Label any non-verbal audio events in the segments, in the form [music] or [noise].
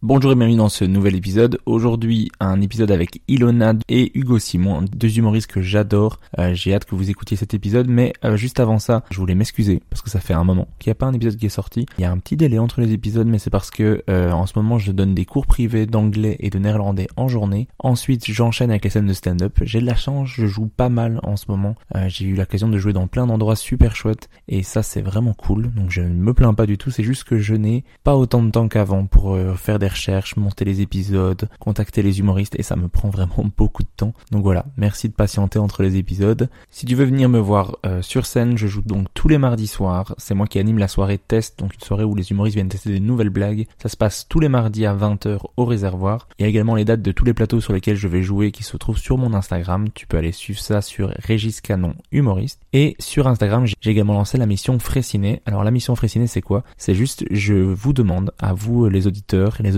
Bonjour et bienvenue dans ce nouvel épisode. Aujourd'hui, un épisode avec Ilona et Hugo Simon, deux humoristes que j'adore. Euh, J'ai hâte que vous écoutiez cet épisode, mais euh, juste avant ça, je voulais m'excuser parce que ça fait un moment qu'il n'y a pas un épisode qui est sorti. Il y a un petit délai entre les épisodes, mais c'est parce que euh, en ce moment, je donne des cours privés d'anglais et de néerlandais en journée. Ensuite, j'enchaîne avec les scènes de stand-up. J'ai de la chance, je joue pas mal en ce moment. Euh, J'ai eu l'occasion de jouer dans plein d'endroits super chouettes et ça, c'est vraiment cool. Donc, je ne me plains pas du tout. C'est juste que je n'ai pas autant de temps qu'avant pour faire des recherches, monter les épisodes, contacter les humoristes et ça me prend vraiment [laughs] beaucoup de temps. Donc voilà, merci de patienter entre les épisodes. Si tu veux venir me voir euh, sur scène, je joue donc tous les mardis soirs. C'est moi qui anime la soirée test, donc une soirée où les humoristes viennent tester des nouvelles blagues. Ça se passe tous les mardis à 20h au réservoir. Il y a également les dates de tous les plateaux sur lesquels je vais jouer qui se trouvent sur mon Instagram. Tu peux aller suivre ça sur Régis Canon humoriste. Et sur Instagram, j'ai également lancé la mission Frais-Ciné. Alors la mission Frais-Ciné, c'est quoi? C'est juste, je vous demande à vous les auditeurs et les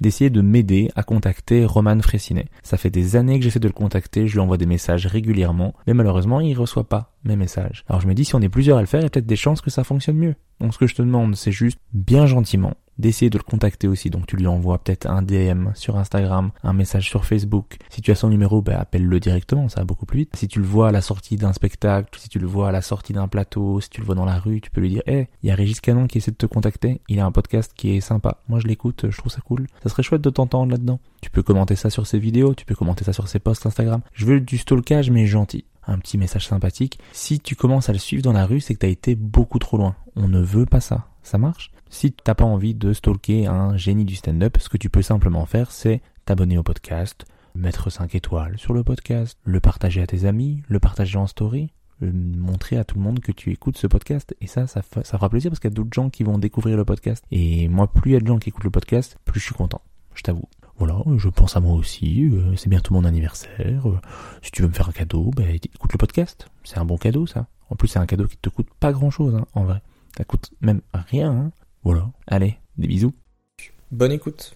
d'essayer de m'aider à contacter Roman Fressinet. Ça fait des années que j'essaie de le contacter, je lui envoie des messages régulièrement, mais malheureusement il reçoit pas mes messages. Alors je me dis si on est plusieurs à le faire, il y a peut-être des chances que ça fonctionne mieux. Donc ce que je te demande, c'est juste bien gentiment d'essayer de le contacter aussi. Donc tu lui envoies peut-être un DM sur Instagram, un message sur Facebook. Si tu as son numéro, ben, appelle-le directement, ça va beaucoup plus vite. Si tu le vois à la sortie d'un spectacle, si tu le vois à la sortie d'un plateau, si tu le vois dans la rue, tu peux lui dire, hé, il y a Régis Canon qui essaie de te contacter, il a un podcast qui est sympa. Moi je l'écoute, je trouve ça cool. Ça serait chouette de t'entendre là-dedans. Tu peux commenter ça sur ses vidéos, tu peux commenter ça sur ses posts Instagram. Je veux du stalkage mais gentil un petit message sympathique. Si tu commences à le suivre dans la rue, c'est que t'as été beaucoup trop loin. On ne veut pas ça. Ça marche? Si t'as pas envie de stalker un génie du stand-up, ce que tu peux simplement faire, c'est t'abonner au podcast, mettre 5 étoiles sur le podcast, le partager à tes amis, le partager en story, montrer à tout le monde que tu écoutes ce podcast. Et ça, ça, fera plaisir parce qu'il y a d'autres gens qui vont découvrir le podcast. Et moi, plus il y a de gens qui écoutent le podcast, plus je suis content. Je t'avoue. Voilà, je pense à moi aussi, euh, c'est bientôt mon anniversaire. euh, si tu veux me faire un cadeau, bah, écoute le podcast. C'est un bon cadeau, ça. En plus, c'est un cadeau qui te coûte pas grand chose, hein, en vrai. Ça coûte même rien, hein. Voilà. Allez, des bisous. Bonne écoute.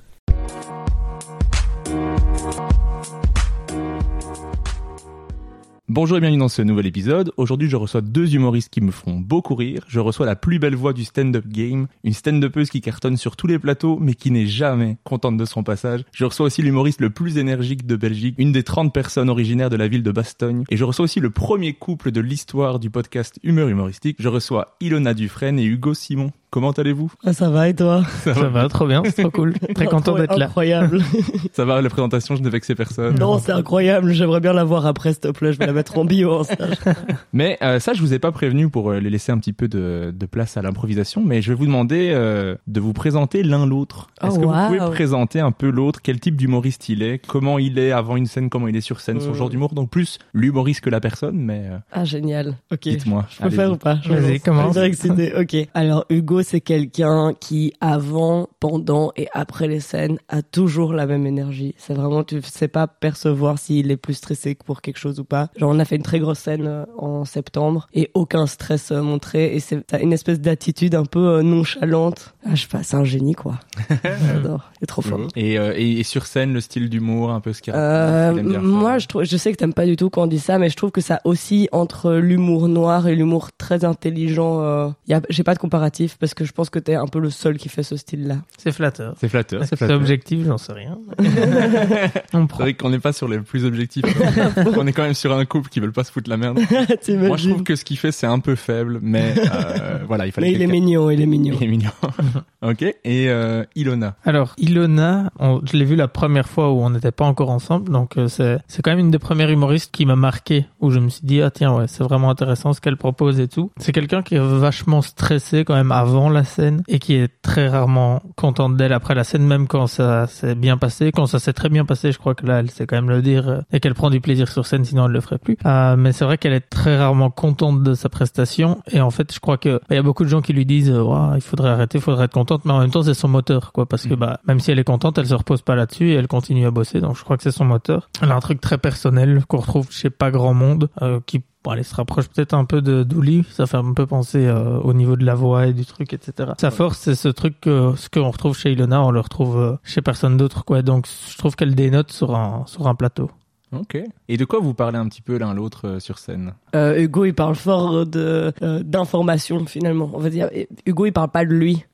Bonjour et bienvenue dans ce nouvel épisode. Aujourd'hui, je reçois deux humoristes qui me font beaucoup rire. Je reçois la plus belle voix du stand-up game, une stand-upeuse qui cartonne sur tous les plateaux, mais qui n'est jamais contente de son passage. Je reçois aussi l'humoriste le plus énergique de Belgique, une des 30 personnes originaires de la ville de Bastogne. Et je reçois aussi le premier couple de l'histoire du podcast Humeur Humoristique. Je reçois Ilona Dufresne et Hugo Simon. Comment allez-vous? Ah, ça va et toi? Ça Ça va, trop bien, c'est trop cool. Très content d'être là. Incroyable. [laughs] Ça va, la présentation, je ne vexer personne. non, c'est incroyable. J'aimerais bien la voir après, s'il te plaît. Je vais la mettre en bio en stage. [laughs] Mais euh, ça, je vous ai pas prévenu pour euh, les laisser un petit peu de, de place à l'improvisation, mais je vais vous demander euh, de vous présenter l'un l'autre. Oh, Est-ce que wow. vous pouvez présenter un peu l'autre? Quel type d'humoriste il est? Comment il est avant une scène Comment il est sur scène Son genre d'humour? Donc plus l'humoriste que la personne, mais euh, Ah, génial. Ok. dites-moi. Je peux faire ou pas? Je Vas-y, commence. Je suis excitée. Ok. Alors, Hugo Hugo, c'est quelqu'un qui, avant, pendant et après les scènes, a toujours la même énergie. C'est vraiment, tu sais pas percevoir s'il est plus stressé pour quelque chose ou pas. Genre, on a fait une très grosse scène euh, en septembre et aucun stress euh, montré et c'est une espèce d'attitude un peu euh, nonchalante. Ah, je sais pas, c'est un génie quoi. [laughs] J'adore, il est trop fort. Et, euh, et, et sur scène, le style d'humour, un peu ce qu'il Euh, moi, je trouve, je sais que t'aimes pas du tout quand on dit ça, mais je trouve que ça oscille entre l'humour noir et l'humour très intelligent. Euh, j'ai pas de comparatif parce que je pense que t'es un peu le seul qui fait ce style-là. C'est flatteur. C'est flatteur, c'est C'est flatteur. objectif, j'en sais rien. [laughs] On C'est prend. vrai qu'on n'est pas sur les plus objectifs. [laughs] on est quand même sur un couple qui veulent pas se foutre la merde. [laughs] Moi, je trouve que ce qu'il fait, c'est un peu faible, mais euh, voilà, il fallait. Mais il est mignon, il est mignon. Il est mignon. ok. Et euh, Ilona. Alors, Ilona, on- je l'ai vu la première fois où on n'était pas encore ensemble, donc euh, c'est c'est quand même une des premières humoristes qui m'a marqué, où je me suis dit, ah tiens, ouais, c'est vraiment intéressant ce qu'elle propose et tout. C'est quelqu'un qui est vachement stressé quand même avant la scène et qui est très rarement contente d'elle après la scène, même quand ça s'est bien passé. Quand ça s'est très bien passé, je crois que là, elle sait quand même le dire euh, et qu'elle prend du plaisir sur scène, sinon elle le ferait plus. Euh, mais c'est vrai qu'elle est très rarement contente de sa prestation et en fait, je crois que il y a beaucoup de gens qui lui disent, euh, Ouah, il faudrait arrêter, il faudrait être contente, mais en même temps, c'est son moteur, quoi, parce que bah, même si elle est contente, elle se repose pas là-dessus et elle continue à bosser, donc je crois que c'est son moteur. Elle a un truc très personnel qu'on retrouve chez pas grand monde, euh, qui Bon, allez, se rapproche peut-être un peu de Douli, ça fait un peu penser euh, au niveau de la voix et du truc, etc. Sa force, c'est ce truc que ce qu'on retrouve chez Ilona, on le retrouve euh, chez personne d'autre, quoi. Donc, je trouve qu'elle dénote sur un sur un plateau. Ok. Et de quoi vous parlez un petit peu l'un l'autre euh, sur scène? Euh, Hugo, il parle fort de euh, d'informations finalement. On va dire, Hugo, il parle pas de lui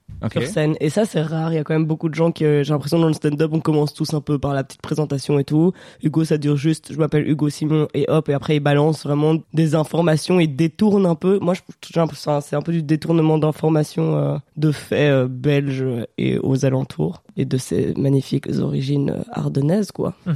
Et ça, c'est rare. Il y a quand même beaucoup de gens qui, euh, j'ai l'impression, dans le stand-up, on commence tous un peu par la petite présentation et tout. Hugo, ça dure juste, je m'appelle Hugo Simon et hop, et après, il balance vraiment des informations et détourne un peu. Moi, j'ai l'impression, c'est un peu du détournement d'informations euh, de faits euh, belges et aux alentours et de ces magnifiques origines euh, ardennaises, quoi. [laughs]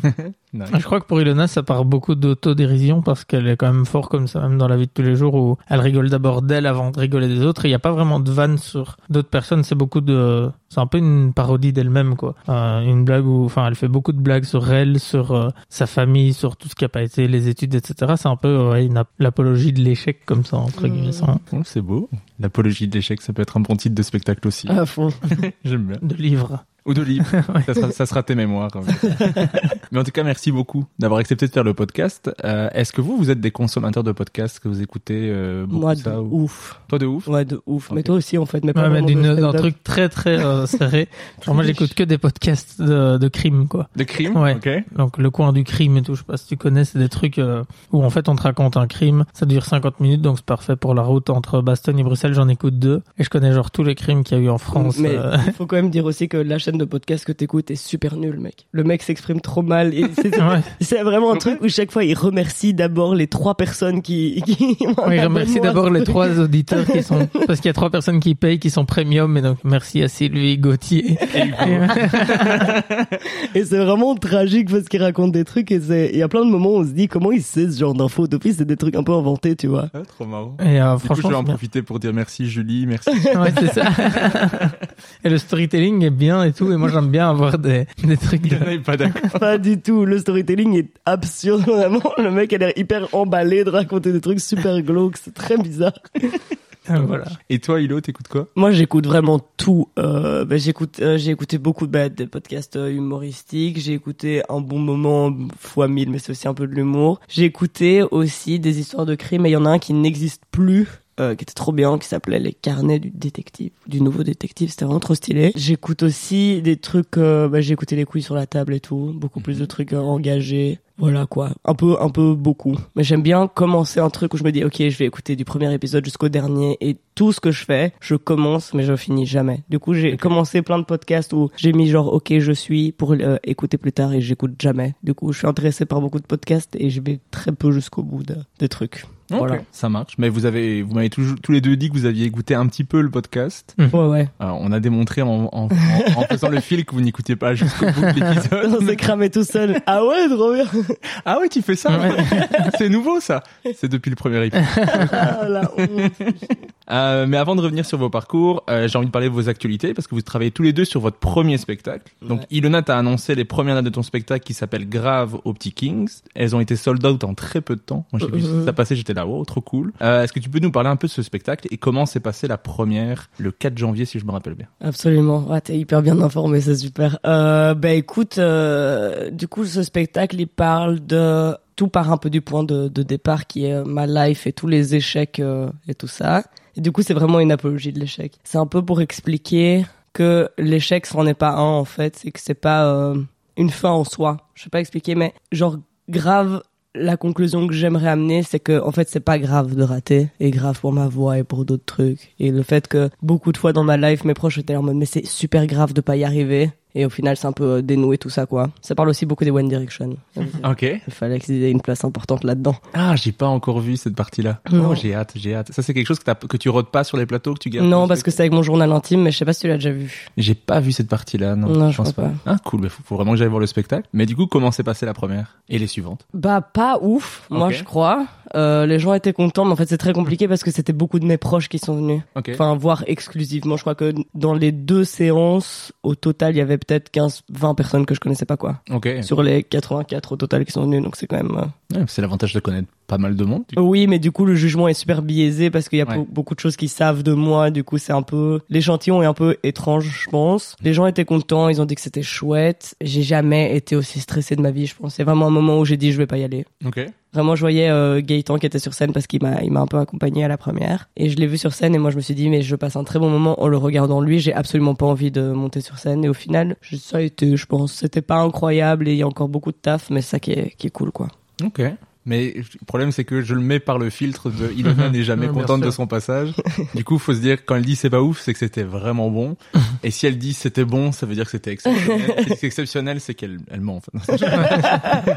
Nice. Je crois que pour Ilona, ça part beaucoup d'autodérision parce qu'elle est quand même fort comme ça, même dans la vie de tous les jours où elle rigole d'abord d'elle avant de rigoler des autres. Et il n'y a pas vraiment de vanne sur d'autres personnes. C'est beaucoup de, c'est un peu une parodie d'elle-même, quoi. Euh, une blague où, enfin, elle fait beaucoup de blagues sur elle, sur euh, sa famille, sur tout ce qui a pas été, les études, etc. C'est un peu ouais, une ap- l'apologie de l'échec comme ça, entre guillemets, sans- Oh, c'est beau. L'apologie de l'échec, ça peut être un bon titre de spectacle aussi. À fond. [laughs] J'aime bien. de livre. Ou de livre. [laughs] ça, sera, ça sera tes mémoires. [laughs] Mais en tout cas, merci beaucoup d'avoir accepté de faire le podcast. Euh, Est-ce que vous, vous êtes des consommateurs de podcasts que vous écoutez euh, beaucoup Moi, de ça ou- ouf. Toi de ouf Ouais, de ouf. Mais toi aussi, en fait. Mais pas Ouais, mais d'un truc très très euh, serré. Genre moi, j'écoute que des podcasts de, de crime, quoi. De crime? Ouais. Ok. Donc le coin du crime et tout, je sais pas si tu connais, c'est des trucs euh, où en fait on te raconte un crime, ça dure 50 minutes donc c'est parfait pour la route entre Bastogne et Bruxelles, j'en écoute deux et je connais genre tous les crimes qu'il y a eu en France. Mais euh. il faut quand même dire aussi que la chaîne de podcast que t'écoutes est super nulle, mec. Le mec s'exprime trop mal. et [laughs] C'est Ouais. c'est vraiment un truc où chaque fois il remercie d'abord les trois personnes qui. qui [laughs] Oui, remercie d'abord les trois auditeurs qui sont parce qu'il y a trois personnes qui payent qui sont premium et donc merci à Sylvie Gauthier. [laughs] Et c'est vraiment tragique parce qu'il raconte des trucs et c'est il y a plein de moments où on se dit comment il sait ce genre d'infos. Depuis c'est des trucs un peu inventés, tu vois. Ah, trop marrant. Et euh, Du coup, je franchement, vais en profiter pour dire merci Julie, merci. [laughs] ouais, c'est ça. [laughs] et le storytelling est bien et tout et moi j'aime bien avoir des des trucs de... Il pas d'accord. Pas du tout. Le storytelling est absurde vraiment. Le mec a l'air hyper emballé de raconter des trucs super glauques. C'est très bizarre. Voilà. Et toi, Hilo, t'écoutes quoi? Moi, j'écoute vraiment tout. Euh, bah, j'écoute, euh, j'ai écouté beaucoup de, bah, des podcasts euh, humoristiques. J'ai écouté un bon moment fois mille, mais c'est aussi un peu de l'humour. J'ai écouté aussi des histoires de crimes, et il y en a un qui n'existe plus. euh, qui était trop bien, qui s'appelait Les carnets du détective, du nouveau détective, c'était vraiment trop stylé. J'écoute aussi des trucs, euh, bah, j'ai écouté les couilles sur la table et tout, beaucoup plus de trucs euh, engagés. Voilà quoi, un peu, un peu beaucoup. Mais j'aime bien commencer un truc où je me dis, ok, je vais écouter du premier épisode jusqu'au dernier et tout ce que je fais, je commence mais je finis jamais. Du coup, j'ai commencé plein de podcasts où j'ai mis genre, ok, je suis pour euh, écouter plus tard et j'écoute jamais. Du coup, je suis intéressé par beaucoup de podcasts et je vais très peu jusqu'au bout de, des trucs. Voilà. Ça marche. Mais vous avez, vous m'avez tous les deux dit que vous aviez écouté un petit peu le podcast. Ouais, ouais. Alors, on a démontré en, en, en, en faisant le fil que vous n'écoutiez pas jusqu'au bout de [laughs] l'épisode. On s'est cramé tout seul. Ah ouais, trop bien. [laughs] Ah ouais, tu fais ça [laughs] C'est nouveau ça C'est depuis le premier épisode. Ah, la honte. Euh, mais avant de revenir sur vos parcours, euh, j'ai envie de parler de vos actualités parce que vous travaillez tous les deux sur votre premier spectacle. Donc Ouais. Ilona t'a annoncé les premières dates de ton spectacle qui s'appelle Grave au Petit Kings. Elles ont été sold out en très peu de temps. Moi j'ai vu Euh, ça passer, j'étais là, wow, trop cool. Euh, Est-ce que tu peux nous parler un peu de ce spectacle et comment s'est passée la première le 4 janvier si je me rappelle bien? Absolument. Ouais, t'es hyper bien informé, c'est super. Euh, ben écoute, euh, du coup, ce spectacle, il parle de tout part un peu du point de, de départ qui est euh, ma life et tous les échecs euh, et tout ça. Et du coup, c'est vraiment une apologie de l'échec. C'est un peu pour expliquer que l'échec, c'en est pas un en fait, c'est que c'est pas euh, une fin en soi. Je sais pas expliquer, mais genre grave. La conclusion que j'aimerais amener, c'est que en fait, c'est pas grave de rater, et grave pour ma voix et pour d'autres trucs. Et le fait que beaucoup de fois dans ma life, mes proches étaient en mode mais c'est super grave de pas y arriver. Et au final, c'est un peu euh, dénoué tout ça, quoi. Ça parle aussi beaucoup des One Direction. [laughs] Ok. Il fallait qu'ils aient une place importante là-dedans. Ah, j'ai pas encore vu cette partie-là. Non. Oh, j'ai hâte, j'ai hâte. Ça c'est quelque chose que, que tu rôdes pas sur les plateaux que tu gardes. Non, parce que c'est avec mon journal intime, mais je sais pas si tu l'as déjà vu. J'ai pas vu cette partie-là, non. Non, je pense crois pas. Ah, cool. Mais faut, faut vraiment que j'aille voir le spectacle. Mais du coup, comment s'est passée la première et les suivantes? Bah pas ouf, moi je crois. Euh, les gens étaient contents, mais en fait c'est très compliqué parce que c'était beaucoup de mes proches qui sont venus. Ok. Enfin, voire exclusivement. Je crois que dans les deux séances, au total, il y avait peut-être 15, 20 personnes que je connaissais pas, quoi. ok. Sur les 84 au total qui sont venus, donc c'est quand même... c'est l'avantage de connaître pas mal de monde. Oui, mais du coup, le jugement est super biaisé parce qu'il y a Ouais. beaucoup de choses qui savent de moi. Du coup, c'est un peu, l'échantillon est un peu étrange, je pense. Les gens étaient contents, ils ont dit que c'était chouette. J'ai jamais été aussi stressé de ma vie, je pense. C'est vraiment un moment où j'ai dit, je vais pas y aller. Ok. Vraiment, je voyais euh, Gaëtan qui était sur scène parce qu'il m'a, il m'a un peu accompagné à la première. Et je l'ai vu sur scène et moi, je me suis dit, mais je passe un très bon moment en le regardant lui. J'ai absolument pas envie de monter sur scène. Et au final, ça a été, je pense, c'était pas incroyable et il y a encore beaucoup de taf, mais c'est ça qui est, qui est cool, quoi. Ok. Mais le problème, c'est que je le mets par le filtre de Ilona n'est jamais [laughs] Ouais, contente de son passage. [laughs] Du coup, faut se dire, quand elle dit c'est pas ouf, c'est que c'était vraiment bon. [laughs] Et si elle dit c'était bon, ça veut dire que c'était exceptionnel. Si c'est exceptionnel, c'est qu'elle elle ment.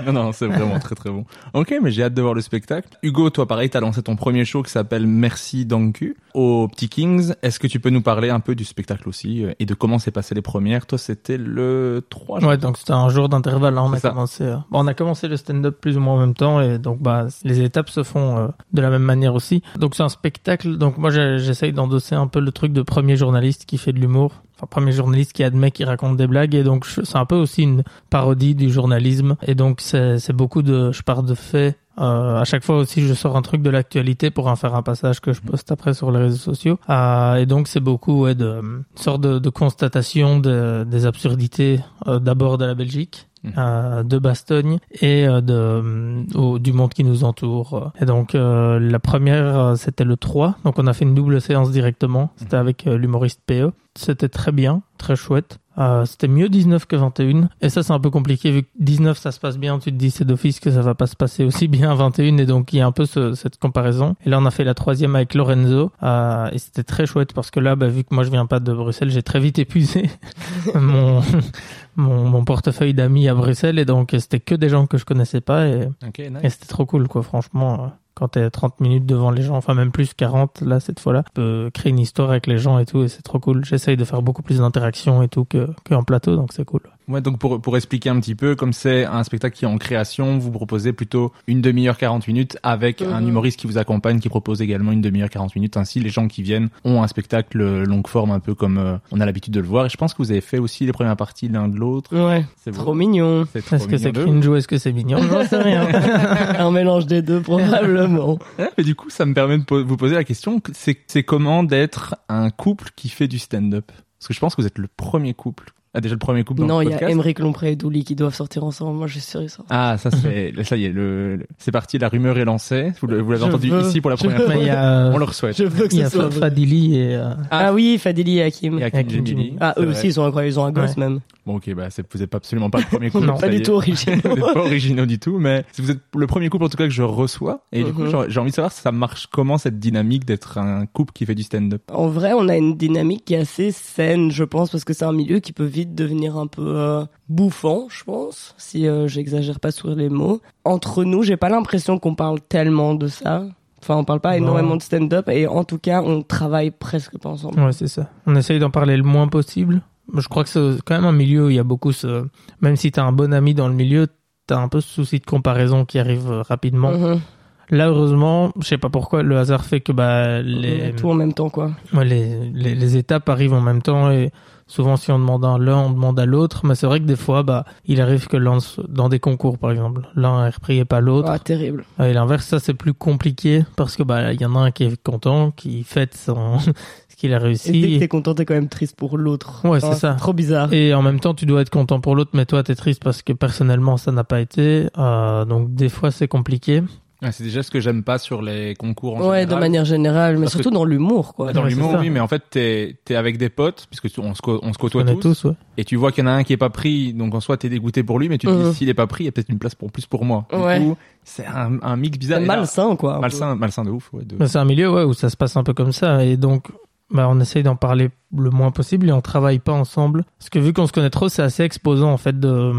non, non, c'est vraiment très très bon. Ok, mais j'ai hâte de voir le spectacle. Hugo, toi pareil, t'as lancé ton premier show qui s'appelle Merci Danku au Petit Kings. Est-ce que tu peux nous parler un peu du spectacle aussi euh, et de comment s'est passé les premières? Toi, c'était le 3 Ouais, donc c'était un jour d'intervalle. Là, on a ça. commencé. euh, bon, on a commencé le stand-up plus ou moins en même temps, et donc bah les étapes se font euh, de la même manière aussi. Donc c'est un spectacle. Donc moi j'essaye d'endosser un peu le truc de premier journaliste qui fait de l'humour. Enfin, premier journaliste qui admet qu'il raconte des blagues et donc c'est un peu aussi une parodie du journalisme et donc c'est beaucoup de je pars de faits euh, à chaque fois aussi, je sors un truc de l'actualité pour en faire un passage que je poste après sur les réseaux sociaux. Euh, et donc, c'est beaucoup ouais, de une sorte de, de constatation de- des absurdités euh, d'abord de la Belgique. Mhm. euh, de Bastogne et euh, de euh, au- du monde qui nous entoure. Et donc euh, la première c'était le 3, donc on a fait une double séance directement, c'était avec euh, l'humoriste PE. C'était très bien, très chouette. Euh, c'était mieux 19 que 21 et ça c'est un peu compliqué vu que 19 ça se passe bien. Tu te dis c'est d'office que ça va pas se passer aussi bien à 21 et donc il y a un peu ce- cette comparaison. Et là on a fait la troisième avec Lorenzo. Euh, et c'était très chouette parce que là bah, vu que moi je viens pas de Bruxelles j'ai très vite épuisé [laughs] mon, mon mon portefeuille d'amis à Bruxelles. Et donc c'était que des gens que je connaissais pas. Et, et c'était trop cool quoi. Franchement euh, quand t'es 30 minutes devant les gens, enfin même plus 40 là cette fois-là, tu peux créer une histoire avec les gens et tout et c'est trop cool. J'essaye de faire beaucoup plus d'interactions et tout que qu'en plateau donc c'est cool. Ouais, donc pour, pour expliquer un petit peu, comme c'est un spectacle qui est en création, vous proposez plutôt une demi-heure 40 minutes avec un Mhm. humoriste qui vous accompagne, qui propose également une demi-heure 40 minutes. Ainsi, les gens qui viennent ont un spectacle longue forme un peu comme euh, on a l'habitude de le voir. Et je pense que vous avez fait aussi les premières parties l'un de l'autre. Ouais, C'est beau. trop mignon. C'est trop Est-ce que c'est cringe ou est-ce que c'est mignon? J'en sais rien. [laughs] Un mélange des deux, probablement. Ouais, mais du coup, ça me permet de vous poser la question, c'est c'est comment d'être un couple qui fait du stand-up? Parce que je pense que vous êtes le premier couple. Ah, déjà le premier couple dans Non, le il y a. Émeric Lompré et Douli qui doivent sortir ensemble. Moi, je suis sûr ils sortent. Ah, ça c'est, ça y est, le, le- c'est parti, la rumeur est lancée. Vous l'avez Je entendu veux- ici pour la première fois. A, On le souhaite. Je veux que il y a soit. Fadili et euh, Ah oui, Fadili et Hakim. Et Hakim Hakim. Ah, eux aussi, ils ont incroyable, ils ont un gosse Ouais. même. Bon, ok, bah, vous êtes pas absolument pas le premier [laughs] couple. Non, ça Pas du tout. [laughs] Vous n'êtes pas originaux du tout, mais vous êtes le premier couple en tout cas que je reçois. Et du coup, Mhm. j'ai j'ai envie de savoir ça marche comment cette dynamique d'être un couple qui fait du stand-up? En vrai, on a une dynamique qui est assez saine, je pense, parce que c'est un milieu qui peut vite devenir un peu euh, bouffant, je pense, si euh, j'exagère pas sur les mots. Entre nous, j'ai pas l'impression qu'on parle tellement de ça. Enfin, on parle pas Non. énormément de stand-up et en tout cas, on travaille presque pas ensemble. Ouais, c'est ça. On essaye d'en parler le moins possible. Je crois que c'est quand même un milieu où il y a beaucoup ce... Même si t'as un bon ami dans le milieu, t'as un peu ce souci de comparaison qui arrive euh, rapidement. Mhm. Là, heureusement, je sais pas pourquoi, le hasard fait que bah, les, Tout en même temps, quoi. ouais, les, les, les étapes arrivent en même temps et souvent si on demande à l'un, on demande à l'autre. Mais c'est vrai que des fois, bah, il arrive que l'un, dans des concours par exemple, l'un est repris et pas l'autre. Ah, terrible. Et l'inverse, ça c'est plus compliqué parce que bah, il y en a un qui est content, qui fête son... [laughs] ce qu'il a Et dès que réussi. t'es content, t'es quand même triste pour l'autre. Ouais, c'est Ah, ça. Trop bizarre. Et en même temps, tu dois être content pour l'autre, mais toi, t'es triste parce que personnellement, ça n'a pas été. Euh, donc, des fois, c'est compliqué. C'est déjà ce que j'aime pas sur les concours en Ouais, général. de manière générale, mais Parce que- surtout dans l'humour, quoi. Dans Ouais, l'humour, oui, mais en fait, t'es es avec des potes, puisque tu- on se, co- on se On côtoie est tous, tous, ouais. et tu vois qu'il y en a un qui est pas pris, donc en soi, t'es dégoûté pour lui, mais tu te Mhm. dis, s'il est pas pris, il y a peut-être une place pour plus pour moi. Du Ouais. coup, c'est un, un mix bizarre. Malsain, quoi. Malsain, malsain de ouf, ouais. de- C'est un milieu ouais, où ça se passe un peu comme ça. Et donc, bah, on essaye d'en parler le moins possible et on travaille pas ensemble. Parce que vu qu'on se connaît trop, c'est assez exposant, en fait, de...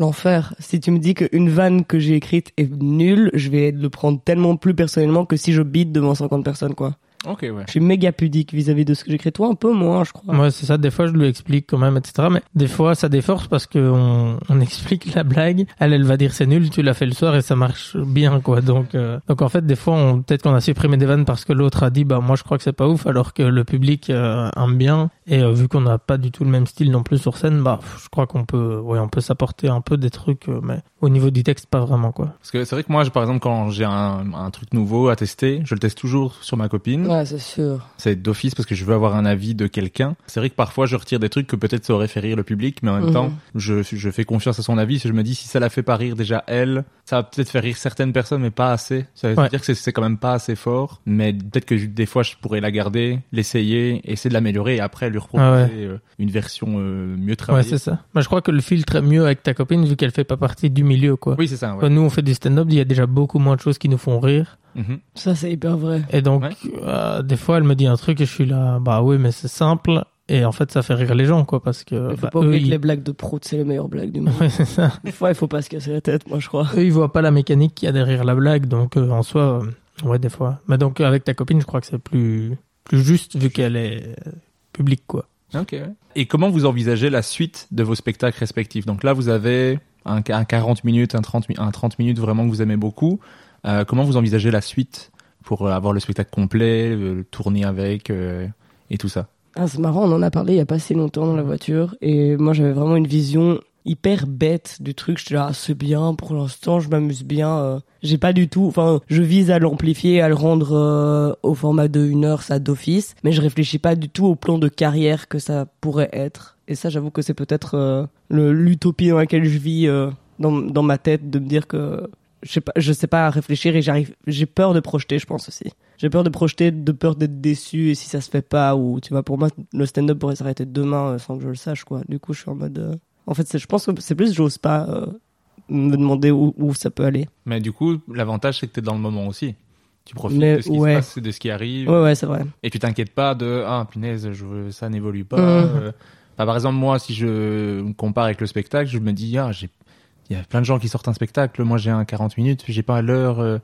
L'enfer. Si tu me dis qu'une vanne que j'ai écrite est nulle, je vais le prendre tellement plus personnellement que si je bite devant 50 personnes, quoi. Ok, ouais. Je suis méga pudique vis-à-vis de ce que j'écris. Toi, un peu moins, je crois. Ouais, c'est ça. Des fois, je lui explique quand même, etc. Mais des fois, ça déforce parce que on, on [laughs] explique la blague. Elle, elle va dire c'est nul. Tu l'as fait le soir et ça marche bien, quoi. Donc, euh, donc en fait, des fois, on, peut-être qu'on a supprimé des vannes parce que l'autre a dit, bah moi, je crois que c'est pas ouf, alors que le public euh, aime bien. Et euh, vu qu'on n'a pas du tout le même style non plus sur scène, bah, je crois qu'on peut, ouais, on peut s'apporter un peu des trucs, euh, mais au niveau du texte, pas vraiment, quoi. Parce que c'est vrai que moi, je- par exemple, quand j'ai un, un truc nouveau à tester, je le teste toujours sur ma copine. Ouais, c'est sûr. C'est d'office parce que je veux avoir un avis de quelqu'un. C'est vrai que parfois je retire des trucs que peut-être ça aurait fait rire le public, mais en même Mhm. temps, je, je fais confiance à son avis. Si je me dis si ça la fait pas rire déjà elle, ça va peut-être faire rire certaines personnes, mais pas assez. Ça veut Ouais. dire que c'est- c'est quand même pas assez fort. Mais peut-être que des fois je pourrais la garder, l'essayer, essayer de l'améliorer et après lui reproposer Ah ouais. euh, une version euh, mieux Ouais, travaillée. c'est ça. Je crois que le filtre est mieux avec ta copine vu qu'elle fait pas partie du milieu, quoi. oui, c'est ça. Ouais. Bah, Nous, on fait du stand-up, il y a déjà beaucoup moins de choses qui nous font rire. Mhm. Ça, c'est hyper vrai. Et donc, Ouais. euh, des fois, elle me dit un truc et je suis là, bah oui, mais c'est simple. Et en fait, ça fait rire les gens, quoi, parce que Il faut bah, pas eux, oublier que ils... les blagues de prout, c'est les meilleures blagues du [laughs] monde. Ouais, c'est ça. Des fois, il faut pas se casser la tête, moi, je crois. Eux, ils voient pas la mécanique qu'il y a derrière la blague, donc euh, en soi, euh, ouais, des fois. Mais donc, avec ta copine, je crois que c'est plus, plus juste vu qu'elle est euh, publique, quoi. Ok. Et comment vous envisagez la suite de vos spectacles respectifs? Donc là, vous avez un, un 40 minutes, un 30, mi- un 30 minutes vraiment que vous aimez beaucoup. Euh, comment vous envisagez la suite pour euh, avoir le spectacle complet, euh, le tourner avec et tout ça? Ah, c'est marrant, on en a parlé il y a pas si longtemps dans la voiture. Et moi, j'avais vraiment une vision hyper bête du truc. Je suis là, ah, c'est bien, pour l'instant, je m'amuse bien. J'ai pas du tout, enfin, je vise à l'amplifier, à le rendre au format de une heure, ça d'office. Mais je réfléchis pas du tout au plan de carrière que ça pourrait être. Et ça, j'avoue que c'est peut-être l'utopie dans laquelle je vis dans, dans ma tête de me dire que je sais pas, je sais pas à réfléchir et j'arrive, j'ai peur de projeter, je pense aussi. J'ai peur de projeter, de peur d'être déçu et si ça se fait pas ou tu vois pour moi le stand-up pourrait s'arrêter demain euh, sans que je le sache quoi. Du coup je suis en mode, euh, en fait je pense que c'est plus j'ose pas euh, me demander où, où ça peut aller. Mais du coup, l'avantage c'est que t'es dans le moment aussi. Tu profites Mais de ce qui ouais. se passe, de ce qui arrive, Ouais ouais c'est vrai. et tu t'inquiètes pas de ah punaise, je, ça n'évolue pas. Euh. Enfin, par exemple, moi, si je me compare avec le spectacle, je me dis ah j'ai il y a plein de gens qui sortent un spectacle, moi j'ai un 40 minutes, j'ai pas l'heure.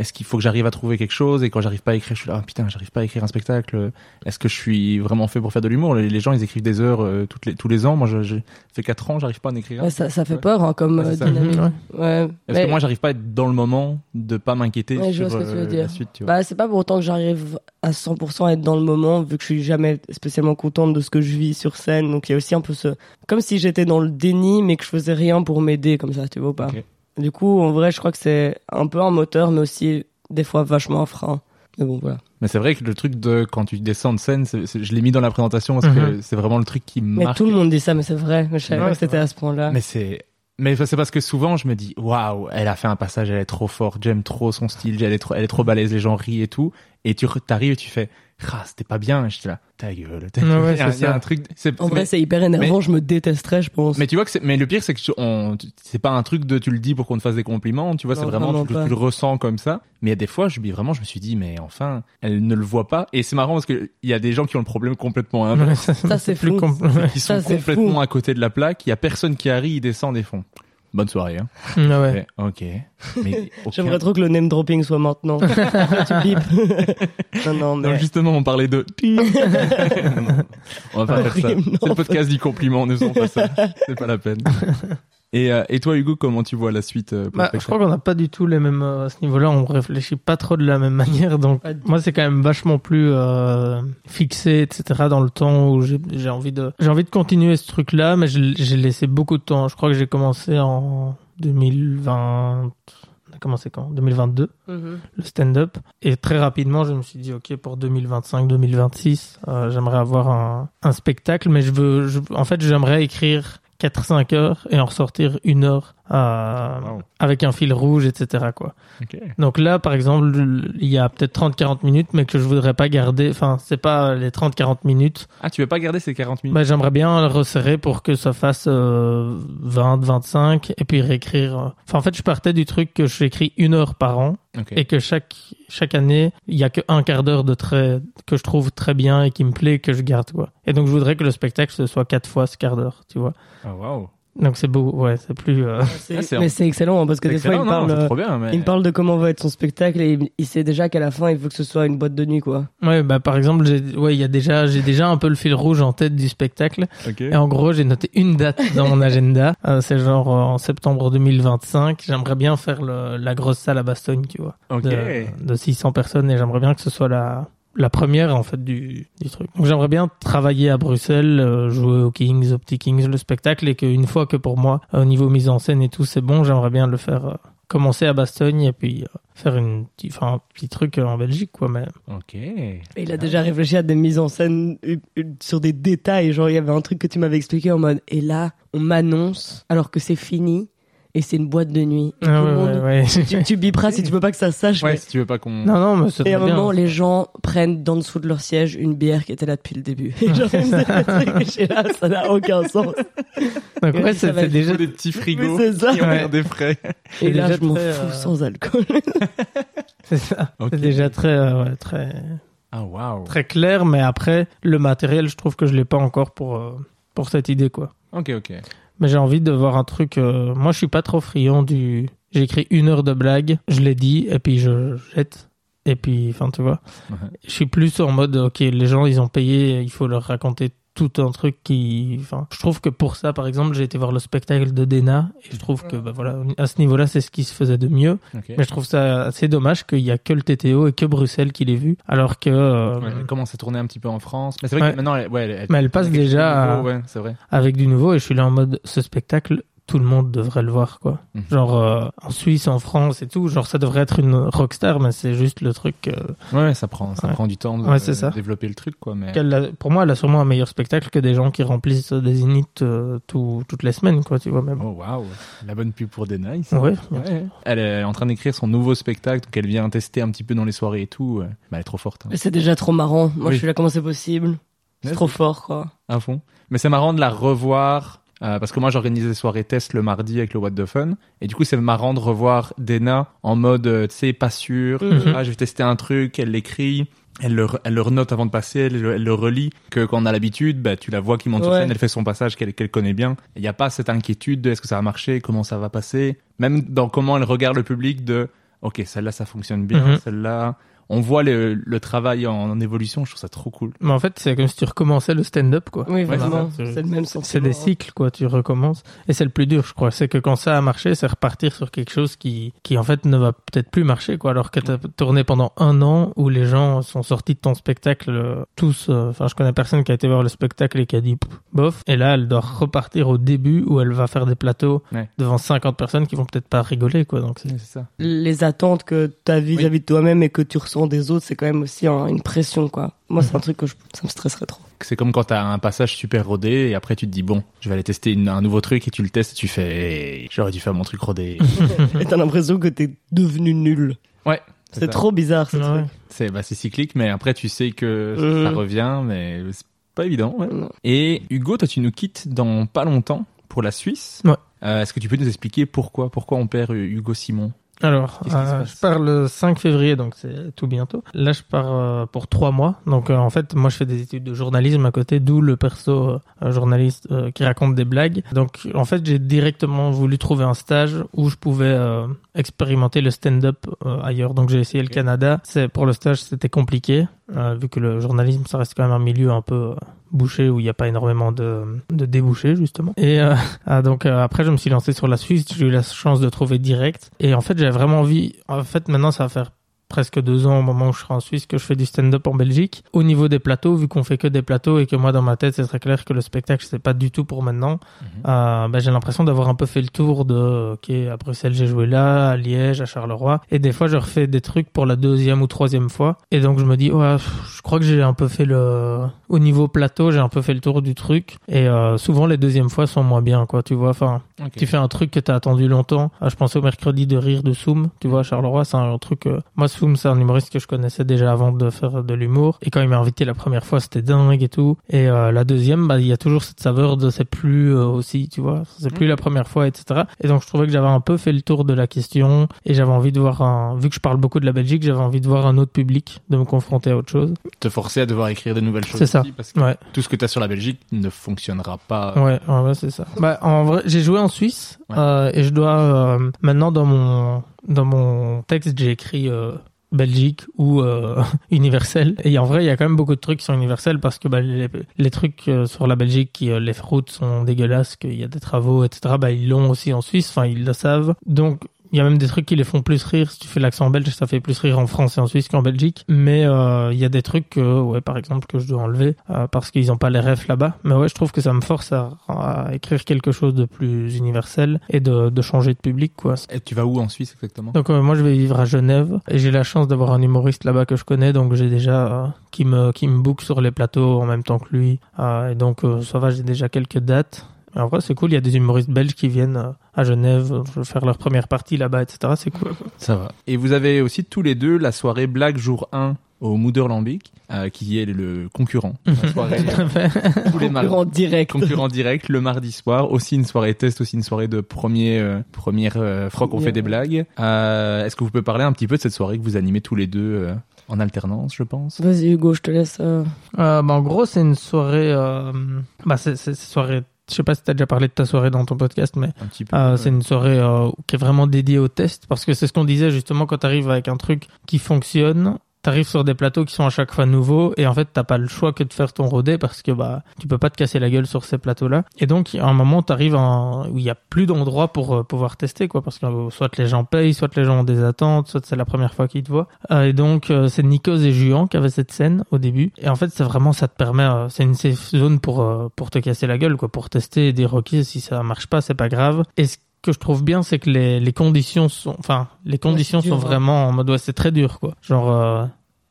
Est-ce qu'il faut que j'arrive à trouver quelque chose? Et quand j'arrive pas à écrire, je suis là, ah, putain, j'arrive pas à écrire un spectacle. Est-ce que je suis vraiment fait pour faire de l'humour? Les, les gens, ils écrivent des heures euh, toutes les, tous les ans. Moi, je- j'ai fait 4 ans, j'arrive pas à en écrire. Ouais, ça, ça fait Ouais. peur hein, comme Ouais, euh, dynamique. Ouais. Ouais. Parce Mais- que moi, j'arrive pas à être dans le moment, de pas m'inquiéter sur vois ce que tu veux euh, dire. la suite. Tu vois. Bah, c'est pas pour autant que j'arrive à 100% à être dans le moment, vu que je suis jamais spécialement contente de ce que je vis sur scène. Donc, il y a aussi un peu ce, comme si j'étais dans le déni, mais que je faisais rien pour m'aider, comme ça, tu vois ou pas. Du coup, en vrai, je crois que c'est un peu un moteur, mais aussi, des fois, vachement un frein. Mais bon, voilà. Mais c'est vrai que le truc de quand tu descends de scène, je l'ai mis dans la présentation parce que Mhm. c'est vraiment le truc qui me Mais marque. tout le monde dit ça, mais c'est vrai. Mais je savais pas que c'était à ce point-là. Mais c'est mais c'est parce que souvent je me dis waouh, elle a fait un passage, elle est trop forte, j'aime trop son style, elle est trop elle est trop balèze, les gens rient et tout et tu t'arrives et tu fais ah, c'était pas bien, j'étais là ta gueule. ta Ouais, gueule. ouais, a, c'est un truc En vrai, c'est hyper énervant. Je me détesterais, je pense. mais tu vois que c'est mais le pire c'est que tu- on c'est pas un truc de tu le dis pour qu'on te fasse des compliments, tu vois, c'est vraiment vraiment tu, le ressens comme ça. Mais il y a des fois je me vraiment je me suis dit mais enfin, elle ne le voit pas et c'est marrant parce que il y a des gens qui ont le problème complètement inverse. Ouais, ça, c'est fou. compl- qui sont Ça, complètement fou. à côté de la plaque, il y a personne qui arrive, ils descendent et font bonne soirée hein. Ouais, ouais. Ok. Mais [laughs] aucun- J'aimerais trop que le name dropping soit maintenant. [laughs] tu bipes. [laughs] non, non, Non, justement, on parlait de. on va pas faire ça. C'est le podcast du compliment, ne faisons pas ça. C'est pas la peine. Et, euh, et toi, Hugo, comment tu vois la suite euh, pour Bah, je crois qu'on n'a pas du tout les mêmes euh, à ce niveau-là. On réfléchit pas trop de la même [laughs] manière. Donc moi, c'est quand même vachement plus euh, fixé, etc. Dans le temps où j'ai envie de j'ai envie de continuer ce truc-là, mais j'ai laissé beaucoup de temps. Je crois que j'ai commencé en 2020. On a commencé quand? 2022 Mhm. le stand-up. Et très rapidement, je me suis dit, ok, pour 2025-2026, euh, j'aimerais avoir un, un spectacle, mais je veux, je- en fait, j'aimerais écrire 4-5 heures et en ressortir une heure euh, Wow. avec un fil rouge, etc. Quoi. Donc là, par exemple, il y a peut-être 30-40 minutes, mais que je voudrais pas garder. Enfin, c'est pas les 30-40 minutes. Ah, tu veux pas garder ces 40 minutes? Bah, j'aimerais bien le resserrer pour que ça fasse euh, 20-25 et puis réécrire. euh. Enfin, en fait, je partais du truc que j'écris une heure par an et que chaque chaque année il y a que un quart d'heure de trait que je trouve très bien et qui me plaît que je garde quoi et donc je voudrais que le spectacle ce soit quatre fois ce quart d'heure tu vois Ah, waouh. Donc c'est beau ouais c'est plus euh, [laughs] Ah, mais c'est excellent hein, parce que des fois il non, parle, euh, bien, mais... il me parle de comment va être son spectacle et il, il sait déjà qu'à la fin il veut que ce soit une boîte de nuit quoi. ouais bah par exemple j'ai ouais il y a déjà j'ai déjà un peu le fil rouge en tête du spectacle Ok. et en gros j'ai noté une date dans mon agenda [laughs] Euh, c'est genre euh, en septembre 2025 j'aimerais bien faire le, la grosse salle à Bastogne tu vois Ok. de, de 600 personnes et j'aimerais bien que ce soit la la première en fait du, du truc. Donc j'aimerais bien travailler à Bruxelles, euh, jouer aux Kings, aux petits Kings, le spectacle et qu'une fois que pour moi au niveau mise en scène et tout c'est bon, j'aimerais bien le faire euh, commencer à Bastogne et puis euh, faire une enfin un petit truc euh, en Belgique quoi mais Ok. Et il a déjà réfléchi à des mises en scène sur des détails. Genre, il y avait un truc que tu m'avais expliqué en mode, et là, on m'annonce alors que c'est fini et c'est une boîte de nuit. Et Ah tout ouais, le monde, ouais, ouais. tu, tu biperas si tu veux pas que ça sache. Ouais, mais- si tu veux pas qu'on... non non mais c'est Et à un bien. moment, les gens prennent d'en dessous de leur siège une bière qui était là depuis le début. Et genre, j'ai [laughs] là, ça n'a aucun sens. Donc ouais, ça c'est déjà des petits frigos ça. qui ont des frais. Et là, déjà je m'en fous euh, sans alcool. [laughs] c'est ça. C'est déjà très euh, ouais, très Ah, waouh. très clair mais après le matériel, je trouve que je l'ai pas encore pour euh, pour cette idée quoi. Ok, ok. Mais j'ai envie de voir un truc. euh, Moi, je suis pas trop friand du. J'ai écrit une heure de blague, je l'ai dit, et puis je jette. Et puis, enfin, tu vois. Ouais. Je suis plus en mode, ok, les gens, ils ont payé, il faut leur raconter tout un truc qui. Enfin, je trouve que pour ça, par exemple, j'ai été voir le spectacle de Dena, et je trouve que, bah voilà, à ce niveau-là, c'est ce qui se faisait de mieux. Mais je trouve ça assez dommage qu'il y a que le TTO et que Bruxelles qui l'ait vu, alors que. euh, Ouais, elle commence à tourner un petit peu en France. Mais c'est vrai Ouais. que maintenant, elle, ouais, elle, Mais elle passe déjà à- nouveau, Ouais, c'est vrai. avec du nouveau et je suis là en mode ce spectacle tout le monde devrait le voir quoi Mhm. genre euh, en Suisse en France et tout genre ça devrait être une rockstar mais c'est juste le truc euh, Ouais, ça prend, ça Ouais. prend du temps de Ouais, ça. développer le truc, quoi. Mais... qu'elle a- pour moi elle a sûrement un meilleur spectacle que des gens qui remplissent des init euh, tout- toutes les semaines quoi tu vois même Oh, waouh. La bonne pub pour des nice. ouais Ouais. Elle est en train d'écrire son nouveau spectacle, donc elle vient tester un petit peu dans les soirées et tout. Bah, elle est trop forte. hein. C'est déjà trop marrant. Moi, Oui. je suis là, comment c'est possible? C'est trop fort, quoi. à fond. Mais c'est marrant de la revoir. Euh, parce que moi j'organise des soirées test le mardi avec le What the Fun et du coup c'est marrant de revoir Dena en mode euh, tu sais pas sûr Mhm. ah je vais tester un truc elle l'écrit elle le, elle le renote avant de passer elle, le- elle le relit que quand on a l'habitude bah tu la vois qui monte sur Ouais. scène elle fait son passage qu'elle qu'elle connaît bien il n'y a pas cette inquiétude de est-ce que ça va marcher comment ça va passer même dans comment elle regarde le public de ok celle-là ça fonctionne bien Mhm. celle-là on voit le, le travail en, en évolution je trouve ça trop cool. Mais en fait c'est comme si tu recommençais le stand-up quoi. Oui, vraiment. c'est le même c'est des cycles quoi. Tu recommences et c'est le plus dur je crois. C'est que quand ça a marché c'est repartir sur quelque chose qui qui en fait ne va peut-être plus marcher quoi. Alors que t'as tourné pendant un an où les gens sont sortis de ton spectacle euh, tous euh, enfin je connais personne qui a été voir le spectacle et qui a dit bof. Et là elle doit repartir au début où elle va faire des plateaux Ouais. devant 50 personnes qui vont peut-être pas rigoler quoi. Donc c'est c'est ça. Les attentes que tu as vis-à-vis de toi-même et que tu ressens des autres, c'est quand même aussi un- une pression, quoi. Moi, c'est un truc que je- ça me stresserait trop. C'est comme quand t'as un passage super rodé et après tu te dis bon, je vais aller tester une- un nouveau truc et tu le testes et tu fais hey, j'aurais dû faire mon truc rodé. [laughs] et t'as l'impression que t'es devenu nul. ouais. C'est trop bizarre, ce Ouais. truc. C'est bah c'est cyclique mais après tu sais que Mhm. ça revient mais c'est pas évident. ouais. Et Hugo, toi tu nous quittes dans pas longtemps pour la Suisse. Ouais. Euh, Est-ce que tu peux nous expliquer pourquoi pourquoi on perd Hugo Simon? Alors, euh, je pars le 5 février, donc c'est tout bientôt. Là, je pars euh, pour trois mois. Donc, euh, en fait, moi, je fais des études de journalisme à côté, d'où le perso euh, journaliste euh, qui raconte des blagues. Donc, en fait, j'ai directement voulu trouver un stage où je pouvais euh, expérimenter le stand-up euh, ailleurs. Donc j'ai essayé le Canada. C'est pour le stage, c'était compliqué euh, vu que le journalisme, ça reste quand même un milieu un peu euh, bouché où il n'y a pas énormément de, de débouchés justement. Et [laughs] ah, donc après, je me suis lancé sur la Suisse. J'ai eu la chance de trouver direct. Et en fait, j'avais vraiment envie. En fait, maintenant, ça va faire presque deux ans au moment où je serai en Suisse que je fais du stand-up en Belgique. Au niveau des plateaux, vu qu'on fait que des plateaux et que moi dans ma tête c'est très clair que le spectacle c'est pas du tout pour maintenant, euh, ben, j'ai l'impression d'avoir un peu fait le tour de ok à Bruxelles j'ai joué là, à Liège, à Charleroi et des fois je refais des trucs pour la deuxième ou troisième fois et donc je me dis ouais pff, je crois que j'ai un peu fait le au niveau plateau j'ai un peu fait le tour du truc et euh, souvent les deuxièmes fois sont moins bien quoi tu vois enfin tu fais un truc que t'as attendu longtemps. Ah, je pensais au mercredi de rire de Soum. Tu vois, à Charleroi, c'est un truc. euh, Moi, Soum, c'est un humoriste que je connaissais déjà avant de faire de l'humour. Et quand il m'a invité la première fois, c'était dingue et tout. Et euh, la deuxième, bah, il y a toujours cette saveur de c'est plus euh, aussi, tu vois. C'est plus la première fois, etc. Et donc, je trouvais que j'avais un peu fait le tour de la question. Et j'avais envie de voir un. Vu que je parle beaucoup de la Belgique, j'avais envie de voir un autre public, de me confronter à autre chose. Te forcer à devoir écrire de nouvelles choses. C'est ça. aussi, Parce que Ouais. tout ce que tu as sur la Belgique ne fonctionnera pas. Ouais, ouais, ouais, c'est ça. Bah, en vrai, j'ai joué en Suisse Ouais. euh, et je dois maintenant dans mon dans mon texte j'ai écrit euh, Belgique ou euh, [laughs] universel. Et en vrai, il y a quand même beaucoup de trucs qui sont universels parce que bah, les, les trucs euh, sur la Belgique, qui, euh, les routes sont dégueulasses, qu'il y a des travaux, etc. Bah, ils l'ont aussi en Suisse. Enfin, ils le savent. Donc il y a même des trucs qui les font plus rire. Si tu fais l'accent belge, ça fait plus rire en France et en Suisse qu'en Belgique. Mais euh, il y a des trucs, que, ouais, par exemple, que je dois enlever euh, parce qu'ils ont pas les refs là-bas. Mais ouais, je trouve que ça me force à, à écrire quelque chose de plus universel et de, de changer de public, quoi. Et tu vas où en Suisse exactement? Donc euh, moi, je vais vivre à Genève et j'ai la chance d'avoir un humoriste là-bas que je connais, donc j'ai déjà euh, qui me qui me book sur les plateaux en même temps que lui. Euh, et donc euh, ça va, j'ai déjà quelques dates. En vrai, c'est cool. Il y a des humoristes belges qui viennent euh, à Genève euh, faire leur première partie là-bas, etc. C'est cool. [laughs] Ça va. Et vous avez aussi tous les deux la soirée Black jour 1 au Mooderlambic, euh, qui est le concurrent. [laughs] La soirée fait. tous les mardis. Concurrent direct. concurrent direct le mardi soir aussi une soirée test aussi une soirée de premier euh, première euh, fois qu'on fait des blagues euh, est-ce que vous pouvez parler un petit peu de cette soirée que vous animez tous les deux euh, en alternance je pense? Vas-y Hugo, je te laisse. euh, Euh, bah, en gros, c'est une soirée. Euh, bah, c'est soirée. Je sais pas si t'as déjà parlé de ta soirée dans ton podcast, mais un Euh, c'est une soirée euh, qui est vraiment dédiée au test parce que c'est ce qu'on disait justement quand tu arrives avec un truc qui fonctionne. T'arrives sur des plateaux qui sont à chaque fois nouveaux et en fait t'as pas le choix que de faire ton rodé parce que bah tu peux pas te casser la gueule sur ces plateaux-là. Et donc à un moment t'arrives en... où il y a plus d'endroits pour euh, pouvoir tester quoi parce que euh, soit les gens payent, soit les gens ont des attentes, soit c'est la première fois qu'ils te voient. Euh, et donc c'est Nikos et Juan qui avaient cette scène au début. Et en fait c'est vraiment ça te permet, c'est une safe zone pour pour te casser la gueule quoi, pour tester et dire si ça marche pas c'est pas grave. Que je trouve bien, c'est que les, les conditions sont, enfin, les conditions sont dur, hein. vraiment en mode, ouais, c'est très dur, quoi. Genre, euh,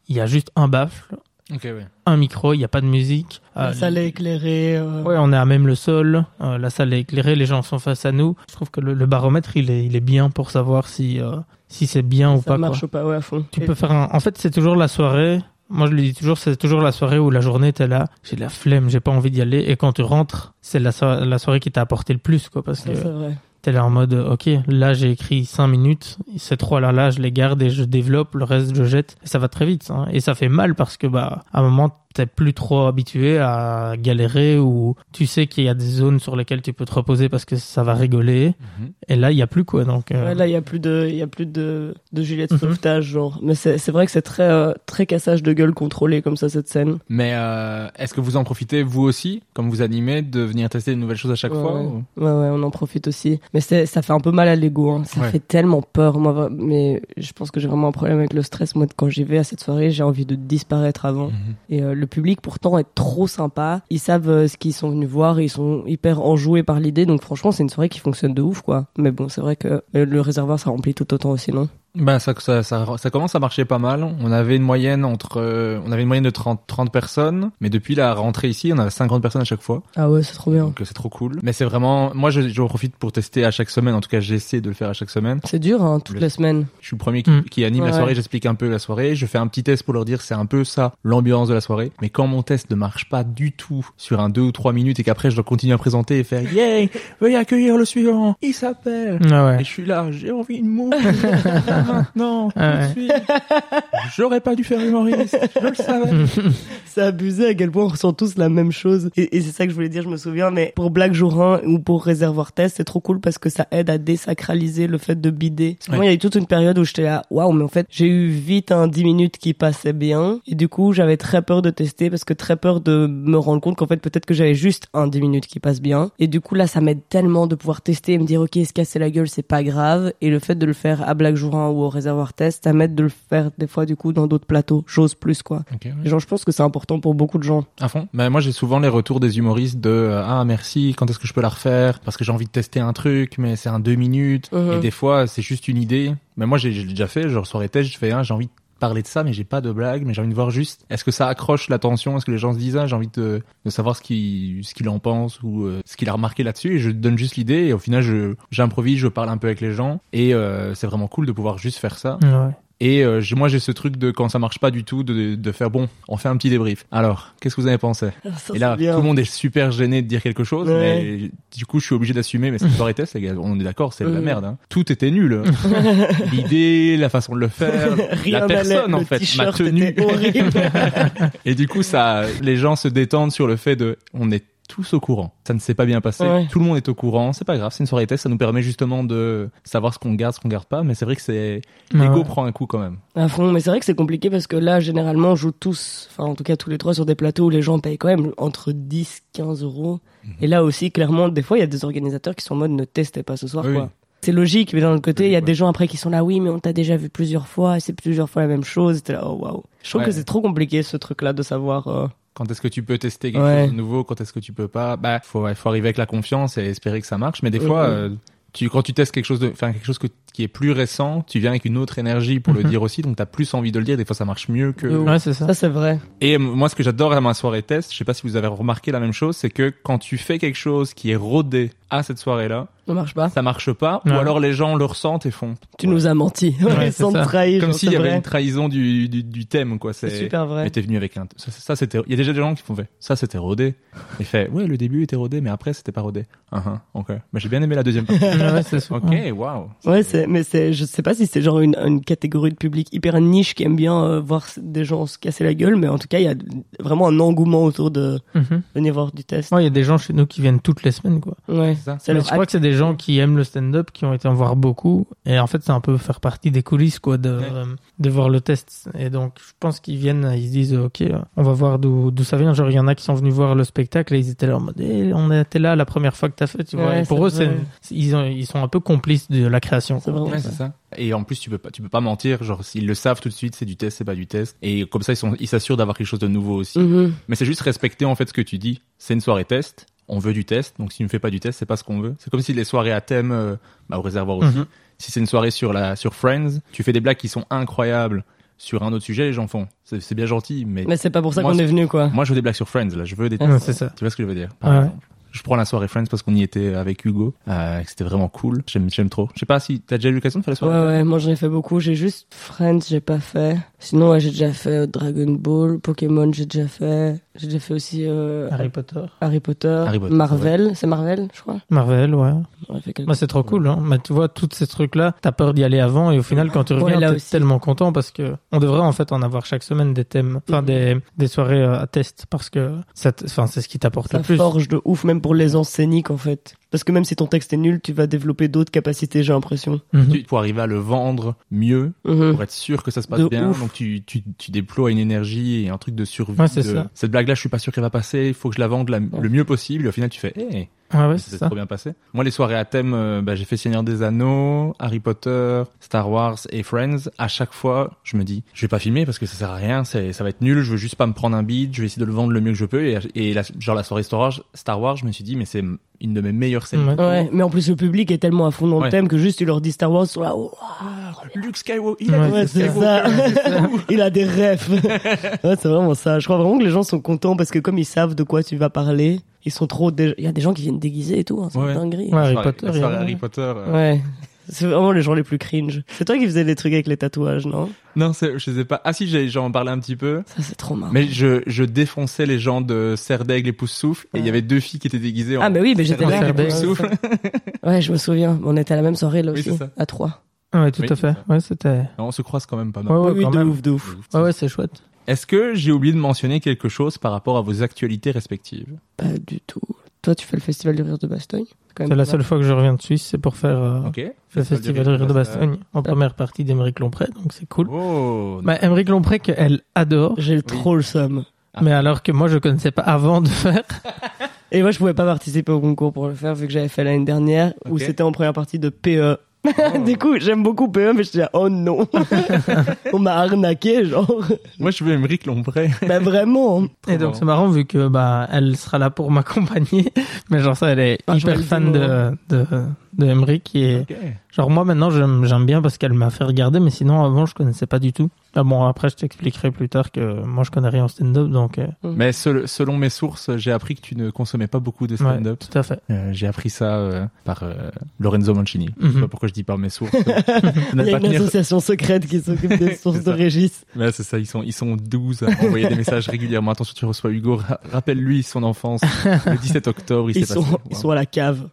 il y a juste un baffle, ouais un micro, il n'y a pas de musique. La Euh, salle est éclairée. euh, Ouais, on est à même le sol, euh, la salle est éclairée, les gens sont face à nous. Je trouve que le, le baromètre, il est, il est bien pour savoir si, euh, si c'est bien ou ça pas, marche quoi. ou pas, ouais, à fond. Tu Et- peux faire un, en fait, c'est toujours la soirée. Moi, je le dis toujours, c'est toujours la soirée où la journée t'es là, j'ai de la flemme, j'ai pas envie d'y aller, et quand tu rentres, c'est la, so- la soirée qui t'a apporté le plus, quoi, parce Ça, que c'est vrai. T'es là en mode, ok, là j'ai écrit 5 minutes, ces trois là là je les garde et je développe, le reste je jette. Et ça va très vite. hein. Et ça fait mal parce que bah à un moment t'es plus trop habitué à galérer ou tu sais qu'il y a des zones sur lesquelles tu peux te reposer parce que ça va rigoler. Mhm. Et là il y a plus quoi donc. euh, Ouais, là, il y a plus de, il y a plus de, de gilet de Mhm. sauvetage, genre. Mais c'est, c'est vrai que c'est très, euh, très cassage de gueule contrôlé comme ça cette scène. mais euh, est-ce que vous en profitez vous aussi comme vous animez de venir tester de nouvelles choses à chaque Ouais, fois ouais. ou- Ouais, ouais, on en profite aussi. Mais ça fait un peu mal à l'ego, hein. Ça Ouais. fait tellement peur, moi. Mais je pense que j'ai vraiment un problème avec le stress. Moi, quand j'y vais à cette soirée, j'ai envie de disparaître avant. Mhm. Et euh, le public, pourtant, est trop sympa. Ils savent euh, ce qu'ils sont venus voir ils sont hyper enjoués par l'idée. Donc, franchement, c'est une soirée qui fonctionne de ouf, quoi. Mais bon, c'est vrai que euh, le réservoir, ça remplit tout autant aussi, non? Ben ça, ça, ça, ça commence à marcher pas mal. On avait une moyenne entre, euh, on avait une moyenne de 30, 30 personnes, mais depuis la rentrée ici, on a 50 personnes à chaque fois. Ah ouais, c'est trop bien. Donc c'est trop cool. Mais c'est vraiment, moi je, je profite pour tester à chaque semaine. En tout cas, j'essaie de le faire à chaque semaine. C'est dur, hein, toutes Le- les semaines. Je suis le premier qui, Mm. qui anime la soirée. J'explique un peu la soirée. Je fais un petit test pour leur dire c'est un peu ça l'ambiance de la soirée. Mais quand mon test ne marche pas du tout sur un deux ou trois minutes et qu'après je dois continuer à présenter et faire yeah, veuillez accueillir le suivant. Il s'appelle. Ah ouais. Et je suis là, j'ai envie de mourir. [laughs] maintenant, tout Ouais. [laughs] J'aurais pas dû faire humoriste, je le savais. [laughs] C'est abusé à quel point on ressent tous la même chose. Et, et c'est ça que je voulais dire, je me souviens. Mais pour Black Jour 1 ou pour Réservoir Test, c'est trop cool parce que ça aide à désacraliser le fait de bider. Parce que Moi, il y a eu toute une période où j'étais là, waouh, mais en fait, j'ai eu vite un 10 minutes qui passait bien. Et du coup, j'avais très peur de tester parce que très peur de me rendre compte qu'en fait, peut-être que j'avais juste un 10 minutes qui passe bien. Et du coup, là, ça m'aide tellement de pouvoir tester et me dire, ok, se casser la gueule, c'est pas grave. Et le fait de le faire à Black Jour 1 ou au Réservoir Test, ça m'aide de le faire des fois, du coup, dans d'autres plateaux. J'ose plus, quoi. Ouais. Genre, je pense que c'est important pour beaucoup de gens. À fond. Mais moi, j'ai souvent les retours des humoristes de euh, ah merci, quand est-ce que je peux la refaire? Parce que j'ai envie de tester un truc, mais c'est un deux minutes. Et des fois, c'est juste une idée. Mais moi, j'ai déjà fait. Genre soirée test, je fais ah, j'ai envie de parler de ça, mais j'ai pas de blague, mais j'ai envie de voir juste est-ce que ça accroche l'attention, est-ce que les gens se disent ah j'ai envie de, de savoir ce qu'il ce qu'il en pense ou euh, ce qu'il a remarqué là-dessus. Et je donne juste l'idée et au final je j'improvise, je parle un peu avec les gens et euh, c'est vraiment cool de pouvoir juste faire ça. Ouais. Et euh, moi j'ai ce truc de quand ça marche pas du tout de, de faire bon, on fait un petit débrief. Alors, qu'est-ce que vous avez pensé Ça, Et là, tout le monde est super gêné de dire quelque chose, Ouais. mais du coup, je suis obligé d'assumer. Mais c'est une soirée test, les gars. On est d'accord, c'est de la merde. Hein. Tout était nul. [laughs] L'idée, la façon de le faire, [laughs] Rien la personne en fait, ma tenue. horrible. [laughs] Et du coup, ça, les gens se détendent sur le fait de, on est tous au courant. Ça ne s'est pas bien passé. Ouais. Tout le monde est au courant. C'est pas grave. C'est une soirée test. Ça nous permet justement de savoir ce qu'on garde, ce qu'on garde pas. Mais c'est vrai que c'est l'ego ouais. prend un coup quand même. À fond, mais c'est vrai que c'est compliqué parce que là, généralement, on joue tous, enfin, en tout cas, tous les trois sur des plateaux où les gens payent quand même entre 10, 15 euros. Mhm. Et là aussi, clairement, des fois, il y a des organisateurs qui sont en mode ne testez pas ce soir, Oui, quoi. oui. C'est logique, mais d'un autre côté, il y a Ouais. des gens après qui sont là, oui, mais on t'a déjà vu plusieurs fois, c'est plusieurs fois la même chose. T'es là, oh waouh. Je trouve Ouais. que c'est trop compliqué, ce truc-là, de savoir, euh, Quand est-ce que tu peux tester quelque Ouais. chose de nouveau? Quand est-ce que tu peux pas? Bah, faut, ouais, faut arriver avec la confiance et espérer que ça marche. Mais des fois, euh, tu, quand tu testes quelque chose de, enfin quelque chose que, qui est plus récent, tu viens avec une autre énergie pour le Mhm. dire aussi. Donc t'as plus envie de le dire. Des fois, ça marche mieux que. Ouais, c'est ça. ça, c'est vrai. Et euh, moi, ce que j'adore à ma soirée test, je sais pas si vous avez remarqué la même chose, c'est que quand tu fais quelque chose qui est rodé à cette soirée-là, Ça marche pas. ça marche pas, Ouais. ou alors les gens le ressentent et font. Tu nous as menti. Ouais, sans te trahir. Comme s'il y avait vrai. une trahison du, du, du thème, quoi. C'est super vrai. Mais t'es venu avec un. Ça, ça, c'était. Il y a déjà des gens qui font fait. Ça, c'était rodé. Il fait. Ouais, le début était rodé, mais après, c'était pas rodé. Uh -huh, ok. Mais j'ai bien aimé la deuxième partie. [laughs] Ouais, c'est ça. ok, waouh. Ouais, c'est, mais c'est, je sais pas si c'est genre une, une catégorie de public hyper niche qui aime bien euh, voir des gens se casser la gueule, mais en tout cas, il y a vraiment un engouement autour de Mhm. venir voir du test. Ouais, il y a des gens chez nous qui viennent toutes les semaines, quoi. Ouais. C'est ça. C'est Mais leur je crois que c'est des gens qui aiment le stand-up, qui ont été en voir beaucoup. Et en fait, c'est un peu faire partie des coulisses, quoi, de, Ouais. euh, de voir le test. Et donc, je pense qu'ils viennent, ils se disent, OK, on va voir d'où d'où ça vient. Genre, il y en a qui sont venus voir le spectacle et ils étaient là en mode, Eh, on était là la première fois que t'as fait, tu vois. Ouais, Et pour eux, c'est, vrai. ils, ont, ils sont un peu complices de la création. C'est ça. c'est ça. Et en plus, tu peux pas, tu peux pas mentir. Genre, s'ils le savent tout de suite, c'est du test, c'est pas du test. Et comme ça, ils sont, ils s'assurent d'avoir quelque chose de nouveau aussi. Mhm. Mais c'est juste respecter en fait ce que tu dis. C'est une soirée test. On veut du test. Donc, si tu ne fais pas du test, c'est pas ce qu'on veut. C'est comme si les soirées à thème, euh, bah, au réservoir aussi. Mhm. Si c'est une soirée sur la, sur Friends, tu fais des blagues qui sont incroyables sur un autre sujet, les gens font. C'est c'est bien gentil, mais, Mais c'est pas pour ça qu'on est venu, quoi. moi, je veux des blagues sur Friends, là. Je veux des Ouais, tests. c'est ça. Tu vois ce que je veux dire? Par Ouais. exemple. Je prends la soirée Friends parce qu'on y était avec Hugo, euh, c'était vraiment cool. J'aime, j'aime trop. Je sais pas si t'as déjà eu l'occasion de faire la Ouais, soirée. ouais, moi j'en ai fait beaucoup. J'ai juste Friends, j'ai pas fait. Sinon, ouais, j'ai déjà fait euh, Dragon Ball, Pokémon, j'ai déjà fait. J'ai déjà fait aussi euh, Harry Potter. Harry Potter, Harry Potter, Marvel. C'est Marvel, je crois? Marvel, ouais. Bah, c'est trop cool, hein. Mais tu vois, tous ces trucs-là, t'as peur d'y aller avant et au final, quand tu reviens, là t'es tellement content parce que on devrait en fait en avoir chaque semaine des thèmes, enfin des, des soirées euh, à test parce que ça, c'est ce qui t'apporte Ça le plus. forge de ouf, même pour les enseignants en fait. Parce que même si ton texte est nul, tu vas développer d'autres capacités, j'ai l'impression. Mhm. Tu, pour arriver à le vendre mieux, Mhm. pour être sûr que ça se passe De bien. ouf. Donc tu, tu, tu déploies une énergie et un truc de survie. Ouais, c'est de, ça. Cette blague-là, je suis pas sûr qu'elle va passer. Il faut que je la vende la- le mieux possible. Et au final, tu fais, hey, Ouais, ouais, ça c'est trop bien passé. Moi, les soirées à thème, euh, bah, j'ai fait Seigneur des Anneaux, Harry Potter, Star Wars et Friends. À chaque fois, je me dis, je vais pas filmer parce que ça sert à rien. Ça va être nul. Je veux juste pas me prendre un beat. Je vais essayer de le vendre le mieux que je peux. Et, et la, genre la soirée Star Wars, Star Wars, je me suis dit, mais c'est une de mes meilleures scènes. Ouais. Ouais, mais en plus le public est tellement à fond dans Ouais. le thème que juste tu leur dis Star Wars, ils sont là, oh, Luke Skywalker, il a Ouais, ouais, ça. [laughs] il a des rêves. [laughs] ouais, c'est vraiment ça. Je crois vraiment que les gens sont contents parce que comme ils savent de quoi tu vas parler, ils sont trop. dé- Il y a des gens qui viennent déguiser et tout. Hein, c'est Ouais. une dinguerie. Ouais, Harry Potter, la il y a- soirée Harry Potter. euh, Ouais. C'est vraiment les gens les plus cringe. C'est toi qui faisais des trucs avec les tatouages, non? Non, c'est- je sais pas. Ah si, j'ai- j'en parlais un petit peu. Ça, c'est trop marrant. Mais je, je défonçais les gens de Serre d'Aigle et Pouce Souffle. Et il y avait deux filles qui étaient déguisées en Ah, mais oui, mais j'étais Serre là. d'Aigle et Pouce Ouais, Souffle. [laughs] Ouais, je me souviens. On était à la même soirée là Oui, aussi. À trois. Ouais, tout Oui, à fait. Ouais, c'était. Non, on se croise quand même pas mal. Ouais, ouais, oui, quand de même. ouf, de ouf. Ouais, ouais, c'est chouette. Est-ce que j'ai oublié de mentionner quelque chose par rapport à vos actualités respectives? Pas du tout. Toi, tu fais le festival du rire de Bastogne C'est la seule fois que je reviens de Suisse, c'est pour faire euh, le festival de rire de Bastogne en première partie d'Emeric Lompré, donc c'est cool. Oh. Bah, Emeric Lompré qu'elle adore, J'ai trop le seum. Ah. mais alors que moi je connaissais pas avant de faire. Et moi, je pouvais pas participer au concours pour le faire vu que j'avais fait l'année dernière où c'était en première partie de PE. [laughs] du coup, j'aime beaucoup PE, mais je dis oh non, [laughs] on m'a arnaqué, genre. Moi, je veux Émeric Lompré. bah vraiment. Et donc c'est marrant vu que bah elle sera là pour m'accompagner, [laughs] mais genre ça elle est Ah, hyper fan de de Emeric et Ok. genre moi maintenant j'aime bien parce qu'elle m'a fait regarder, mais sinon avant je connaissais pas du tout. Ah bon après je t'expliquerai plus tard que moi je connais rien en stand-up donc euh, Mais sel- selon mes sources, j'ai appris que tu ne consommais pas beaucoup de ouais, stand-up. tout à fait. Euh, j'ai appris ça euh, par euh, Lorenzo Mancini. Je sais Mhm. pas pourquoi je dis par mes sources. [laughs] Il y a une tenir. association secrète qui s'occupe des [laughs] sources de. Régis. Ouais, c'est ça, ils sont, ils sont 12 à envoyer des messages régulièrement. Attention, tu reçois Hugo. Ra- Rappelle-lui son enfance. Le [laughs] 17 octobre, il Ils s'est sont, passé. ils Wow. sont à la cave.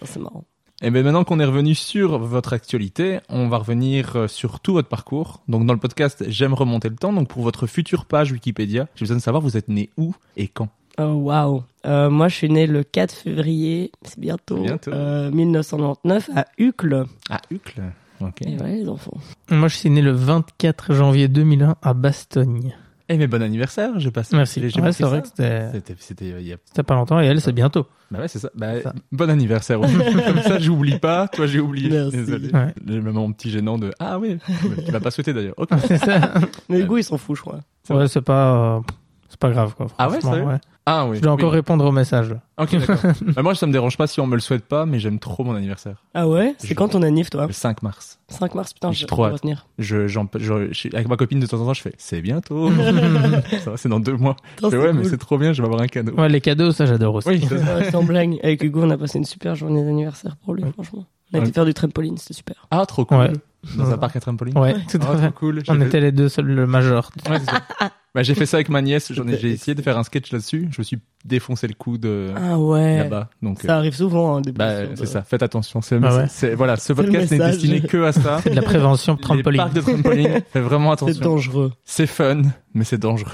Putain, C'est marrant. Et bien maintenant qu'on est revenu sur votre actualité, on va revenir euh, sur tout votre parcours. Donc dans le podcast, j'aime remonter le temps. Donc pour votre future page Wikipédia, j'ai besoin de savoir vous êtes né où et quand? Oh waouh. Euh, moi, je suis né le 4 février, c'est bientôt, Bientôt. euh, 1999 à Uccle. À Uccle. Ok. Et ouais, les enfants. Moi je suis né le 24 janvier 2001 à Bastogne. Eh mais bon anniversaire, j'ai passé. Merci. j'ai- Ouais, c'est vrai ça. que c'était C'était, c'était, euh, il y a... c'était pas longtemps et elle c'est bientôt. Bah ouais, c'est ça. Bah, Ça. Bon anniversaire. [laughs] Comme ça, j'oublie pas. Toi, j'ai oublié. Merci. Désolé. Ouais. J'ai même mon petit gênant de Ah oui. [laughs] Tu m'as pas souhaité d'ailleurs. Ok. c'est ça. Mais Hugo, ils s'en fout, je crois. C'est Ouais, c'est pas euh, c'est pas grave quoi. Ah ouais, sérieux Ah oui. Je dois encore Oui. répondre au message. là. Ok, d'accord. [laughs] Bah, moi, ça me dérange pas si on me le souhaite pas, mais j'aime trop mon anniversaire. Ah ouais? C'est quand ton annif, toi? Le 5 mars. 5 mars, putain, J'ai je trop retenir. Je, j'en, je, je- avec ma copine de temps en temps, je fais c'est bientôt. [laughs] ça va, c'est dans deux mois. Je fais, c'est ouais, mais c'est trop bien, je vais avoir un cadeau. Ouais, les cadeaux, ça j'adore aussi. Oui, ça. Sans blague. Avec Hugo, on a passé une super journée d'anniversaire pour lui, franchement. On a été faire du trampoline, c'était super. Ah, trop cool. Ouais. Dans un parc à trampoline. Ouais, tout à fait. cool. J'ai On fait- était les deux seuls le major. Ouais, c'est. [laughs] Bah, j'ai fait ça avec ma nièce. J'en ai, j'ai essayé de faire un sketch là-dessus. Je me suis défoncé le coude euh, Ah ouais. là-bas. Donc, Ça euh, arrive souvent, hein, des bah, c'est de- ça. Faites attention. C'est, Ah ouais. c'est- voilà, ce podcast n'est destiné que à ça. C'est de la prévention Les trampoline. parcs de trampoline. [laughs] Faites vraiment C'est attention. dangereux. C'est fun, mais c'est dangereux.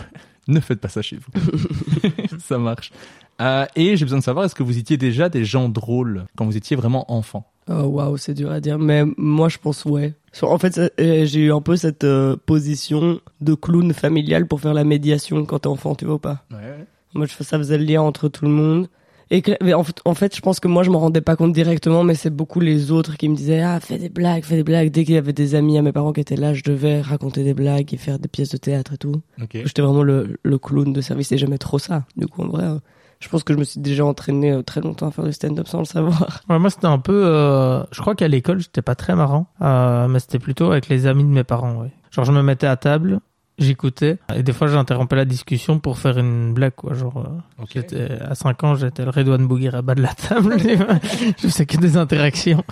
Ne faites pas ça chez vous. [laughs] ça marche. Euh, et j'ai besoin de savoir, est-ce que vous étiez déjà des gens drôles quand vous étiez vraiment enfant? Oh waouh, c'est dur à dire, mais moi je pense ouais. En fait, euh, j'ai eu un peu cette euh, position de clown familial pour faire la médiation quand t'es enfant, tu vois ou pas? Ouais. Moi, je fais ça faisait le lien entre tout le monde. Et que- en, fait, en fait, je pense que moi, je m'en rendais pas compte directement, mais c'est beaucoup les autres qui me disaient ah fais des blagues, fais des blagues. Dès qu'il y avait des amis à mes parents qui étaient là, je devais raconter des blagues et faire des pièces de théâtre et tout. Ok. J'étais vraiment le, le clown de service et j'aimais trop ça. Du coup, en vrai, euh, je pense que je me suis déjà entraîné euh, très longtemps à faire du stand-up sans le savoir. [laughs] Ouais, moi, c'était un peu. euh, Je crois qu'à l'école, j'étais pas très marrant, euh, mais c'était plutôt avec les amis de mes parents. Ouais. Genre, je me mettais à table, j'écoutais, et des fois, j'interrompais la discussion pour faire une blague, quoi. Genre, euh, j'étais à 5 ans, j'étais le Redouane Bouguer bas de la table. [laughs] [laughs] je faisais que des interactions.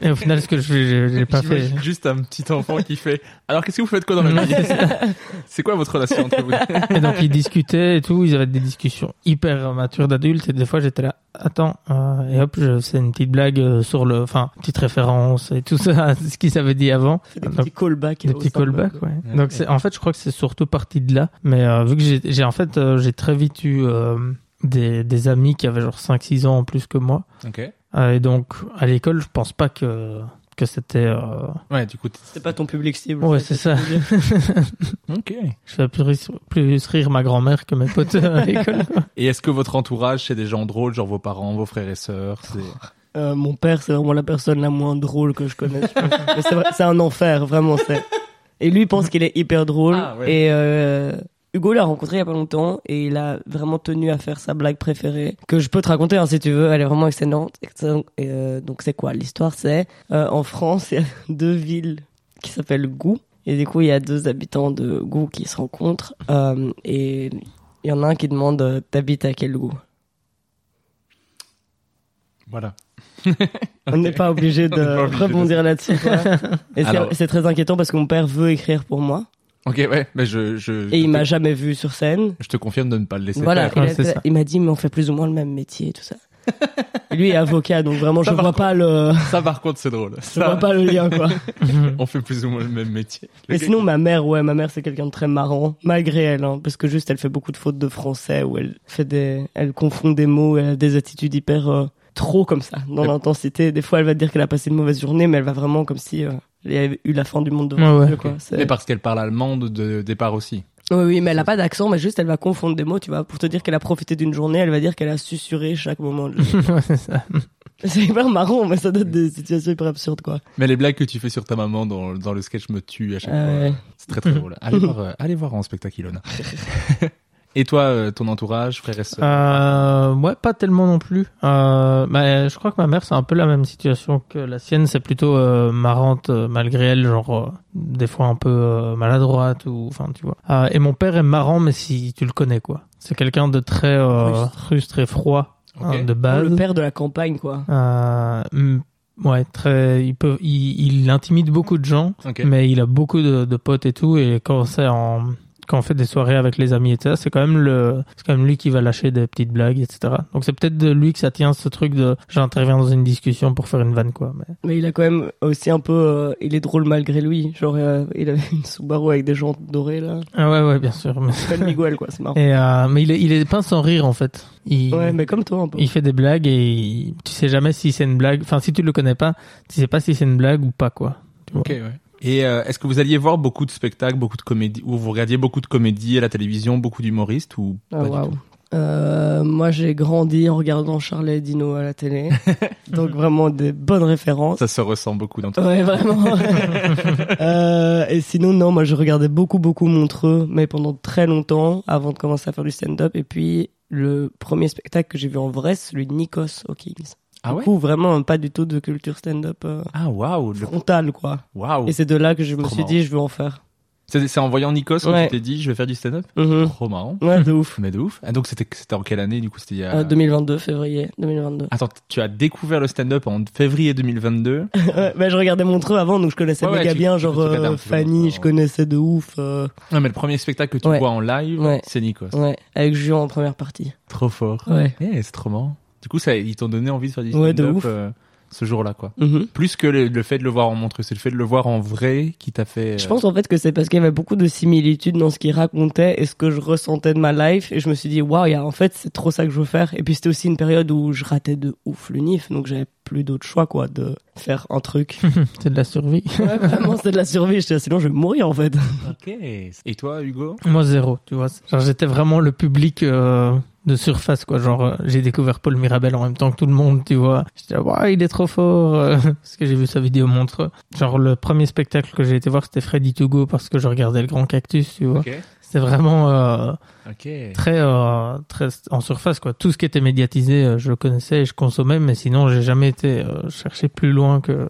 Et au final, ce que je j'ai- j'ai pas fait. Juste un petit enfant qui fait Alors, qu'est-ce que vous faites quoi dans la vie [laughs] C'est quoi votre relation entre vous? Et donc ils discutaient et tout, ils avaient des discussions hyper matures d'adultes et des fois j'étais là, attends, euh, et hop, je faisais une petite blague euh, sur le, enfin, petite référence et tout ça, [laughs] ce qu'ils avaient dit avant. Des Donc, petits callbacks. des petits callbacks, ouais. Ouais. Donc c'est, en fait, je crois que c'est surtout parti de là. Mais euh, vu que j'ai, j'ai en fait, euh, j'ai très vite eu euh, des, des amis qui avaient genre 5-6 ans en plus que moi. Ok. Euh, et donc à l'école, je pense pas que que c'était. euh, Ouais, du coup. C'est pas ton public cible. Ouais, c'est ça. [laughs] Ok. Je fais plus, plus rire ma grand-mère que mes potes à l'école. Et est-ce que votre entourage, c'est des gens drôles, genre vos parents, vos frères et sœurs c'est... Euh, mon père, c'est vraiment la personne la moins drôle que je connaisse. c'est un enfer, vraiment. C'est. Et lui il pense qu'il est hyper drôle. Ah, ouais. Et euh, Hugo l'a rencontré il y a pas longtemps et il a vraiment tenu à faire sa blague préférée que je peux te raconter hein, si tu veux. Elle est vraiment excellente. excellente. Et, euh, donc c'est quoi? L'histoire, c'est euh, en France, [laughs] il y a deux villes qui s'appellent Gou. Et du coup, il y a deux habitants de Gou qui se rencontrent. Euh, et il y en a un qui demande T'habites à quel Gou? Voilà. [laughs] On n'est pas obligé [laughs] de rebondir là-dessus. Et c'est très inquiétant parce que mon père veut écrire pour moi Ok, ouais, mais je, je, et il je m'a jamais vu sur scène. je te confirme de ne pas le laisser Voilà, faire. il, m'a dit mais on fait plus ou moins le même métier et tout ça. Et [laughs] lui est avocat, donc vraiment, je Ça, par vois pas le, Ça, par contre, c'est drôle. je Ça, vois pas le lien, quoi. [laughs] on fait plus ou moins le même métier. Mais sinon, ma mère, ouais, ma mère, c'est quelqu'un de très marrant, malgré elle, hein, parce que juste, elle fait beaucoup de fautes de français, où elle fait des, elle confond des mots, elle a des attitudes hyper, euh, trop comme ça, dans l'intensité. Des fois, elle va te dire qu'elle a passé une mauvaise journée, mais elle va vraiment comme si, euh, il y avait eu la fin du monde devant Ouais, ouais. quoi. Mais parce qu'elle parle allemand de, départ aussi. Oui, oui, mais elle a pas d'accent, mais juste, elle va confondre des mots, tu vois. Pour te dire qu'elle a profité d'une journée, elle va dire qu'elle a susurré chaque moment. [laughs] de c'est hyper [laughs] marrant, mais ça donne des situations hyper absurdes, quoi. Mais les blagues que tu fais sur ta maman dans, dans le sketch me tuent à chaque Ah fois. C'est très très [laughs] drôle. Allez voir, euh, allez voir en spectacle, Ilona. Et toi, euh, ton entourage, frère et sœur Euh, ouais, pas tellement non plus. Euh, bah, je crois que ma mère, c'est un peu la même situation que la sienne. C'est plutôt euh, marrante euh, malgré elle, genre euh, des fois un peu euh, maladroite ou, enfin, tu vois. Euh, et mon père est marrant, mais si tu le connais, quoi. C'est quelqu'un de très euh, Rustre. et froid hein, de base. Le père de la campagne, quoi. Euh, mm, ouais, très. Il peut, il, il intimide beaucoup de gens, Ok. mais il a beaucoup de, de potes et tout. Et quand c'est en quand on fait des soirées avec les amis et ça, c'est quand même le, c'est quand même lui qui va lâcher des petites blagues, etc. Donc c'est peut-être de lui que ça tient ce truc de, j'interviens dans une discussion pour faire une vanne, quoi. Mais... Mais il a quand même aussi un peu, euh, il est drôle malgré lui. Genre, euh, il avait [laughs] une Subaru avec des jantes dorées, là. Ah ouais, ouais, bien sûr. Mais, C'est pas le Miguel, quoi, c'est marrant. et, euh, mais il est, il est peint sans rire, en fait. Il, Ouais, mais comme toi, un peu. il fait des blagues et il- tu sais jamais si c'est une blague. Enfin, si tu le connais pas, tu sais pas si c'est une blague ou pas, quoi. Tu vois. Ok, ouais. Et euh, est-ce que vous alliez voir beaucoup de spectacles, beaucoup de comédies, ou vous regardiez beaucoup de comédies à la télévision, beaucoup d'humoristes, ou Ah, pas du waouh. tout? Euh, moi, j'ai grandi en regardant Charlie et Dino à la télé. [laughs] Donc, vraiment des bonnes références. Ça se ressent beaucoup dans ton... Ouais, vraiment. [laughs] euh, et sinon, non, moi, je regardais beaucoup, beaucoup Montreux, mais pendant très longtemps, avant de commencer à faire du stand-up. Et puis, le premier spectacle que j'ai vu en vrai, c'est celui de Nikos au Kings. Ah du ouais coup, vraiment, pas du tout de culture stand-up euh, Ah frontale, quoi. Et c'est de là que je me Trop suis marrant. dit, je veux en faire. C'est en voyant Nikos que Ouais. tu t'es dit, je vais faire du stand-up. Mhm. Trop marrant. Ouais, de ouf. [laughs] Mais de ouf. Ah, donc c'était c'était en quelle année du coup? C'était il y a... Euh, 2022, février 2022. Attends, tu as découvert le stand-up en février 2022. [laughs] Ouais, bah, je regardais Montreux avant, donc je connaissais Ouais, ouais, méga tu- bien, tu- genre un euh, peu Fanny, Montreux, je connaissais de ouf. euh, Non, mais le premier spectacle que tu Ouais. vois en live, Ouais. c'est Nikos. ouais, avec Juan en première partie. Trop fort. Ouais. Eh, c'est trop marrant. Du coup, ça, ils t'ont donné envie de faire du Ouais, stand-up de ouf. euh, ce jour-là, quoi. Mhm. Plus que le, le fait de le voir en montreux, c'est le fait de le voir en vrai qui t'a fait. euh, Je pense en fait que c'est parce qu'il y avait beaucoup de similitudes dans ce qu'il racontait et ce que je ressentais de ma life et je me suis dit waouh, il y a- en fait c'est trop ça que je veux faire et puis c'était aussi une période où je ratais de ouf le NIF donc j'avais plus d'autre choix quoi de faire un truc. [laughs] C'est de la survie. ouais, vraiment c'est de la survie, J'étais là, sinon je vais mourir en fait. Ok. Et toi, Hugo? Moi zéro, tu vois. J'étais vraiment le public euh, de surface quoi. Genre euh, j'ai découvert Paul Mirabel en même temps que tout le monde, tu vois. J'étais Ouah, il est trop fort euh, [laughs] parce que j'ai vu sa vidéo montre. Genre le premier spectacle que j'ai été voir c'était Freddy To Go parce que je regardais le Grand Cactus, tu vois. C'était vraiment euh, très euh, très en surface quoi. Tout ce qui était médiatisé, euh, je le connaissais et je consommais, mais sinon j'ai jamais été euh, chercher plus loin que.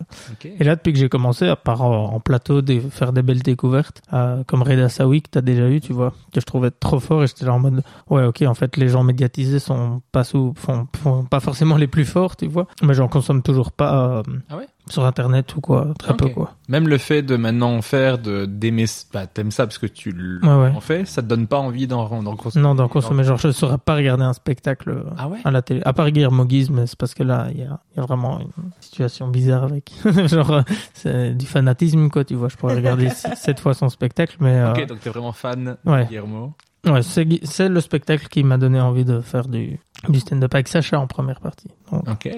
Et là depuis que j'ai commencé, à part en, en plateau, de faire des belles découvertes, euh, comme Reda Sawi que t'as déjà eu, tu vois, que je trouvais trop fort et j'étais là en mode ouais ok en fait les gens médiatisés sont pas sous font, font pas forcément les plus forts, tu vois, mais j'en consomme toujours pas euh, Ah ouais? Sur internet ou quoi, très peu quoi. Même le fait de maintenant en faire, de d'aimer, bah, t'aimes ça parce que tu l- Ouais, ouais. en fais, ça te donne pas envie d'en d'en consommer. Non, d'en consommer, genre je saurais pas regarder un spectacle euh, Ah ouais? à la télé. À part Guillermo Guise, mais c'est parce que là, il y a, il y a vraiment une situation bizarre avec. [laughs] genre, euh, c'est du fanatisme, quoi, tu vois. Je pourrais regarder [laughs] sept fois son spectacle, mais euh, Ok, donc t'es vraiment fan Ouais. de Guillermo. ouais, c'est, le spectacle qui m'a donné envie de faire du, du stand-up avec Sacha en première partie. Donc, Ok.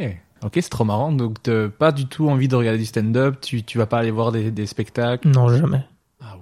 Ok, c'est trop marrant. Donc, t'as pas du tout envie de regarder du stand-up. Tu, tu vas pas aller voir des spectacles? non, jamais.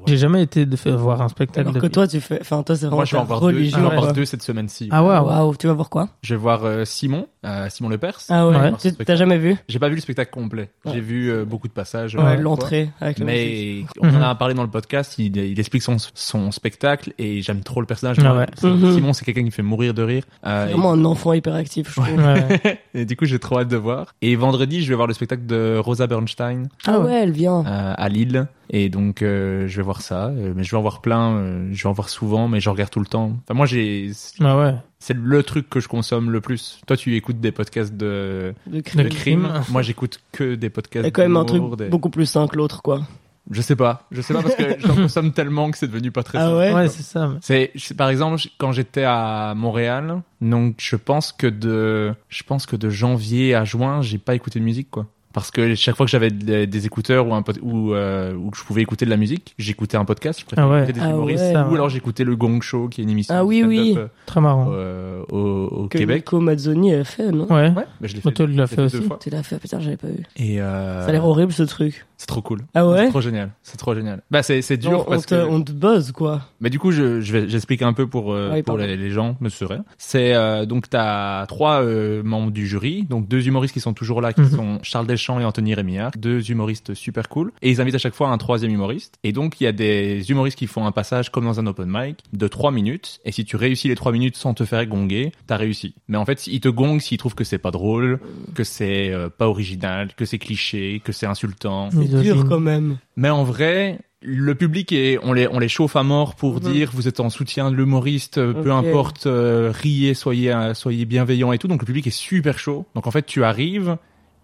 Ah. J'ai jamais été de faire voir un spectacle. Alors que toi tu fais, enfin toi c'est vraiment Moi, je vais en voir deux. Je vais en Ah voir deux cette semaine-ci. Ah ouais. Waouh, tu vas voir quoi? Je vais voir euh, Simon, euh, Simon Lepers. Ah ouais, Ouais. tu t'as jamais vu? J'ai pas vu le spectacle complet. Ouais. J'ai vu euh, beaucoup de passages. Ouais, euh, l'entrée avec. Mais on en Mhm. a parlé dans le podcast. Il, il explique son, son spectacle et j'aime trop le personnage. Ah ouais. Mhm. Simon, c'est quelqu'un qui me fait mourir de rire. Euh, C'est vraiment un enfant hyperactif je trouve. Ouais. [laughs] et, du coup, j'ai trop hâte de voir. Et vendredi, je vais voir le spectacle de Rosa Bernstein Ah ouais, elle vient. à Lille. Et donc, euh, je vais voir ça. Euh, mais je vais en voir plein. euh, je vais en voir souvent, mais je regarde tout le temps. Enfin, moi, j'ai. Ah ouais. C'est le truc que je consomme le plus. Toi, tu écoutes des podcasts de, De crime. [laughs] Moi, j'écoute que des podcasts. Il y a quand même un truc des- beaucoup plus sain que l'autre quoi. Je sais pas. Je sais pas parce que [laughs] j'en consomme tellement que c'est devenu pas très Ah simple. ouais Ouais, c'est ça. C'est, par exemple, quand j'étais à Montréal, donc je pense que de, je pense que de janvier à juin, j'ai pas écouté de musique, quoi. Parce que chaque fois que j'avais des, écouteurs ou un pod- ou, euh, ou que je pouvais écouter de la musique, j'écoutais un podcast. Je préférais Ah ouais. écouter des Ah humoristes. ouais. Ça, Ou alors j'écoutais le Gong Show, qui est une émission Ah de oui, oui. euh, Très marrant. euh, au, au Que Québec. Nico Mazzoni a fait, non? Ouais. Ouais, bah, je l'ai fait. Toi, tu l'as fait deux aussi. fois. Tu l'as fait, putain, j'avais pas vu. Et euh, Ça a l'air horrible ce truc. c'est trop cool. Ah ouais? C'est trop génial. C'est trop génial. Bah c'est c'est dur Non, on, parce te, que. on te buzz, quoi. Mais du coup, je, je vais, j'explique un peu pour, euh, oui, pour les, les gens, me serait. C'est euh, donc t'as trois euh, membres du jury, donc deux humoristes qui sont toujours là, qui Mhm. sont Charles Deschamps et Anthony Rémillard, deux humoristes super cool, et ils invitent à chaque fois un troisième humoriste. Et donc il y a des humoristes qui font un passage comme dans un open mic de trois minutes, et si tu réussis les trois minutes sans te faire gonguer, t'as réussi. Mais en fait, ils te gongent s'ils trouvent que c'est pas drôle, que c'est euh, pas original, que c'est cliché, que c'est insultant. C'est dur quand même. Mais en vrai, le public est, on les, on les chauffe à mort pour Mhm. dire vous êtes en soutien de l'humoriste, euh, peu importe, euh, riez, soyez, soyez bienveillants et tout. Donc le public est super chaud. Donc en fait, tu arrives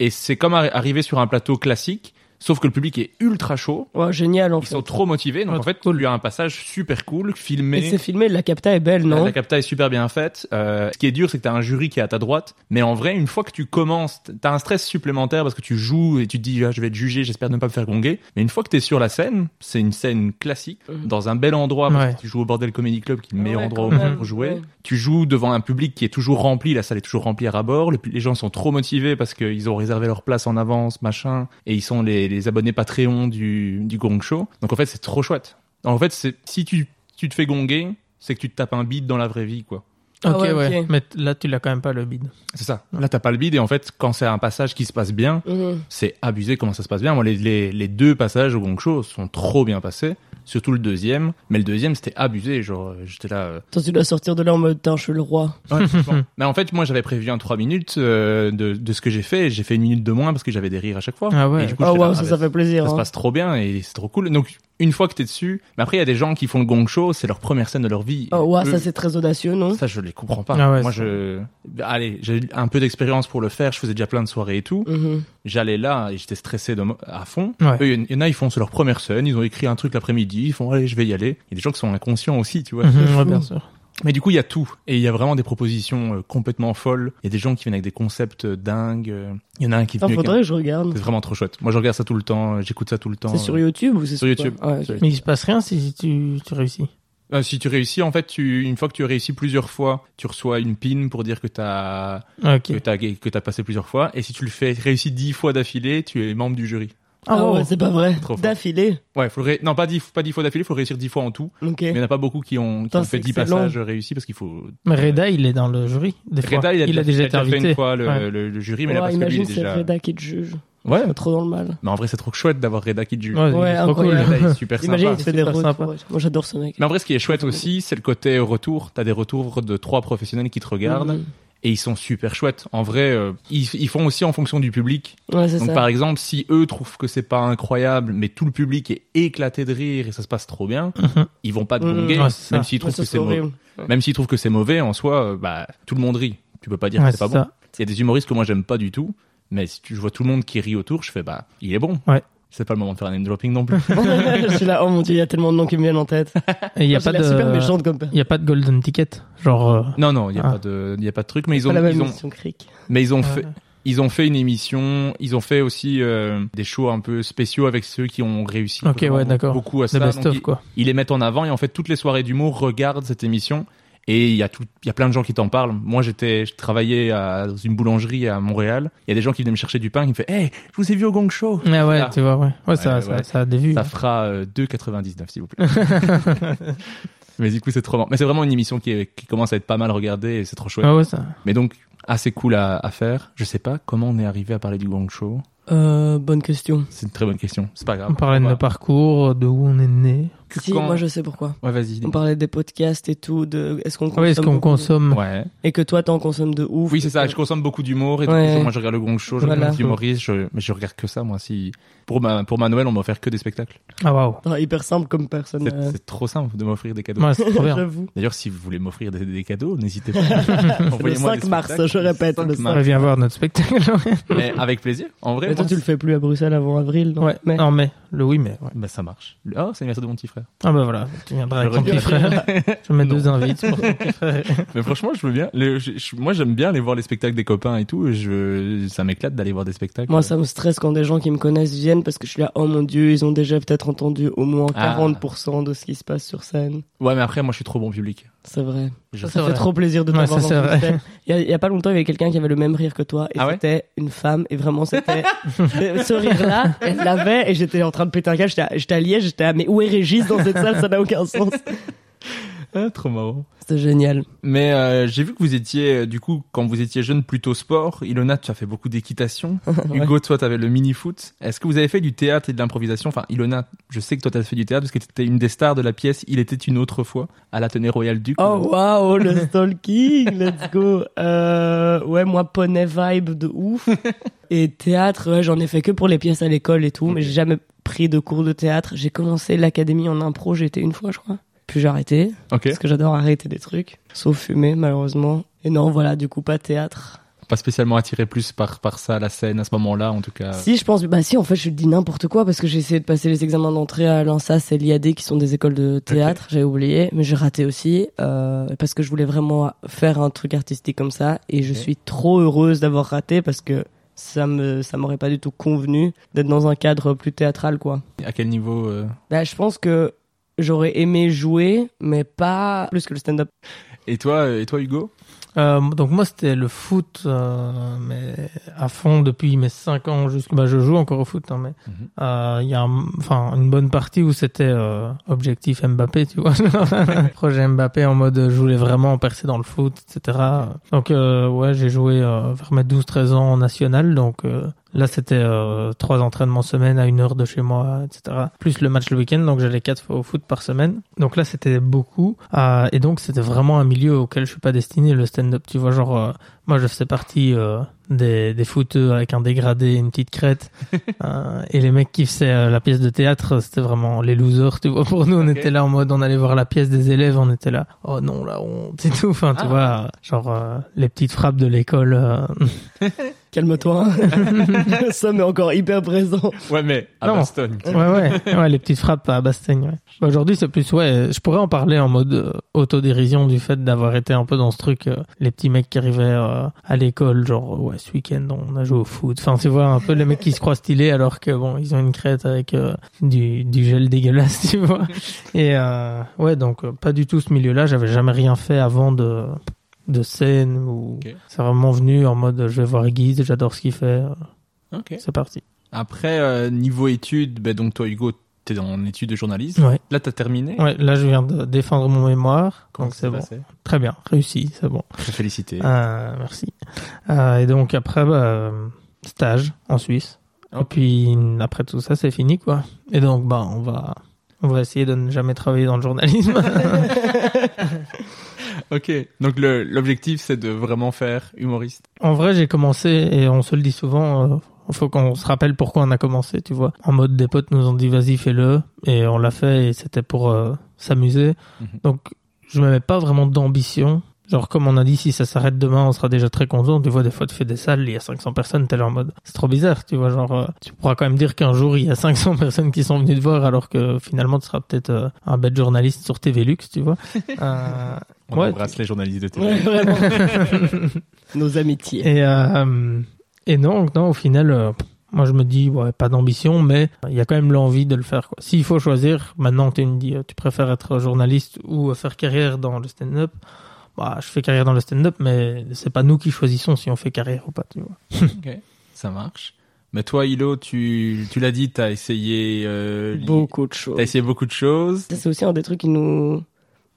et c'est comme arri- arriver sur un plateau classique, sauf que le public est ultra chaud. Ouais, génial, en Ils fait. sont trop motivés. Donc Ouais, en fait, il y a un passage super cool, Et filmé. c'est filmé, la capta est belle, non la capta est super bien faite. Euh, ce qui est dur, c'est que t'as un jury qui est à ta droite. Mais en vrai, une fois que tu commences, t'as un stress supplémentaire parce que tu joues et tu te dis, ah, je vais être jugé, j'espère ne pas me faire gonguer. Mais une fois que t'es sur la scène, c'est une scène classique, Mhm. dans un bel endroit, parce Ouais. que tu joues au Bordel Comedy Club, qui est le meilleur Ouais, endroit au monde pour jouer. ouais. Tu joues devant un public qui est toujours rempli, la salle est toujours remplie à ras-bord. Le pu- les gens sont trop motivés parce qu'ils ont réservé leur place en avance, machin. Et ils sont les, les abonnés Patreon du, du Gong Show. Donc en fait, c'est trop chouette. En fait, c'est, si tu, tu te fais gonguer, c'est que tu te tapes un beat dans la vraie vie, quoi. Ah Ok, ouais, ouais. ok. Mais là, tu l'as quand même pas le bide. C'est ça. Là, t'as pas le bide et en fait, quand c'est un passage qui se passe bien, Mhm. c'est abusé comment ça se passe bien. Moi, les, les, les deux passages au Gong Show sont trop bien passés. Surtout le deuxième. Mais le deuxième, c'était abusé. Genre, euh, j'étais là. euh, Toi, tu dois sortir de là en mode, je suis le roi. Ouais. [laughs] Mais en fait, moi, j'avais prévu un 3 minutes euh, de, de ce que j'ai fait. J'ai fait une minute de moins parce que j'avais des rires à chaque fois. Ah ouais. Et du coup, Oh là, ça, ah, ça fait plaisir. ça se hein. passe trop bien et c'est trop cool. Donc, une fois que t'es dessus, mais après, il y a des gens qui font le Gong Show, c'est leur première scène de leur vie. Oh ouais, Eux, ça c'est très audacieux, non? ça, je les comprends pas. Ah ouais, moi, je, allez, j'ai un peu d'expérience pour le faire. Je faisais déjà plein de soirées et tout. Mhm. J'allais là et j'étais stressé de à fond. Ouais. Il y en a, ils font sur leur première scène, ils ont écrit un truc l'après-midi, ils font allez, je vais y aller. Il y a des gens qui sont inconscients aussi, tu vois. Ouais, bien sûr. Mais du coup, il y a tout. Et il y a vraiment des propositions euh, complètement folles. Il y a des gens qui viennent avec des concepts euh, dingues. Il y en a un qui est venu avec faudrait un- que je regarde. C'est vraiment trop chouette. Moi, je regarde ça tout le temps, euh, j'écoute ça tout le temps. C'est sur YouTube ou c'est Sur YouTube. quoi Ah, ok. Mais il se passe rien si tu, tu réussis. Euh, si tu réussis, en fait, tu, une fois que tu réussis plusieurs fois, tu reçois une pin pour dire que t'as Ok. que t'as que t'as passé plusieurs fois. Et si tu le fais réussis dix fois d'affilée, tu es membre du jury. Ah wow. ouais, c'est pas vrai. Trop fort. D'affilée. Ouais, faut ré- non pas dix pas dix fois d'affilée, faut réussir dix fois en tout. Mais il n'y en a pas beaucoup qui ont, qui ont fait c'est 10 excellent. passages réussis parce qu'il faut. Mais Reda, il est dans le jury. Des fois. Reda, il a, déjà été fait invité. une fois le, Ouais. le- le jury, mais là Ouais, parce que lui, est c'est déjà. Reda qui te juge. Ouais, Pas trop dans le mal. mais en vrai, c'est trop chouette d'avoir Reda qui te juge. Ouais, il est Ouais, trop cool. incroyable. Reda est super Imagine, sympa. il te fait des super retours. Moi j'adore ce mec. Mais en vrai, ce qui est chouette aussi, c'est le côté retour. T'as des retours de trois professionnels qui te regardent Mhm. Et ils sont super chouettes. En vrai, euh, ils, ils font aussi en fonction du public. Ouais, Donc ça. par exemple, si eux trouvent que c'est pas incroyable, mais tout le public est éclaté de rire et ça se passe trop bien, Mhm. ils vont pas te gonguer, Ouais, ça. même s'ils Ouais, trouvent ça, que c'est mauvais. Même s'ils trouvent que c'est mauvais en soi, euh, bah tout le monde rit. Tu peux pas dire que c'est pas c'est bon. ça. Il y a des humoristes que moi j'aime pas du tout, mais si tu je vois tout le monde qui rit autour, je fais bah il est bon. Ouais. C'est pas le moment de faire un name dropping non plus. [laughs] je suis là, oh mon dieu, il y a tellement de noms qui me viennent en tête. Et il y a pas l'air super de, méchante comme il y a pas de golden ticket. Genre, euh, non non, il y a Ah. pas de il y a pas de truc, mais ils pas ont la même ils ont émission cric. mais ils ont fait ils ont fait une émission, ils ont fait aussi euh, des shows un peu spéciaux avec ceux qui ont réussi Ok, vraiment ouais, d'accord. beaucoup à the ça. best Donc, of, ils- quoi. ils les mettent en avant et en fait toutes les soirées d'humour regardent cette émission et il y a tout il y a plein de gens qui t'en parlent moi j'étais je travaillais à, dans une boulangerie à Montréal il y a des gens qui venaient me chercher du pain qui me fait hey je vous ai vu au Gong Show Ah ouais, Ah. tu vois, ouais. Ouais, ça, Ouais, ça, ouais. ça a des vues. ça fera euh, 2,99 s'il vous plaît [laughs] mais du coup c'est trop marrant mais c'est vraiment une émission qui, est- qui commence à être pas mal regardée et c'est trop chouette Ah ouais, ça. mais donc assez cool à, à faire je sais pas comment on est arrivé à parler du Gong Show Euh, bonne question. c'est une très bonne question c'est pas grave On parlait de nos parcours, de où on est né. Que Si, quand- moi je sais pourquoi. ouais vas-y On parlait des podcasts et tout, de est-ce qu'on oui, est-ce consomme qu'on consomme ouais Et que toi t'en consommes de ouf. Oui, c'est ça. Je consomme beaucoup d'humour et Ouais. moi je regarde le Gong Show, je Voilà. regarde les humoristes, je, mais je regarde que ça moi. Si pour ma pour ma Noël, on m'a offert que des spectacles. Ah waouh. Ah, hyper simple comme personne. C'est euh, c'est trop simple de m'offrir des cadeaux. Ouais, c'est trop [laughs] bien. J'avoue. D'ailleurs, si vous voulez m'offrir des, des cadeaux, n'hésitez [laughs] pas. Le Envoyez-moi 5 des mars, je répète, le 5 5 mars. On vient voir notre spectacle. [laughs] Mais avec plaisir. En vrai, Mais toi tu le fais plus à Bruxelles avant avril, non ouais, Mais- en mai. le 8 mai. Ouais. Bah ça marche. Oh, c'est l'anniversaire de mon petit frère. Ah bah voilà, tu viendras avec Je ton petit frère. [laughs] Je mets deux invites pour ton petit frère. [laughs] Mais franchement, je veux bien. Le- je- je- moi, j'aime bien aller voir les spectacles des copains et tout. Je, ça m'éclate d'aller voir des spectacles. Moi, ça me stresse quand des gens qui me connaissent viennent parce que je suis là, oh mon dieu, ils ont déjà peut-être entendu au moins Ah. 40% de ce qui se passe sur scène. Ouais, mais après, moi, je suis trop bon public. C'est vrai. Je- Ça, fait vrai. trop plaisir de Ouais, t'avoir scène. Il y, a, il y a pas longtemps, il y avait quelqu'un qui avait le même rire que toi et Ah ouais c'était une femme et vraiment c'était [laughs] ce rire-là, elle l'avait et j'étais en train de péter un câble. J'étais à- J'étais à Liège, j'étais à mais où est Régis dans cette salle Ça n'a aucun sens. Ah, trop marrant. C'était génial. Mais euh, j'ai vu que vous étiez, euh, du coup, quand vous étiez jeune, plutôt sport. Ilona, tu as fait beaucoup d'équitation. [laughs] Hugo, toi, tu avais le mini-foot. Est-ce que vous avez fait du théâtre et de l'improvisation? Enfin, Ilona, je sais que toi, tu as fait du théâtre parce que tu étais une des stars de la pièce Il était une autre fois à l'Athénée Royal Duc. Oh waouh, le [laughs] stalking, let's go. Euh, ouais, moi poney vibe de ouf. [laughs] Et théâtre, ouais, j'en ai fait que pour les pièces à l'école et tout, mais j'ai jamais pris de cours de théâtre. J'ai commencé l'académie en impro, j'ai été une fois, je crois. Puis j'ai arrêté, parce que j'adore arrêter des trucs, sauf fumer malheureusement. Et non, voilà, du coup pas théâtre. Pas spécialement attiré plus par, par ça, la scène, à ce moment-là, en tout cas. Si, je pense, bah si, en fait, je dis n'importe quoi parce que j'ai essayé de passer les examens d'entrée à l'ANSAS et l'IAD qui sont des écoles de théâtre, j'avais oublié, mais j'ai raté aussi euh, parce que je voulais vraiment faire un truc artistique comme ça et je suis trop heureuse d'avoir raté parce que ça me ça m'aurait pas du tout convenu d'être dans un cadre plus théâtral quoi. À quel niveau euh, Bah, je pense que j'aurais aimé jouer, mais pas plus que le stand-up. Et toi, et toi, Hugo? Euh, donc moi c'était le foot, euh, mais à fond depuis mes 5 ans. Jusqu'à, bah, je joue encore au foot, hein, mais Mhm. euh, il y a un- enfin une bonne partie où c'était euh, objectif Mbappé, tu vois, [laughs] projet Mbappé en mode je voulais vraiment percer dans le foot, etc. Donc euh, ouais j'ai joué euh, vers mes 12-13 ans en national, donc euh, Là, c'était euh, trois entraînements semaine à une heure de chez moi, etc. Plus le match le week-end, donc j'allais quatre fois au foot par semaine. Donc là, c'était beaucoup. Euh, et donc, c'était vraiment un milieu auquel je suis pas destiné, le stand-up. Tu vois, genre, euh, moi, je faisais partie euh, des, des footeux avec un dégradé, une petite crête. [laughs] Euh, et les mecs qui faisaient euh, la pièce de théâtre, c'était vraiment les losers. Tu vois, pour nous, on était là en mode, on allait voir la pièce des élèves, on était là. Oh non, là, on, c'est tout. Enfin, tu Ah. vois, genre euh, les petites frappes de l'école. euh, [laughs] Calme-toi. [laughs] ça m'est encore hyper présent. Ouais, mais à Non. Boston. Ouais, ouais, ouais, les petites frappes à Bastogne. Ouais. Bah, Aujourd'hui, c'est plus, ouais, je pourrais en parler en mode euh, autodérision du fait d'avoir été un peu dans ce truc, euh, les petits mecs qui arrivaient euh, à l'école, genre, ouais, ce week-end, on a joué au foot. Enfin, tu vois, un peu les mecs qui se croient stylés alors que, bon, ils ont une crête avec euh, du, du gel dégueulasse, tu vois. Et, euh, ouais, donc, pas du tout ce milieu-là. J'avais jamais rien fait avant de, de scène ou c'est vraiment venu en mode, je vais voir Guise, j'adore ce qu'il fait. C'est parti. Après, euh, niveau études, ben, donc toi, Hugo, t'es en études de journalisme. Ouais. Là, t'as terminé. Ouais, là, je viens de défendre mon mémoire. Comment donc c'est bon. Très bien, réussi, c'est bon. Félicité. Euh, merci. Euh, et donc après, bah, stage en Suisse. Et puis après tout ça, c'est fini quoi. Et donc bah on va on va essayer de ne jamais travailler dans le journalisme. [laughs] Ok. Donc le- l'objectif, c'est de vraiment faire humoriste. en vrai, j'ai commencé et on se le dit souvent. euh, faut qu'on se rappelle pourquoi on a commencé, tu vois. En mode des potes nous ont dit vas-y fais-le et on l'a fait et c'était pour euh, s'amuser. Mhm. Donc je me mets pas vraiment d'ambition. Genre comme on a dit, si ça s'arrête demain, on sera déjà très content. Tu vois, des fois tu fais des salles, il y a 500 personnes, t'es là en mode, c'est trop bizarre, tu vois. Genre, euh, tu pourras quand même dire qu'un jour il y a 500 [laughs] personnes qui sont venues te voir, alors que finalement tu seras peut-être euh, un bête journaliste sur TV Lux, tu vois. [laughs] Euh, On Ouais. embrasse les journalistes de télé. Ouais, vraiment. [laughs] Nos amitiés. et euh, et non, non, au final. euh, moi, je me dis, ouais, pas d'ambition, mais il y a quand même l'envie de le faire. S'il faut choisir, maintenant, tu me dis, tu préfères être journaliste ou euh, faire carrière dans le stand-up. Bah, je fais carrière dans le stand-up, mais c'est pas nous qui choisissons si on fait carrière ou pas, tu vois. [laughs] Ok. Ça marche. Mais toi, Hilo, tu, tu l'as dit, t'as essayé, euh, Beaucoup de choses. t'as essayé beaucoup de choses. C'est aussi un des trucs qui nous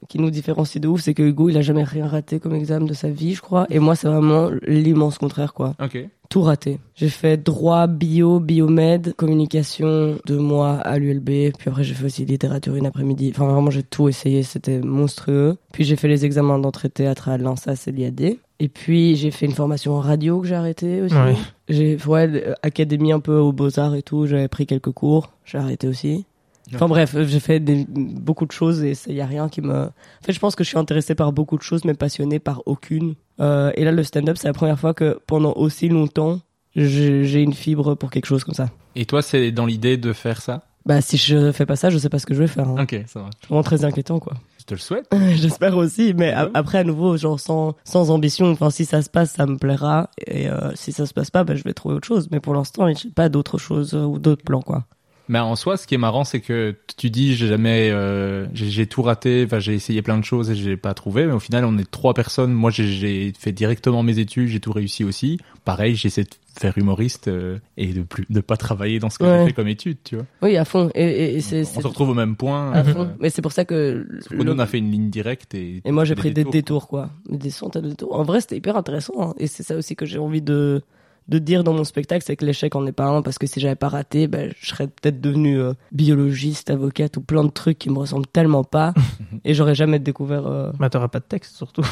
qui nous différencie de ouf, c'est que Hugo, il a jamais rien raté comme examen de sa vie, je crois. Et moi, c'est vraiment l'immense contraire, quoi. Ok. Tout raté. J'ai fait droit, bio, biomède, communication, deux mois à l'ULB. Puis après, j'ai fait aussi littérature une après-midi. Enfin, vraiment, j'ai tout essayé. C'était monstrueux. Puis j'ai fait les examens d'entrée théâtre à l'ANSAS et l'IAD. Et puis, j'ai fait une formation en radio que j'ai arrêté aussi. Ouais. J'ai, ouais, académie un peu aux Beaux-Arts et tout. J'avais pris quelques cours. J'ai arrêté aussi. Enfin bref, j'ai fait des- beaucoup de choses et il y a rien qui me. En fait, je pense que je suis intéressé par beaucoup de choses, mais passionné par aucune. Euh, et là, le stand-up, c'est la première fois que pendant aussi longtemps, j'ai une fibre pour quelque chose comme ça. Et toi, c'est dans l'idée de faire ça? Bah, si je fais pas ça, je sais pas ce que je vais faire. hein. Ok, ça va. C'est vraiment très inquiétant, quoi. Je te le souhaite. [laughs] J'espère aussi, mais après, à nouveau, genre sans, sans ambition. Enfin, si ça se passe, ça me plaira. Et euh, si ça se passe pas, bah, je vais trouver autre chose. Mais pour l'instant, j'ai pas d'autre chose euh, ou d'autres plans, quoi. Mais en soi, ce qui est marrant, c'est que tu dis j'ai jamais, euh, j'ai tout raté. Enfin, j'ai essayé plein de choses et j'ai pas trouvé. Mais au final, on est trois personnes. Moi, j'ai- fait directement mes études, j'ai tout réussi aussi. Pareil, j'essaie de faire humoriste euh, et de plus, de pas travailler dans ce que Ouais. j'ai fait comme études, tu vois. Oui, à fond. Et, et, et c'est, On c'est se retrouve au même point. à euh, fond. Mais c'est pour ça que. que nous, on a fait une ligne directe et. Et moi, j'ai pris des détours. détours, quoi. Des centaines de détours. En vrai, c'était hyper intéressant. hein. Et c'est ça aussi que j'ai envie de, de dire dans mon spectacle, c'est que l'échec en est pas un, parce que si j'avais pas raté, ben, je serais peut-être devenu euh, biologiste, avocate ou plein de trucs qui me ressemblent tellement pas. [laughs] et j'aurais jamais découvert. euh, Bah, t'auras pas de texte, surtout.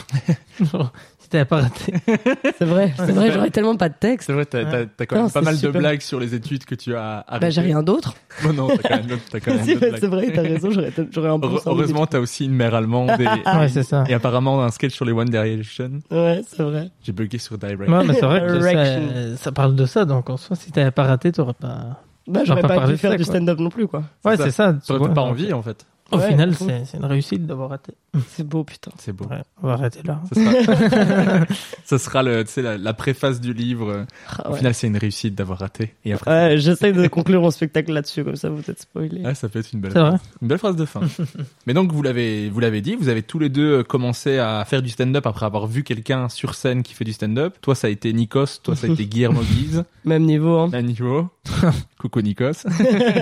[laughs] Pas raté. [laughs] C'est vrai, c'est vrai, j'aurais tellement pas de texte. C'est vrai, t'as t'as- t'as quand Non, même pas mal de blagues sur les études que tu as arrêtées. Bah, j'ai rien d'autre. Oh non, t'as quand même, t'as quand même [laughs] Si, d'autres c'est vrai, t'as raison, j'aurais, j'aurais un bon Heureusement, t'as aussi une mère allemande et, [laughs] Ouais, c'est ça. et apparemment un sketch sur les One Direction. Ouais, c'est vrai. J'ai bugué sur Direct. Ouais, mais c'est vrai que ça, ça parle de ça, donc en soi, si t'avais pas raté, t'aurais pas. Bah, j'aurais pas pu faire ça, du stand-up non plus, quoi. Ouais, c'est ça. T'aurais pas envie, en fait. Au Ouais, final, c'est c'est une réussite d'avoir raté. C'est beau, putain. C'est beau. Ouais, on va arrêter là. Ça sera, [laughs] ça sera le, la, la préface du livre. Ah, Au ouais. final, c'est une réussite d'avoir raté. Et après, Ouais, j'essaie de conclure mon spectacle là-dessus, comme ça vous êtes spoilé. ah, ça peut être une belle, vrai. une belle phrase de fin. [laughs] Mais donc, vous l'avez, vous l'avez dit, vous avez tous les deux euh, commencé à faire du stand-up après avoir vu quelqu'un sur scène qui fait du stand-up. Toi, ça a été Nikos, toi, ça a été Guillermo Guise. [laughs] Même niveau, hein. Un niveau. [laughs] Coucou Nikos.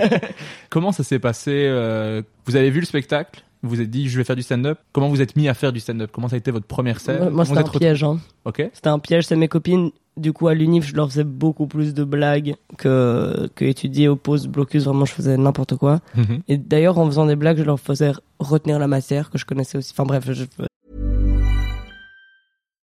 [laughs] Comment ça s'est passé euh, Vous avez vu le spectacle? Vous vous êtes dit je vais faire du stand-up. Comment vous êtes mis à faire du stand-up? Comment ça a été votre première scène? Moi, c'était un êtes piège, hein. Ok. C'était un piège, c'est mes copines. Du coup, à l'unif, je leur faisais beaucoup plus de blagues que, que étudier au post-blocus. Vraiment, je faisais n'importe quoi. Mhm. Et d'ailleurs, en faisant des blagues, je leur faisais retenir la matière que je connaissais aussi. Enfin bref, je,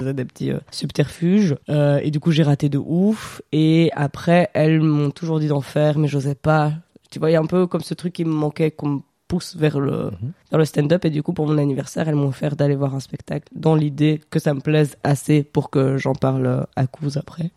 des petits euh, subterfuges. Euh, et du coup, j'ai raté de ouf. Et après, elles m'ont toujours dit d'en faire, mais j'osais pas. Tu vois, il y a un peu comme ce truc qui me manquait, qu'on me pousse vers le, vers le stand-up. Et du coup, pour mon anniversaire, elles m'ont offert d'aller voir un spectacle dans l'idée que ça me plaise assez pour que j'en parle à cause après.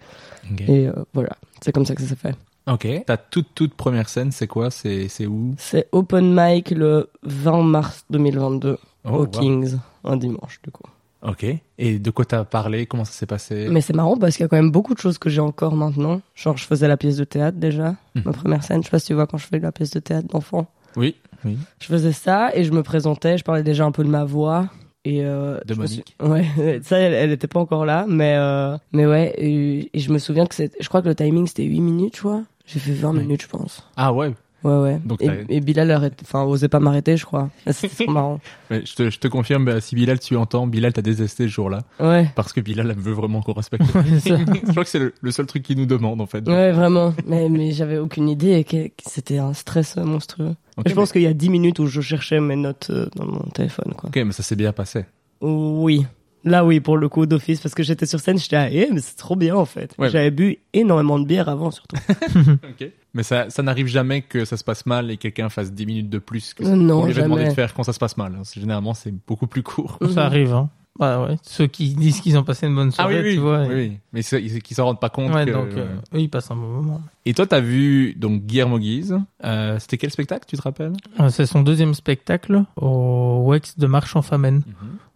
Et euh, voilà, c'est comme ça que ça s'est fait. Ok. Ta toute toute première scène, c'est quoi? C'est c'est où? C'est open mic le 20 mars 2022 Oh, au wow. Kings, un dimanche du coup. Ok. Et de quoi t'as parlé? Comment ça s'est passé? Mais c'est marrant parce qu'il y a quand même beaucoup de choses que j'ai encore maintenant. Genre, je faisais la pièce de théâtre déjà, Mhm. ma première scène. Je sais pas si tu vois quand je fais la pièce de théâtre d'enfant. Oui. Oui. Je faisais ça et je me présentais, je parlais déjà un peu de ma voix. Et euh, De me suis- Monique. Ouais, [laughs] ça, elle, elle était pas encore là, mais, euh, mais ouais, et, et je me souviens que c'était, je crois que le timing c'était 8 minutes, tu vois. J'ai fait 20 Ouais. minutes, je pense. Ah ouais. Ouais, ouais. Donc et, Bilal arrête, enfin, osait pas m'arrêter, je crois. Trop [laughs] marrant. Mais je te je te confirme, bah, si Bilal tu entends, Bilal t'a détesté ce jour-là Ouais. parce que Bilal elle veut vraiment qu'on respecte. [laughs] C'est je crois que c'est le, le seul truc qu'il nous demande en fait. Ouais, vraiment. [laughs] Mais, mais j'avais aucune idée et que, que c'était un stress euh, monstrueux. Je pense qu'il y a 10 minutes où je cherchais mes notes euh, dans mon téléphone, quoi. Ok, mais ça s'est bien passé. Oui. Là, oui, pour le coup d'office, parce que j'étais sur scène, j'étais ah, eh, mais c'est trop bien, en fait. Ouais. J'avais bu énormément de bière avant, surtout. Ok. Mais ça, ça n'arrive jamais que ça se passe mal et quelqu'un fasse 10 minutes de plus que Euh, non, qu'on lui avait demandé de faire quand ça se passe mal. C'est- Généralement, c'est beaucoup plus court. Mhm. Ça arrive, hein. Bah ouais. Ceux qui disent qu'ils ont passé une bonne soirée, tu vois. Ah oui, oui. Mais c'est- ils qui s'en rendent pas compte. Ouais, que- donc euh, eux, ils passent un bon moment. Et toi, t'as vu donc Guillermo Guise. Euh, C'était quel spectacle, tu te rappelles? Euh, C'est son deuxième spectacle au Wex de Marche en.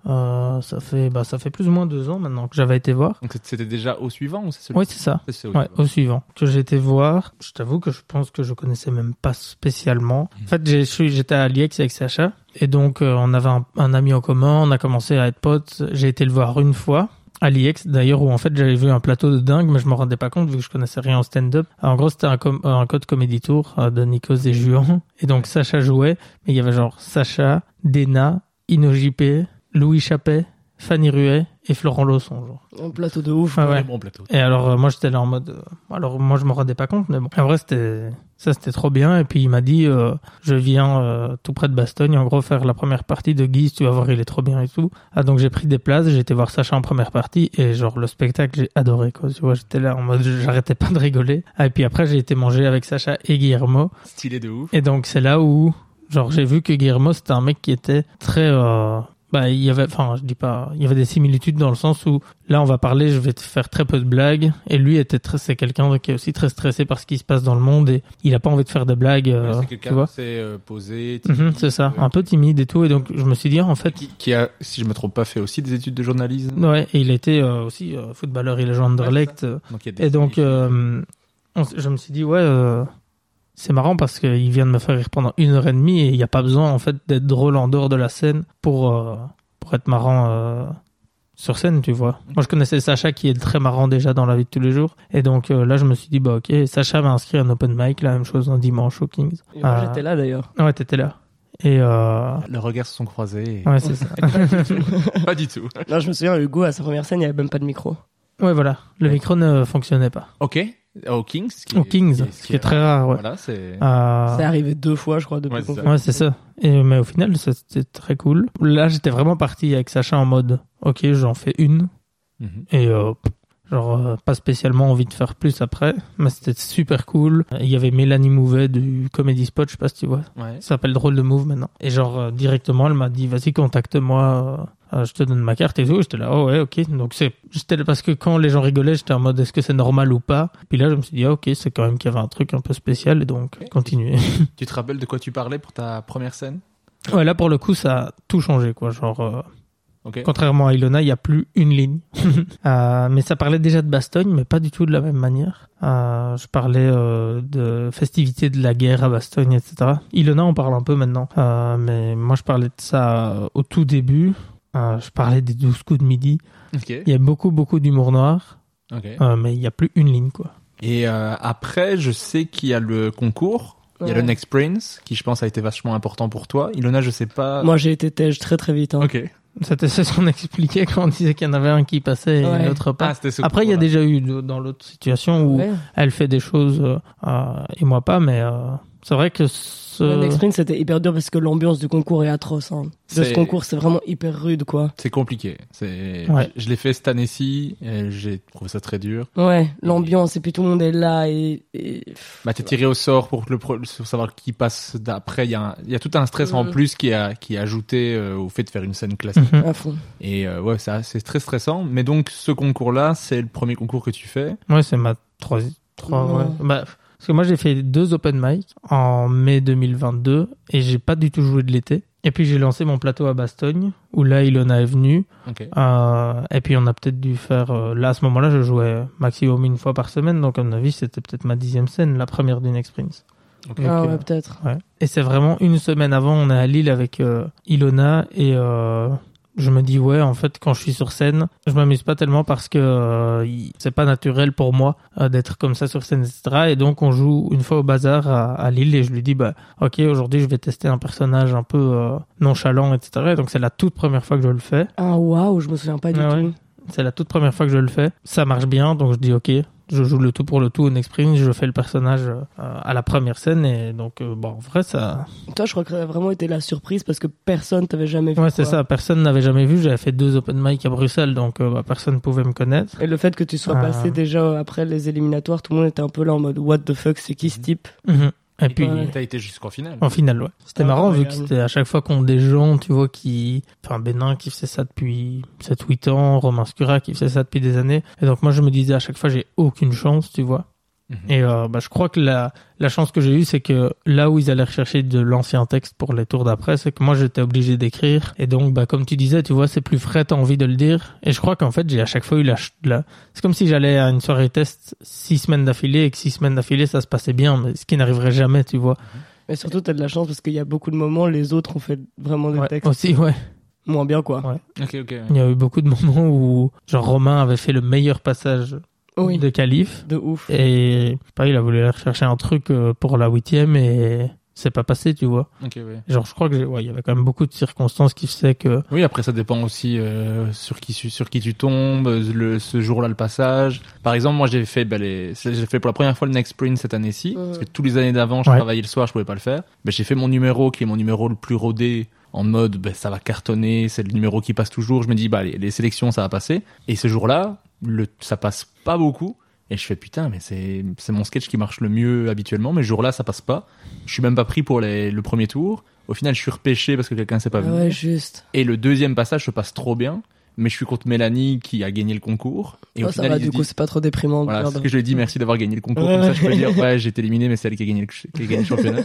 Euh, ça fait bah ça fait plus ou moins deux ans maintenant que j'avais été voir. Donc c'était déjà au suivant ou c'est celui Oui, c'est ça. C'est Ouais, suivant. au suivant que j'ai été voir. Je t'avoue que je pense que je connaissais même pas spécialement. En fait, j'étais à l'IEX avec Sacha et donc euh, on avait un, un ami en commun. On a commencé à être potes. J'ai été le voir une fois à l'IEX d'ailleurs où en fait j'avais vu un plateau de dingue mais je me rendais pas compte vu que je connaissais rien au stand-up. En gros c'était un, com- un code comédie tour euh, de Nikos et Juan et donc Sacha jouait mais il y avait genre Sacha, Dena, Ino JP, Louis Chappet, Fanny Ruet et Florent Lawson genre. Un plateau de ouf. Ouais, quoi. ouais. Bon plateau. Et alors euh, moi j'étais là en mode euh, alors moi je me rendais pas compte mais bon en vrai c'était ça c'était trop bien et puis il m'a dit euh, je viens euh, tout près de Bastogne en gros faire la première partie de Guise tu vas voir il est trop bien et tout ah donc j'ai pris des places j'ai été voir Sacha en première partie et genre le spectacle j'ai adoré quoi tu vois j'étais là en mode j'arrêtais pas de rigoler ah, et puis après j'ai été manger avec Sacha et Guillermo Stylé de ouf. et donc c'est là où genre j'ai vu que Guillermo c'était un mec qui était très euh, bah il y avait enfin je dis pas il y avait des similitudes dans le sens où là on va parler je vais te faire très peu de blagues. Et lui était très c'est quelqu'un qui est aussi très stressé par ce qui se passe dans le monde et il a pas envie de faire de blagues euh, c'est quelqu'un vois. assez euh, posé. Mhm, c'est ça euh, un peu timide et tout. Et donc je me suis dit en fait Qui, qui a, si je me trompe pas, fait aussi des études de journalisme. ouais et il était euh, aussi euh, footballeur il a joué Anderlecht. Donc il y a des Et donc, euh, on je me suis dit, ouais, euh, c'est marrant parce qu'il vient de me faire rire pendant une heure et demie et il n'y a pas besoin, en fait, d'être drôle en dehors de la scène pour, euh, pour être marrant euh, sur scène, tu vois. Moi, je connaissais Sacha qui est très marrant déjà dans la vie de tous les jours. Et donc, euh, là, je me suis dit, bah, ok, Sacha m'a inscrit à un open mic, la même chose un dimanche au Kings. Et moi, Euh, j'étais là d'ailleurs. Ouais, t'étais là. Et, euh, Les regards se sont croisés. et- ouais, c'est ça. [laughs] pas du tout. Non, je me souviens, Hugo, à sa première scène, il n'y avait même pas de micro. ouais, voilà. Le micro ne fonctionnait pas. Ok. Au Kings. ce qui Au est- Kings, ce qui est- ce qui est très rare, ouais. Voilà, c'est. Euh, C'est arrivé deux fois, je crois, depuis Ouais, c'est fait. Ouais, c'est ça. Et, mais au final, ça, c'était très cool. Là, j'étais vraiment parti avec Sacha en mode, ok, j'en fais une. Mhm. Et euh, genre, euh, pas spécialement envie de faire plus après. Mais c'était super cool. Il y avait Mélanie Mouvet du Comedy Spot, je sais pas si tu vois. Ouais. Ça s'appelle Drôle de Move maintenant. Et genre, euh, directement, elle m'a dit, vas-y, contacte-moi. Euh, je te donne ma carte et tout. J'étais là, oh ouais, ok. Donc c'est, j'étais parce que quand les gens rigolaient, j'étais en mode, est-ce que c'est normal ou pas? Puis là, je me suis dit, ah, ok, c'est quand même qu'il y avait un truc un peu spécial et donc, continuer. [laughs] Tu te rappelles de quoi tu parlais pour ta première scène? Ouais, là pour le coup, ça a tout changé, quoi. Genre, euh, Ok. contrairement à Ilona, il n'y a plus une ligne. [laughs] Euh, mais ça parlait déjà de Bastogne, mais pas du tout de la même manière. Euh, je parlais euh, de festivités de la guerre à Bastogne, etc. Ilona, on parle un peu maintenant. Euh, mais moi, je parlais de ça au tout début. Euh, je parlais des 12 coups de midi. Il y a beaucoup, beaucoup d'humour noir, euh, mais il n'y a plus une ligne, quoi. Et euh, après, je sais qu'il y a le concours. Il y a le Next Prince, qui je pense a été vachement important pour toi. Ilona, je sais pas. Moi, j'ai été tège très très vite. hein. Ok. C'était c'est ce qu'on [laughs] expliquait quand on disait qu'il y en avait un qui passait et l'autre pas. Ah, Après, il y a déjà eu dans l'autre situation où Ouais. elle fait des choses et moi pas, mais euh, c'est vrai que ce... Le Next Sprint, c'était hyper dur parce que l'ambiance du concours est atroce. Hein. De C'est- ce concours, c'est vraiment hyper rude, quoi. C'est compliqué. C'est. Ouais. Je, je l'ai fait cette année-ci. J'ai trouvé ça très dur. Ouais, l'ambiance, et puis tout le monde est là, et... et... Bah, t'es tiré au sort pour le pro- pour savoir qui passe d'après. Il y a, un- il y a tout un stress en Mhm. plus qui a qui est ajouté euh, au fait de faire une scène classique. Mhm. à fond. Et euh, ouais, ça c'est très stressant. Mais donc ce concours-là, c'est le premier concours que tu fais. Ouais, c'est ma troisième... Trois, ouais. Bah, parce que moi, j'ai fait deux open mic en mai 2022 et j'ai pas du tout joué de l'été. Et puis, j'ai lancé mon plateau à Bastogne où là, Ilona est venue. Euh, et puis, on a peut-être dû faire... euh, là, à ce moment-là, je jouais maximum une fois par semaine. Donc, à mon avis, c'était peut-être ma dixième scène, la première du Next Prince. Ah ouais, peut-être. Ouais. Et c'est vraiment une semaine avant, on est à Lille avec euh, Ilona et euh, je me dis ouais, en fait, quand je suis sur scène, je m'amuse pas tellement parce que euh, c'est pas naturel pour moi euh, d'être comme ça sur scène, etc. Et donc on joue une fois au bazar à, à Lille et je lui dis bah ok, aujourd'hui je vais tester un personnage un peu euh, nonchalant, etc. Et donc c'est la toute première fois que je le fais. Ah waouh, je me souviens pas du Ah ouais. tout. C'est la toute première fois que je le fais. Ça marche bien, donc je dis ok. Je joue le tout pour le tout au Next je fais le personnage euh, à la première scène et donc euh, bon en vrai ça Toi, je crois que ça a vraiment été la surprise parce que personne t'avait jamais vu. Ouais, c'est ça. Personne n'avait jamais vu. J'avais fait deux open mic à Bruxelles, donc euh, bah, personne pouvait me connaître. Et le fait que tu sois Ah. passé déjà après les éliminatoires, tout le monde était un peu là en mode What the fuck, c'est qui ce type? Mhm. Et puis, Ouais. T'as été jusqu'en finale. en finale, ouais. C'était Ah, marrant vu que c'était à chaque fois qu'on des gens, tu vois, qui, enfin, Bénin qui faisait ça depuis 7-8 ans, Romain Scura qui faisait ça depuis des années. Et donc, moi, je me disais à chaque fois, j'ai aucune chance, tu vois. Et euh, bah, je crois que la, la chance que j'ai eue, c'est que là où ils allaient rechercher de l'ancien texte pour les tours d'après, c'est que moi j'étais obligé d'écrire. Et donc, bah, comme tu disais, tu vois, c'est plus frais, t'as envie de le dire. Et je crois qu'en fait, j'ai à chaque fois eu la... ch- la... C'est comme si j'allais à une soirée test six semaines d'affilée et que six semaines d'affilée, ça se passait bien, mais ce qui n'arriverait jamais, tu vois. Mais surtout, t'as de la chance parce qu'il y a beaucoup de moments, les autres ont fait vraiment des Ouais, textes aussi, ouais. moins bien, quoi. Ouais. Ok, ok. Il y a eu beaucoup de moments où, genre, Romain avait fait le meilleur passage Oui. de Calife. De ouf. Et pas, il a voulu aller rechercher un truc euh, pour la huitième et c'est pas passé, tu vois. Ok, ouais. Genre, je crois que ouais, il y avait quand même beaucoup de circonstances qui faisaient que. Oui, après ça dépend aussi euh, sur qui sur qui tu tombes, le, ce jour-là le passage. Par exemple, moi j'ai fait bah, les, j'ai fait pour la première fois le next sprint cette année-ci parce que tous les années d'avant je Ouais. travaillais le soir, je pouvais pas le faire. Mais j'ai fait mon numéro qui est mon numéro le plus rodé en mode bah, ça va cartonner, c'est le numéro qui passe toujours. Je me dis bah les, les sélections ça va passer. Et ce jour-là, le ça passe pas beaucoup. Et je fais putain, mais c'est c'est mon sketch qui marche le mieux habituellement, mais ce jour-là ça passe pas. Je suis même pas pris pour les, le premier tour. Au final, je suis repêché parce que quelqu'un s'est pas Ah venu. ouais, juste. Et le deuxième passage se passe trop bien, mais je suis contre Mélanie qui a gagné le concours. Et Oh, au ça final, va, du coup, c'est pas trop déprimant. voilà, c'est ce que je lui ai dit, merci d'avoir gagné le concours. Comme ça, je peux [laughs] dire, ouais, j'ai été éliminé, mais c'est elle qui a gagné le, qui a gagné le championnat.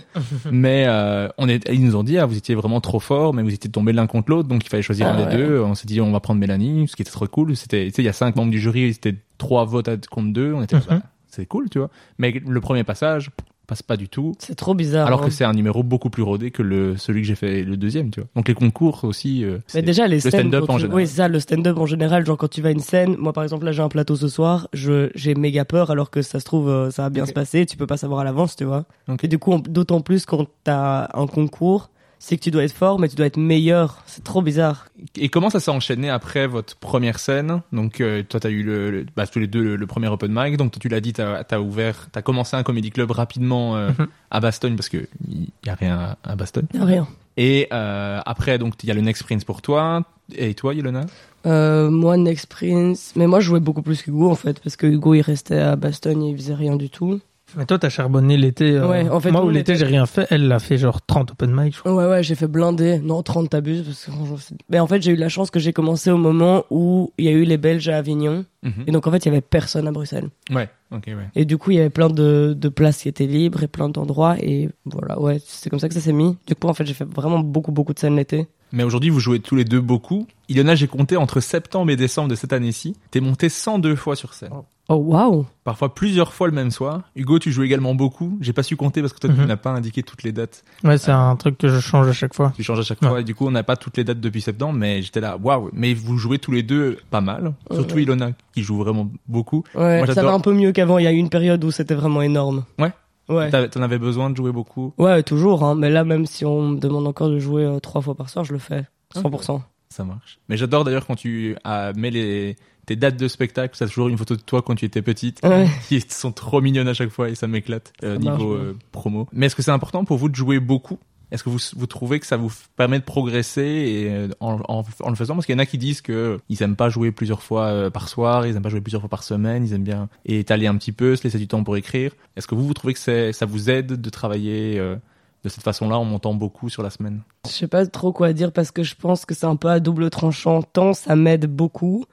mais euh, on est, ils nous ont dit, ah, vous étiez vraiment trop fort, mais vous étiez tombés l'un contre l'autre, donc il fallait choisir Ah un des ouais. deux. On s'est dit, on va prendre Mélanie, ce qui était trop cool. C'était, tu sais, il y a cinq membres du jury, c'était trois votes à- contre deux. On était, Mhm. bah, c'est cool, tu vois. Mais le premier passage passe pas du tout. C'est trop bizarre. Alors hein. que c'est un numéro beaucoup plus rodé que le celui que j'ai fait le deuxième, tu vois. Donc les concours aussi. euh, Mais déjà, les le stand-up en tu- général. Oui, ça, le stand-up en général. Genre, quand tu vas à une scène, moi, par exemple, là, j'ai un plateau ce soir, je, j'ai méga peur, alors que ça se trouve, euh, ça va bien se passer, tu peux pas savoir à l'avance, tu vois. Et du coup, d'autant plus quand t'as un concours, c'est que tu dois être fort, mais tu dois être meilleur. C'est trop bizarre. Et comment ça s'est enchaîné après votre première scène Donc euh, toi t'as eu le, le- bah, tous les deux le, le premier open mic. Donc toi, tu l'as dit, t'as as ouvert, t'as commencé un comedy club rapidement euh, Mhm. à Bastogne parce que il y a rien à, Bastogne. Y a rien. Et euh, après donc il y a le next prince pour toi. Et toi Yelena? Euh, moi, Next Prince. Mais moi, je jouais beaucoup plus qu'Hugo, en fait, parce que Hugo, il restait à Bastogne et il faisait rien du tout. Mais toi, t'as charbonné l'été. euh, Ouais, en fait, moi, l'été, était- j'ai rien fait. Elle l'a fait genre 30 open mic, je crois. Ouais, ouais, j'ai fait blinder. Non, 30 t'abuses, parce que Mais en fait, j'ai eu la chance que j'ai commencé au moment où il y a eu les Belges à Avignon. Et donc, en fait, il y avait personne à Bruxelles. Ouais. Ok ouais. Et du coup, il y avait plein de, de places qui étaient libres et plein d'endroits. Et voilà, ouais, c'est comme ça que ça s'est mis. Du coup, en fait, j'ai fait vraiment beaucoup, beaucoup de scènes l'été. Mais aujourd'hui vous jouez tous les deux beaucoup. Ilona j'ai compté entre septembre et décembre de cette année-ci. T'es monté 102 fois sur scène. Oh, waouh! Parfois plusieurs fois le même soir. Hugo, tu joues également beaucoup. J'ai pas su compter parce que toi, tu Mhm. n'as pas indiqué toutes les dates. Ouais, c'est un truc que je change à chaque fois. Tu changes à chaque Ouais. fois. Et du coup, on n'a pas toutes les dates depuis septembre, mais j'étais là, waouh. Mais vous jouez tous les deux pas mal. Surtout Ouais. Ilona, qui joue vraiment beaucoup. Ouais, Moi, ça va un peu mieux qu'avant. Il y a eu une période où c'était vraiment énorme. Ouais. Ouais. T'en avais besoin de jouer beaucoup. Ouais, toujours, hein. Mais là, même si on me demande encore de jouer euh, trois fois par soir, je le fais. 100%. Ça marche. Mais j'adore d'ailleurs quand tu as, mets les, tes dates de spectacle. Ça toujours une photo de toi quand tu étais petite. Ouais. [laughs] Qui sont trop mignonnes à chaque fois et ça m'éclate, euh, niveau euh, promo. Mais est-ce que c'est important pour vous de jouer beaucoup? Est-ce que vous, vous trouvez que ça vous permet de progresser et, euh, en, en, en le faisant? Parce qu'il y en a qui disent que ils aiment pas jouer plusieurs fois par soir, ils aiment pas jouer plusieurs fois par semaine, ils aiment bien étaler un petit peu, se laisser du temps pour écrire. Est-ce que vous, vous trouvez que ça vous aide de travailler euh, de cette façon-là en montant beaucoup sur la semaine? Je sais pas trop quoi dire parce que je pense que c'est un peu à double tranchant. Tant ça m'aide beaucoup,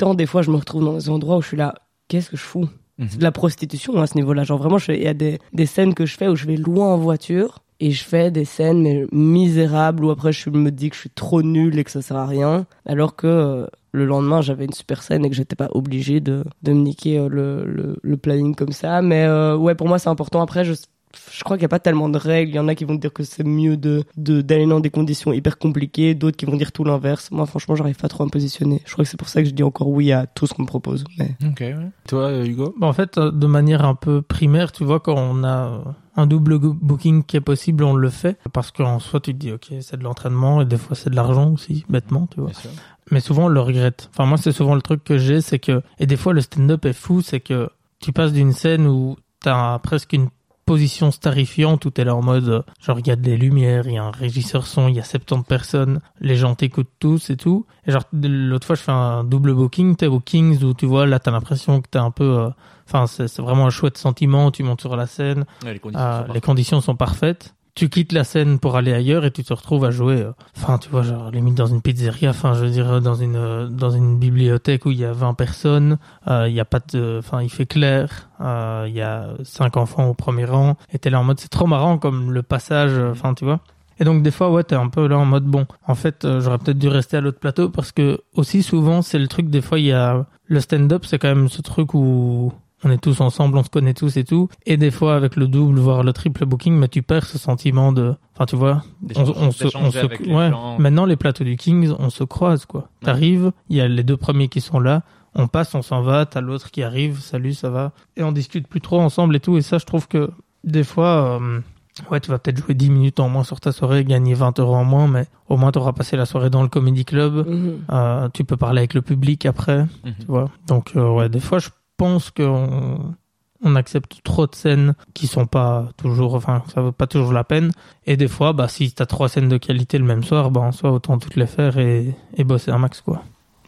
tant des fois je me retrouve dans des endroits où je suis là, qu'est-ce que je fous? Mhm. C'est de la prostitution à ce niveau-là. Genre vraiment, il y a des, des scènes que je fais où je vais loin en voiture et je fais des scènes mais misérables où après je me dis que je suis trop nul et que ça sert à rien. Alors que euh, le lendemain j'avais une super scène et que j'étais pas obligé de, de me niquer euh, le, le, le planning comme ça. Mais euh, ouais, pour moi c'est important. Après, je, je crois qu'il n'y a pas tellement de règles. Il y en a qui vont dire que c'est mieux de de- d'aller dans des conditions hyper compliquées, d'autres qui vont dire tout l'inverse. Moi, franchement, j'arrive pas trop à me positionner. Je crois que c'est pour ça que je dis encore oui à tout ce qu'on me propose. Mais... Ok, ouais. Toi, Hugo? Bah, en fait, euh, de manière un peu primaire, tu vois, quand on a un double booking qui est possible, on le fait. Parce qu'en soi, tu te dis, ok, c'est de l'entraînement et des fois, c'est de l'argent aussi, bêtement, tu vois. Mais souvent, on le regrette. Enfin, moi, c'est souvent le truc que j'ai, c'est que, et des fois, le stand-up est fou, c'est que tu passes d'une scène où t'as presque une position starifiante où t'es là en mode, euh, genre, il y a des lumières, il y a un régisseur son, il y a 70 personnes, les gens t'écoutent tous et tout. Et genre, l'autre fois, je fais un double booking, t'es au Kings où tu vois, là, t'as l'impression que t'es un peu, euh, enfin, c'est c'est vraiment un chouette sentiment, tu montes sur la scène, Ouais, les conditions euh, les conditions sont parfaites. Tu quittes la scène pour aller ailleurs et tu te retrouves à jouer. euh, Enfin, tu vois, genre limite dans une pizzeria. Enfin, je veux dire euh, dans une euh, dans une bibliothèque où il y a 20 personnes. euh, Il y a pas de. Enfin, il fait clair. Il y a cinq enfants au premier rang. Et t'es là en mode, c'est trop marrant comme le passage. Enfin, tu vois. Et donc des fois ouais t'es un peu là en mode bon en fait j'aurais peut-être dû rester à l'autre plateau parce que aussi souvent c'est le truc des fois il y a le stand-up c'est quand même ce truc où on est tous ensemble on se connaît tous et tout et des fois avec le double voire le triple booking mais tu perds ce sentiment de enfin tu vois on, se, on se avec les ouais gens. maintenant les plateaux du Kings on se croise quoi t'arrives il y a les deux premiers qui sont là on passe on s'en va t'as l'autre qui arrive salut ça va et on discute plus trop ensemble et tout et ça je trouve que des fois euh, Ouais, tu vas peut-être jouer 10 minutes en moins sur ta soirée, gagner 20 euros en moins, mais au moins tu auras passé la soirée dans le comedy club. Mhm. Euh, tu peux parler avec le public après, Mhm. tu vois. Donc, euh, ouais, des fois, je pense qu'on on accepte trop de scènes qui sont pas toujours, enfin, ça vaut pas toujours la peine. Et des fois, bah, si t'as trois scènes de qualité le même soir, bah, en soi, autant toutes les faire et, et bosser un max, quoi.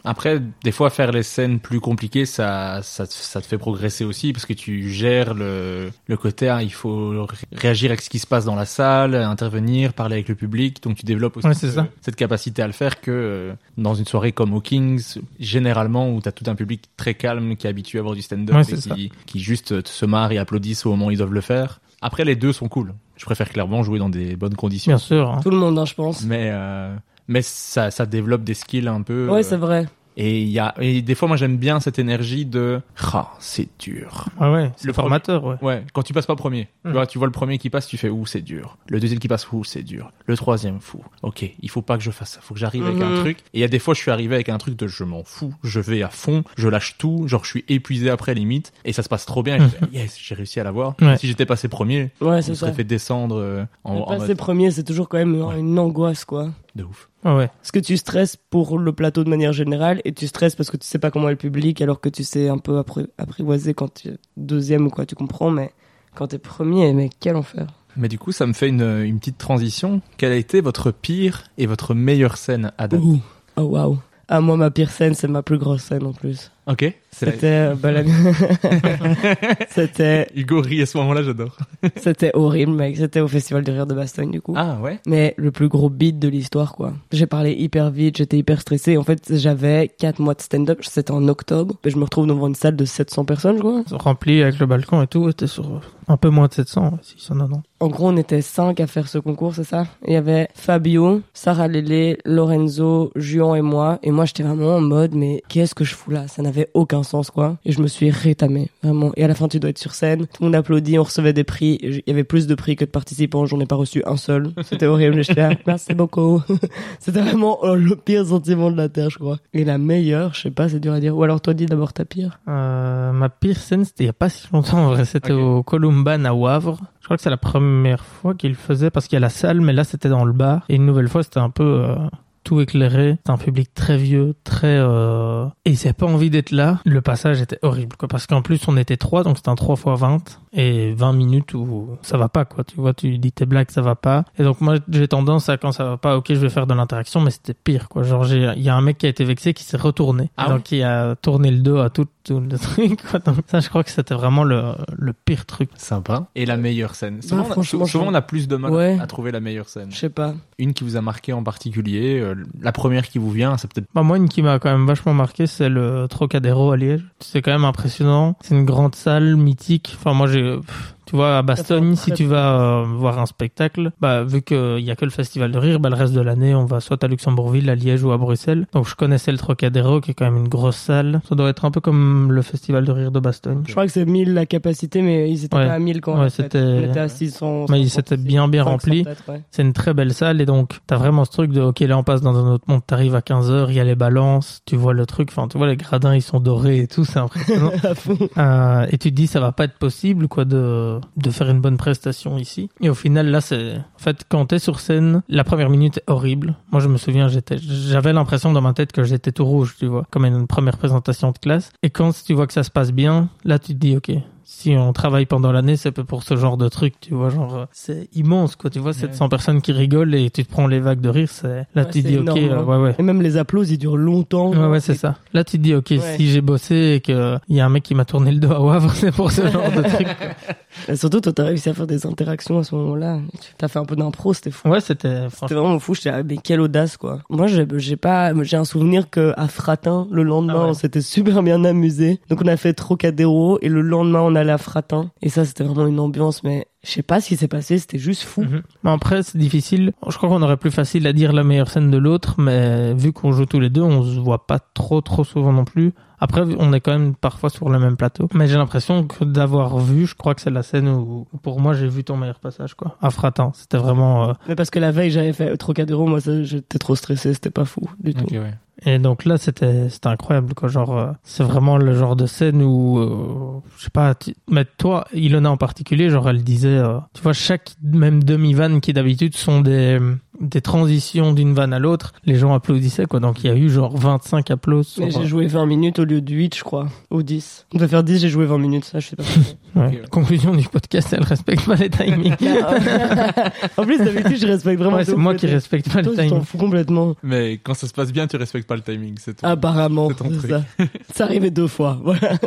Après, des fois, faire les scènes plus compliquées, ça, ça, te- ça te fait progresser aussi parce que tu gères le, le côté, hein, il faut ré- réagir avec ce qui se passe dans la salle, intervenir, parler avec le public. Donc, tu développes aussi Ouais, c'est ce- ça. cette capacité à le faire que euh, dans une soirée comme au Kings, généralement, où tu as tout un public très calme qui est habitué à voir du stand-up Ouais, et qui, qui juste se marre et applaudissent au moment où ils doivent le faire. Après, les deux sont cool. Je préfère clairement jouer dans des bonnes conditions. Bien sûr. hein. Tout le monde, hein, je pense. Mais, euh, mais ça, ça développe des skills un peu. Ouais, euh, c'est vrai. et il y a et des fois moi j'aime bien cette énergie de ah c'est dur. Ouais, ouais, c'est Le formateur, ouais. Ouais, quand tu passes pas premier, tu vois, tu vois le premier qui passe, tu fais ouh c'est dur. Le deuxième qui passe ouh c'est dur. Le troisième fou. Ok, il faut pas que je fasse ça, faut que j'arrive avec un Mhm. truc. Et il y a des fois je suis arrivé avec un truc de je m'en fous, je vais à fond, je lâche tout, genre je suis épuisé après limite et ça se passe trop bien. Et je fais, [laughs] yes j'ai réussi à l'avoir. Ouais. Si j'étais passé premier, Ouais, me serait ça. fait descendre euh, en, en Passer mode premier, c'est toujours quand même Ouais. une angoisse, quoi. De ouf. Ouais, ouais. Parce que tu stresses pour le plateau de manière générale et tu stresses parce que tu sais pas comment est le public alors que tu sais un peu appri- apprivoiser quand tu es deuxième ou quoi, tu comprends, mais quand t'es premier, mais quel enfer. Mais du coup ça me fait une, une petite transition. Quelle a été votre pire et votre meilleure scène à date? Ouh. Oh waouh. Ah, moi, ma pire scène, c'est ma plus grosse scène en plus. Ok. La- C'était, euh, bah, la- [laughs] c'était, Hugo rit à ce moment-là, j'adore. [laughs] c'était horrible, mec. C'était au Festival du Rire de Bastogne, du coup. Ah ouais Mais le plus gros beat de l'histoire, quoi. J'ai parlé hyper vite, j'étais hyper stressé. En fait, j'avais 4 mois de stand-up, c'était en octobre. Et je me retrouve devant une salle de 700 personnes, je crois. Rempli avec le balcon et tout, était sur un peu moins de 700, ouais, 690. En gros, on était 5 à faire ce concours, c'est ça? Il y avait Fabio, Sarah Lélé, Lorenzo, Juan et moi. Et moi, j'étais vraiment en mode, mais qu'est-ce que je fous là? Ça n'avait aucun sens, quoi. Et je me suis rétamé, vraiment. Et à la fin, tu dois être sur scène. Tout le monde applaudit, on recevait des prix. Il y avait plus de prix que de participants. J'en ai pas reçu un seul. [laughs] C'était horrible. J'étais là, merci beaucoup. [laughs] C'était vraiment euh, le pire sentiment de la Terre, je crois. Et la meilleure, je sais pas, c'est dur à dire. Ou alors toi, dis d'abord ta pire. Euh, ma pire scène, c'était il y a pas si longtemps, en vrai. C'était au Columban à Wavre. Je crois que c'est la première fois qu'il faisait parce qu'il y a la salle, mais là, c'était dans le bar. Et une nouvelle fois, c'était un peu euh, tout éclairé. C'était un public très vieux, très... Euh... Et il s'avait pas envie d'être là. Le passage était horrible, quoi. Parce qu'en plus, on était trois, donc c'était un 3 x 20. Et 20 minutes où ça va pas, quoi. Tu vois, tu dis tes blagues, ça va pas. Et donc, moi, j'ai tendance à, quand ça va pas, ok, je vais faire de l'interaction, mais c'était pire, quoi. Genre, il y a un mec qui a été vexé, qui s'est retourné. Ah donc, il a tourné le dos à tout, tout le truc, quoi. Donc, ça, je crois que c'était vraiment le, le pire truc. Sympa. Et la meilleure scène Souvent, on, a, franchement, souvent, je- on a plus de mal Ouais. à trouver la meilleure scène. Je sais pas. Une qui vous a marqué en particulier, euh, la première qui vous vient, c'est peut-être... Bah, moi, une qui m'a quand même vachement marqué, c'est le Trocadéro à Liège. C'est quand même impressionnant. C'est une grande salle mythique. Enfin, moi, j'ai, tu vois, à Bastogne, si tu vas euh, voir un spectacle, bah, vu qu'il y a que le Festival de Rire, bah, le reste de l'année, on va soit à Luxembourgville, à Liège ou à Bruxelles. Donc, je connaissais le Trocadéro, qui est quand même une grosse salle. Ça doit être un peu comme le Festival de Rire de Bastogne. Je crois que c'est 1000 la capacité, mais ils étaient Ouais. pas à 1000 quand Ouais, c'était- à 600. Mais c'était bien, bien 500 rempli. peut-être, ouais. C'est une très belle salle et donc t'as vraiment ce truc de ok là on passe dans un autre monde, t'arrives à 15h, il y a les balances, tu vois le truc, enfin tu vois les gradins ils sont dorés et tout, c'est impressionnant. [laughs] Euh, et tu te dis ça va pas être possible quoi de de faire une bonne prestation ici. Et au final là c'est en fait quand t'es sur scène, la première minute est horrible. Moi je me souviens j'étais j'avais l'impression dans ma tête que j'étais tout rouge, tu vois, comme une première présentation de classe. Et quand tu vois que ça se passe bien, là tu te dis ok si on travaille pendant l'année, c'est peu pour ce genre de truc, tu vois, genre, euh, c'est immense, quoi, tu vois, 700 personnes qui rigolent et tu te prends les vagues de rire, c'est, là, Ouais, tu dis, ok, énorme, hein. ouais, ouais. Et même les applauses, ils durent longtemps. Ouais, ouais, c'est ça. Là, tu te dis, ok, Ouais. si j'ai bossé et que il y a un mec qui m'a tourné le dos à Wavre, [laughs] c'est pour ce genre de truc. Et [laughs] surtout, toi, t'as réussi à faire des interactions à ce moment-là. T'as fait un peu d'impro, c'était fou. Ouais, c'était, C'était vraiment fou. J'étais, ah, mais quelle audace, quoi. Moi, j'ai, j'ai pas, j'ai un souvenir que à Fratin, le lendemain, Ah ouais. on s'était super bien amusé. Donc, on a fait Trocadéro et le lendemain, on allait à Fratin. Et ça, c'était vraiment une ambiance, mais je sais pas ce qui s'est passé. C'était juste fou. Mhm. Mais après, c'est difficile. Je crois qu'on aurait plus facile à dire la meilleure scène de l'autre, mais vu qu'on joue tous les deux, on se voit pas trop, trop souvent non plus. Après, on est quand même parfois sur le même plateau. Mais j'ai l'impression que d'avoir vu, je crois que c'est la scène où, où pour moi, j'ai vu ton meilleur passage, quoi. À Fratin. C'était vraiment, euh, Mais parce que la veille, j'avais fait Trocadéro, moi, ça, j'étais trop stressé. C'était pas fou du tout. Ouais. Et donc là, c'était c'était incroyable, quoi. Genre, euh, c'est vraiment le genre de scène où, euh, je sais pas, tu- mais toi, Ilona en particulier, genre, elle disait, euh, tu vois, chaque même demi-vanne qui d'habitude sont des des transitions d'une vanne à l'autre, les gens applaudissaient, quoi. Donc il y a eu genre 25 applaudissements. J'ai joué 20 minutes au lieu de 8, je crois. Ou 10. On devait faire 10, j'ai joué 20 minutes. Ça, je sais pas. [laughs] Ouais. Conclusion du podcast, elle respecte pas les timings. [laughs] [laughs] en plus, d'habitude, je respecte vraiment. Ouais, c'est moi qui respecte pas le Toi, timing. fous complètement. Mais quand ça se passe bien, tu respectes pas le timing, c'est. Apparemment, ton truc. ça. C'est arrivé deux fois. Voilà.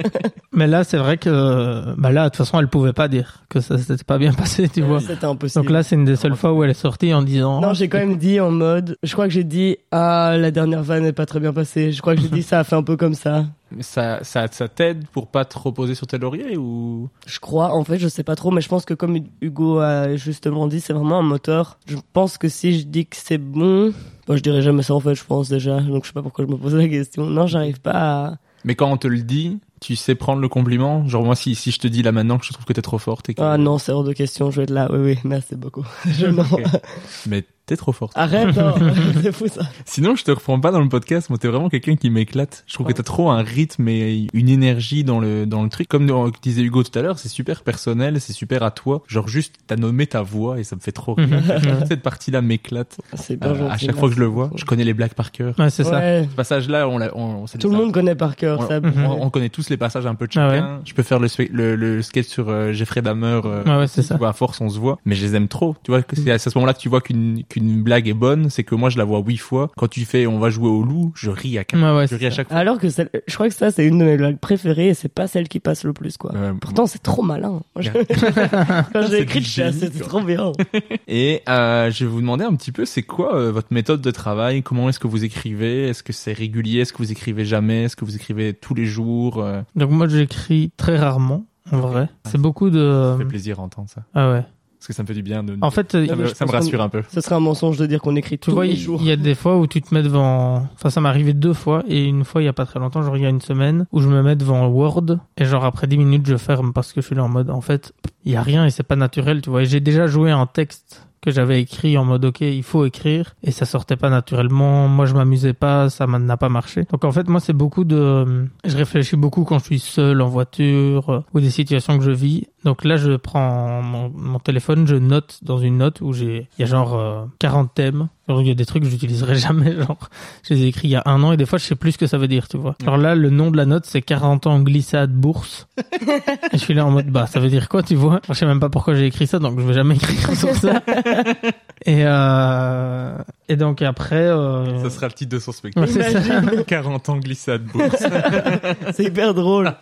Mais là, c'est vrai que, bah là, de toute façon, elle pouvait pas dire que ça s'était pas bien passé, tu vois. C'était impossible. Donc là, c'est une des seules fois où elle est sortie en disant. Non, j'ai quand même dit en mode. Je crois que j'ai dit ah la dernière vanne n'est pas très bien passée. Je crois que j'ai dit ça a fait un peu comme ça. Mais ça, ça, ça t'aide pour pas te reposer sur tes lauriers ou? Je crois. En fait, je sais pas trop, mais je pense que comme Hugo a justement dit, c'est vraiment un moteur. Je pense que si je dis que c'est bon, moi je dirais jamais ça en fait. Je pense déjà. Donc je sais pas pourquoi je me pose la question. Non, j'arrive pas à. Mais quand on te le dit, tu sais prendre le compliment? Genre moi, si si je te dis là maintenant que je trouve que t'es trop forte et que... Ah non, c'est hors de question. Je vais être là. Oui, oui. Merci beaucoup. [laughs] Je non. Ok. Mais t'es trop forte. Arrête. hein. [laughs] [laughs] c'est fou ça. Sinon, je te reprends pas dans le podcast. Moi, t'es vraiment quelqu'un qui m'éclate. Je trouve que t'as trop un rythme et une énergie dans le dans le truc. Comme disait Hugo tout à l'heure, c'est super personnel, c'est super à toi. Genre juste, t'as nommé ta voix et ça me fait trop rire. [laughs] Cette partie-là m'éclate. C'est bien Euh, gentil, à chaque fois que je le vois, je connais les blagues par cœur. Ouais, c'est ça. Ouais. Ce passage-là, on, l'a- on, on sait Tout le ça. monde connaît par cœur On, ça. on- on connaît tous les passages un peu de Ah ouais. chacun. Je peux faire le, spe- le, le sketch sur euh, Jeffrey Dahmer. euh, Ouais, ouais, c'est tu ça. vois, à force, on se voit. Mais je les aime trop. Tu vois, que c'est à ce moment-là que tu vois qu'une qu'une blague est bonne. C'est que moi, je la vois huit fois. Quand tu fais on va jouer au loup, je ris à, quatre- Ouais, ouais, je ris à ça. chaque fois. Alors que celle- je crois que ça c'est une de mes blagues préférées et c'est pas celle qui passe le plus quoi. Euh, Pourtant c'est trop malin. Moi, je- [laughs] Quand C'est j'ai écrit, ah, c'était trop bien. [laughs] Et euh, je vais vous demander un petit peu, c'est quoi euh, votre méthode de travail? Comment est-ce que vous écrivez? Est-ce que c'est régulier? Est-ce que vous écrivez jamais? Est-ce que vous écrivez tous les jours Euh, Donc moi, j'écris très rarement, en vrai. C'est beaucoup Ça de. me fait plaisir à entendre ça. Ah ouais. Parce que ça me fait du bien de... En fait, ça me, je ça me rassure un peu. Ce serait un mensonge de dire qu'on écrit Tu tous vois, les il jours. il y a des fois où tu te mets devant. Enfin, ça m'est arrivé deux fois et une fois il y a pas très longtemps, genre il y a une semaine, où je me mets devant Word et genre après 10 minutes je ferme parce que je suis là en mode en fait il y a rien et c'est pas naturel, tu vois. Et j'ai déjà joué un texte que j'avais écrit en mode ok il faut écrire et ça sortait pas naturellement. Moi je m'amusais pas, ça n'a pas marché. Donc en fait moi c'est beaucoup de. Je réfléchis beaucoup quand je suis seul en voiture euh, ou des situations que je vis. Donc là je prends mon, mon téléphone, je note dans une note où j'ai il y a genre euh, 40 thèmes. Alors, il y a des trucs que j'utiliserai [laughs] jamais, genre, je les ai écrits il y a un an et des fois je sais plus ce que ça veut dire, tu vois. Alors là, le nom de la note, c'est 40 ans glissade bourse. [laughs] et je suis là en mode, bah, ça veut dire quoi, tu vois? Je sais même pas pourquoi j'ai écrit ça, donc je vais jamais écrire [laughs] sur ça. et, euh, et donc après, euh, Ça sera le titre de son ouais, spectacle. ça. Imagine. 40 ans glissade bourse. C'est hyper drôle.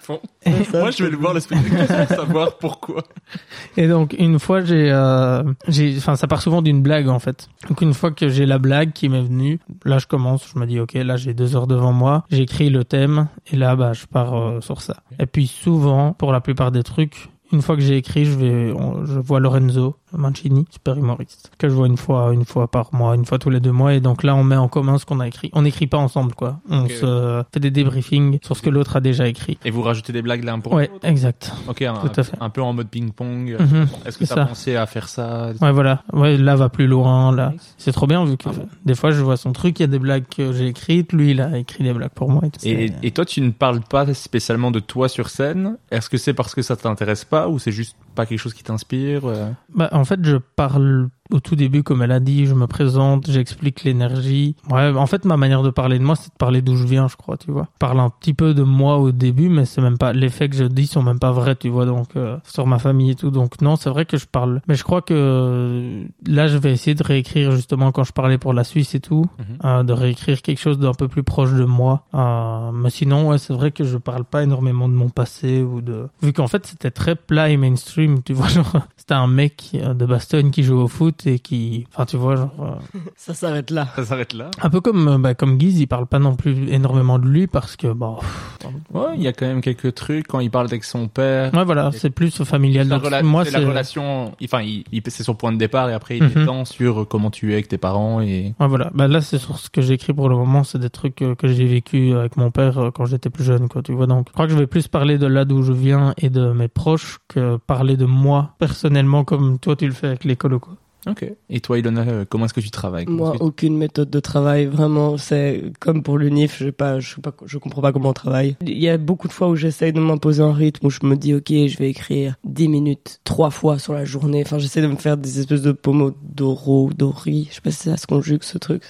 Moi, je vais le voir le spectacle pour savoir pourquoi. [laughs] Et donc une fois j'ai euh, j'ai enfin ça part souvent d'une blague en fait. Donc une fois que j'ai la blague qui m'est venue, là je commence, je me dis ok là j'ai deux heures devant moi, j'écris le thème et là bah je pars euh, sur ça. Et puis souvent pour la plupart des trucs, une fois que j'ai écrit, je vais je vois Lorenzo Mancini, super humoriste, que je vois une fois une fois par mois, une fois tous les deux mois et donc là on met en commun ce qu'on a écrit. On n'écrit pas ensemble quoi. On se fait des débriefings sur ce que l'autre a déjà écrit. Et vous rajoutez des blagues l'un pour Ouais, l'autre? exact. Ok, un, Tout à fait. un peu en mode ping-pong. Mhm. Est-ce que C'est tu as ça. pensé à faire ça? Ouais, voilà. Ouais, là va plus loin, là. C'est trop bien vu que Ah bon des fois je vois son truc, il y a des blagues que j'ai écrites, lui il a écrit des blagues pour moi et tout. et, et toi, tu ne parles pas spécialement de toi sur scène? Est-ce que c'est parce que ça t'intéresse pas ou c'est juste Pas quelque chose qui t'inspire? Bah, en fait, je parle au tout début, comme elle a dit, je me présente, j'explique l'énergie. Ouais, en fait, ma manière de parler de moi, c'est de parler d'où je viens, je crois, tu vois. Je parle un petit peu de moi au début, mais c'est même pas, les faits que je dis sont même pas vrais, tu vois, donc, euh, sur ma famille et tout. Donc, non, c'est vrai que je parle. Mais je crois que là, je vais essayer de réécrire, justement, quand je parlais pour la Suisse et tout, Mhm. euh, de réécrire quelque chose d'un peu plus proche de moi. Euh, mais sinon, ouais, c'est vrai que je parle pas énormément de mon passé ou de, vu qu'en fait, c'était très plat et mainstream, tu vois, [laughs] genre, c'était un mec de Bastogne qui joue au foot et qui, enfin, tu vois, genre, euh, [laughs] Ça s'arrête là. Ça s'arrête là. un peu comme, euh, bah, comme Guise, il parle pas non plus énormément de lui parce que, bon, pff, Ouais, il y a quand même quelques trucs quand il parle avec son père. ouais, voilà, c'est plus familial. Donc, rela- moi, c'est c'est, la relation, enfin, il, il- c'est son point de départ et après il Mhm. étend sur comment tu es avec tes parents et Ouais, voilà. Bah, là, c'est sur ce que j'écris pour le moment. C'est des trucs euh, que j'ai vécu avec mon père quand j'étais plus jeune, quoi. Tu vois, donc, je crois que je vais plus parler de là d'où je viens et de mes proches que parler de moi personnellement comme toi tu le fais avec l'école, quoi. Ok. Et toi, Ilona, euh, comment est-ce que tu travailles? Comment Moi, aucune méthode de travail, vraiment. C'est comme pour l'UNIF, je sais pas, je sais pas, je comprends pas comment on travaille. Il y a beaucoup de fois où j'essaye de m'imposer un rythme où je me dis, ok, je vais écrire 10 minutes, trois fois sur la journée. Enfin, j'essaie de me faire des espèces de pomodoro, dori. Je sais pas si ça se conjugue ce truc.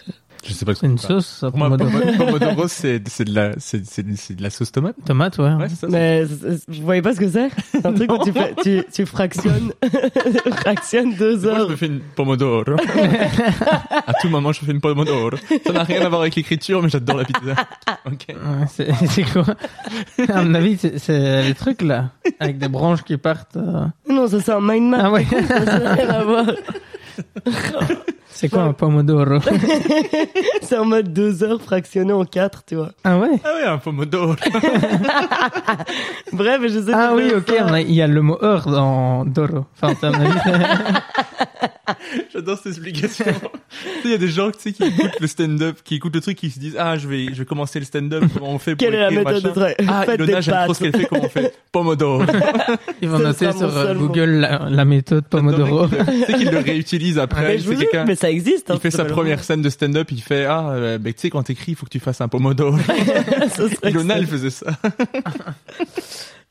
Je sais pas. C'est une sauce, ça, Pour moi, pomodoro. C'est c'est de la, c'est c'est c'est de la sauce tomate. Tomate, ouais. Ouais, c'est ça. c'est- Mais vous voyez pas ce que c'est? C'est un truc où tu, fais, tu, tu fractionnes, [laughs] fractionnes deux Moi, je me fais une pomodoro. [laughs] à tout moment, je fais une pomodoro. Ça n'a rien à voir avec l'écriture, mais j'adore la pizza. Ok. Ouais, c'est [laughs] c'est quoi? À mon avis, c'est- c'est les trucs là, avec des branches qui partent. euh. Non, ça c'est un mind map. Ah ouais. Ça n'a rien à voir. C'est quoi un pomodoro [laughs] C'est en mode deux heures fractionné en quatre, tu vois. Ah ouais Ah ouais, un pomodoro. [laughs] Bref, je sais Ah oui, ok, ça. il y a le mot heure dans Doro. Enfin, [laughs] J'adore cette explication. Tu sais, Il y a des gens tu sais, qui écoutent le stand-up, qui écoutent le truc, qui se disent Ah, je vais, je vais commencer le stand-up, comment on fait pour Quelle est la méthode de machin. Ah, Ilona, j'aime trop ce qu'elle fait, comment on fait Pomodoro. ils vont noter sur euh. Google la, la méthode Pomodoro. Tu sais qu'il le réutilise après. Je vous mais ça existe. hein, il fait sa première scène de stand-up, il fait Ah, euh, ben, tu sais, quand t'écris, il faut que tu fasses un pomodoro. [laughs] Elle faisait ça. [laughs]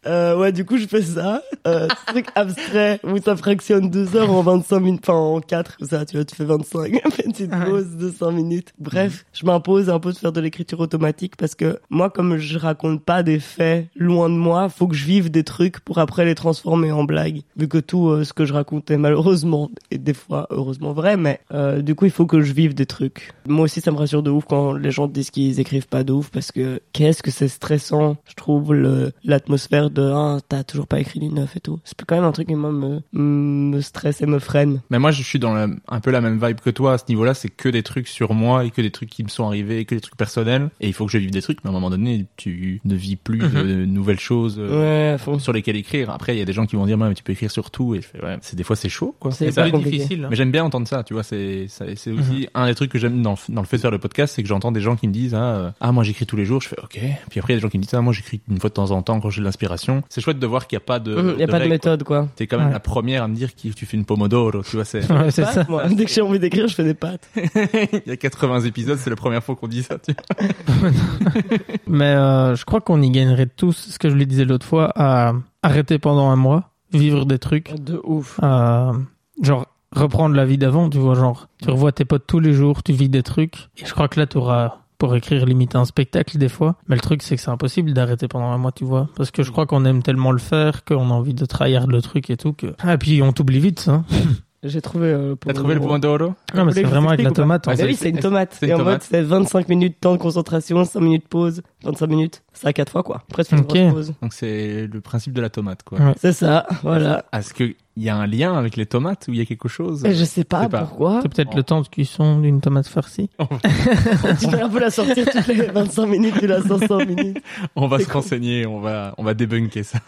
Euh, ouais, du coup, je fais ça. Euh, [laughs] truc abstrait où ça fractionne deux heures en 25 minutes, enfin en 4, ça, tu vois, tu fais 25, [laughs] petite Ah pause de 5 minutes. Bref, je m'impose un peu de faire de l'écriture automatique parce que moi, comme je raconte pas des faits loin de moi, faut que je vive des trucs pour après les transformer en blagues. Vu que tout euh, ce que je racontais, malheureusement, est des fois heureusement vrai, mais euh, du coup, il faut que je vive des trucs. Moi aussi, ça me rassure de ouf quand les gens disent qu'ils écrivent pas de ouf parce que qu'est-ce que c'est stressant, je trouve, l'atmosphère de ah, t'as toujours pas écrit du neuf et tout. C'est quand même un truc qui moi me, me stresse et me freine. Mais moi, je suis dans la- un peu la même vibe que toi à ce niveau-là. C'est que des trucs sur moi et que des trucs qui me sont arrivés et que des trucs personnels. Et il faut que je vive des trucs, mais à un moment donné, tu ne vis plus de nouvelles choses euh, Ouais, sur lesquelles écrire. Après, il y a des gens qui vont dire, mais tu peux écrire sur tout. Et je fais, ouais, c'est des fois c'est chaud, quoi. C'est difficile. hein. mais j'aime bien entendre ça, tu vois. C'est ça- c'est aussi un des trucs que j'aime dans, dans le fait de faire le podcast, c'est que j'entends des gens qui me disent, ah, euh, ah, moi j'écris tous les jours. Je fais, ok. Puis après, il y a des gens qui me disent, ah, moi j'écris une fois de temps en temps quand j'ai de l'inspiration. C'est chouette de voir qu'il n'y a pas de. Il y a pas de règles, méthode, quoi. quoi. T'es quand même Ouais. la première à me dire que tu fais une pomodoro, tu vois. C'est [laughs] Ouais, ça. moi. Dès que j'ai envie d'écrire, je fais des pâtes. [laughs] Il y a 80 épisodes, c'est la première fois qu'on dit ça. Tu vois. [laughs] Mais euh, je crois qu'on y gagnerait tous, ce que je lui disais l'autre fois, à arrêter pendant un mois, vivre des trucs, De ouf. euh, genre reprendre la vie d'avant, tu vois, genre tu revois tes potes tous les jours, tu vis des trucs, et je crois que là tu auras pour écrire limite un spectacle des fois. Mais le truc c'est que c'est impossible d'arrêter pendant un mois, tu vois, parce que je crois qu'on aime tellement le faire qu'on a envie de tryhard le truc et tout que. Ah, et puis on t'oublie vite, hein. [laughs] J'ai trouvé euh, T'as trouvé le pomodoro Non, mais c'est vraiment avec la tomate. Ah fait. oui, c'est une tomate. c'est une et en mode, tomate. c'est 25 minutes temps de concentration, 5 minutes pause, 25 minutes. Ça 4 fois, quoi. Après, tu fais une Ok. grosse pause. Donc c'est le principe de la tomate, quoi. Ouais. C'est ça, voilà. Est-ce qu'il y a un lien avec les tomates ou il y a quelque chose? Et je sais pas sais pas. pourquoi. C'est peut-être le temps de cuisson d'une tomate farcie. [laughs] [laughs] tu fais un peu la sortir toutes les 25 minutes, tu la sors 5 [laughs] minutes. On va se renseigner, on va, on va débunker ça.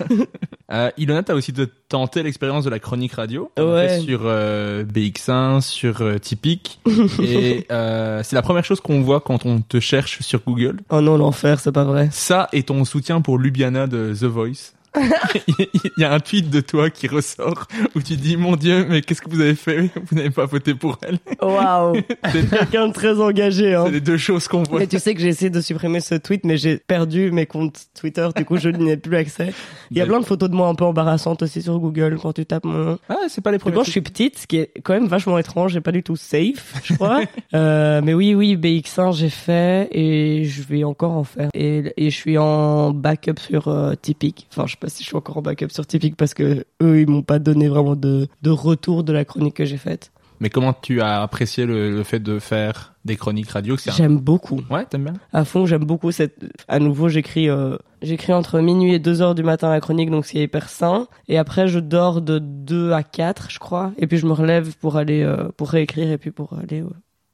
euh, Ilona, t'as aussi de tenter l'expérience de la chronique radio. Ouais. Sur euh, BX1, sur euh, Typique. et euh, c'est la première chose qu'on voit quand on te cherche sur Google. Oh non, l'enfer, c'est pas vrai. Ça et ton soutien pour Lubiana de The Voice. [laughs] Il y a un tweet de toi qui ressort où tu dis mon Dieu, mais qu'est-ce que vous avez fait? Vous n'avez pas voté pour elle. Waouh [laughs] C'est Quelqu'un de très engagé, hein. c'est les deux choses qu'on voit. Mais tu sais que j'ai essayé de supprimer ce tweet, mais j'ai perdu mes comptes Twitter, du coup je n'y ai plus accès. Il y a plein de photos de moi un peu embarrassantes aussi sur Google quand tu tapes mon nom. Ah, c'est pas les premiers. bon, je suis petite, ce qui est quand même vachement étrange et pas du tout safe, je crois. [laughs] euh, mais oui, oui, BX1 j'ai fait et je vais encore en faire. Et, et je suis en backup sur euh, Typic. Enfin, je sais pas si je suis encore en backup sur Typic parce que eux, ils m'ont pas donné vraiment de, de retour de la chronique que j'ai faite. Mais comment tu as apprécié le, le fait de faire des chroniques radio un- J'aime beaucoup. Ouais, t'aimes bien à fond. J'aime beaucoup cette. À nouveau, j'écris, euh, j'écris entre minuit et 2 heures du matin la chronique, donc c'est hyper sain. Et après, je dors de 2 à 4, je crois. Et puis je me relève pour aller, euh, pour réécrire et puis pour aller euh,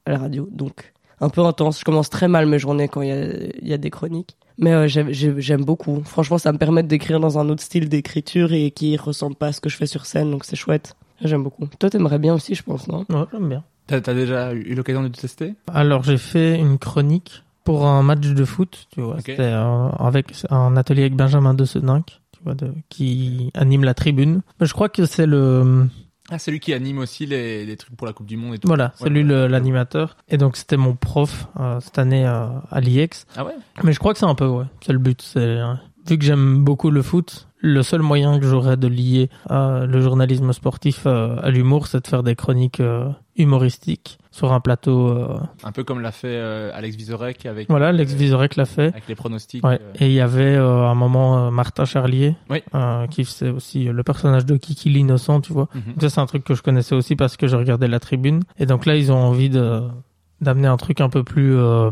à la radio. Donc un peu intense. Je commence très mal mes journées quand il y a, il y a des chroniques. Mais euh, j'aime, beaucoup. Franchement, ça me permet d'écrire dans un autre style d'écriture et qui ressemble pas à ce que je fais sur scène, donc c'est chouette. J'aime beaucoup. Toi, t'aimerais bien aussi, je pense, non? Ouais, j'aime bien. T'as t'as déjà eu l'occasion de tester? Alors j'ai fait une chronique pour un match de foot, tu vois. Ok. C'était euh, avec un atelier avec Benjamin de Seninck, tu vois, de, qui anime la tribune. Je crois que c'est le Ah, c'est lui qui anime aussi les, les trucs pour la Coupe du Monde et tout. voilà, Ouais, c'est lui ouais. l'animateur. Et donc c'était mon prof euh, cette année euh, à l'IEX. Ah ouais? Mais je crois que c'est un peu ouais, c'est le but. C'est euh, vu que j'aime beaucoup le foot, le seul moyen que j'aurais de lier euh, le journalisme sportif euh, à l'humour, c'est de faire des chroniques euh, humoristiques sur un plateau. euh, Un peu comme l'a fait euh, Alex Vizorek avec, Voilà, Lex Vizorek l'a fait. avec les pronostics. Ouais. euh, Et il y avait euh, à un moment euh, Martin Charlier, Oui. euh, qui faisait aussi euh, le personnage de Kiki l'innocent, tu vois. mhm. Donc ça, c'est un truc que je connaissais aussi parce que je regardais la tribune. Et donc là, ils ont envie de d'amener un truc un peu plus euh,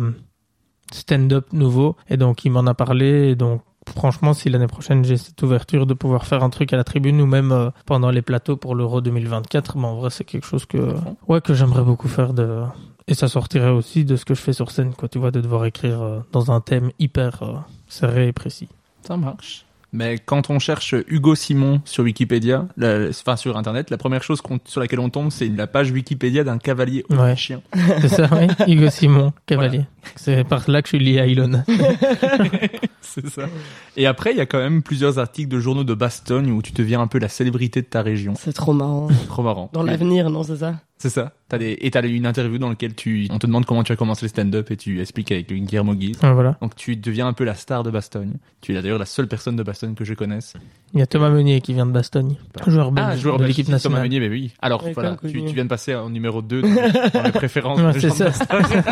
stand-up nouveau. Et donc, il m'en a parlé. Et donc, franchement, si l'année prochaine, j'ai cette ouverture de pouvoir faire un truc à la tribune ou même euh, pendant les plateaux pour l'Euro 2024, ben, en vrai, c'est quelque chose que, ouais, que j'aimerais beaucoup faire de... Et ça sortirait aussi de ce que je fais sur scène, quoi. Tu vois, de devoir écrire euh, dans un thème hyper euh, serré et précis. Ça marche. Mais quand on cherche Hugo Simon sur Wikipédia, la- enfin sur Internet, la première chose sur laquelle on tombe, c'est la page Wikipédia d'un cavalier Ouais. autrichien. C'est ça, oui. [laughs] Hugo Simon, cavalier. C'est par là que je suis lié à Ilona. [laughs] c'est ça. Et après, il y a quand même plusieurs articles de journaux de Bastogne où tu deviens un peu la célébrité de ta région. C'est trop marrant. Trop marrant. Dans l'avenir, non, c'est ça? C'est ça. T'as des... Et t'as une interview dans laquelle tu... on te demande comment tu as commencé le stand-up et tu expliques avec Guillermo Guise. Ouais, voilà. Donc tu deviens un peu la star de Bastogne. Tu es d'ailleurs la seule personne de Bastogne que je connaisse. Il y a Thomas Meunier qui vient de Bastogne. Joueur belge Ah, joueur de l'équipe Thomas nationale. Meunier, mais oui. Alors Ouais, voilà, tu, viens de passer en numéro 2 dans, dans les préférences. Ouais, c'est de ça. Bastogne.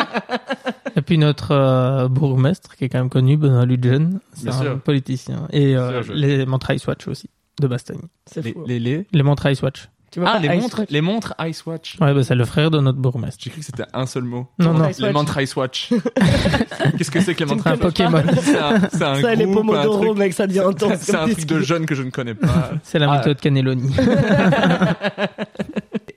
Et puis notre euh, bourgmestre, qui est quand même connu, Benoît Ludgen, c'est un sûr. politicien. Et euh, Bien sûr, je- les montres Ice Watch aussi, de Bastogne. C'est Les, fou. les, les- Les montres Ice Watch. Tu vois Ah, pas les Ice montres, Watch les montres Ice Watch. Ouais, bah, c'est le frère de notre bourgmestre. J'ai cru que c'était un seul mot. Non, non. Ice Les montres Ice Watch. [laughs] Qu'est-ce que c'est que les montres Un Ice Watch Pokémon. C'est un, c'est un Ça, les groupe, un Pomodoro, truc- mec, ça devient intense. C'est un truc de jeune que je ne connais pas. [laughs] C'est la Ah. méthode Cannelloni. [laughs]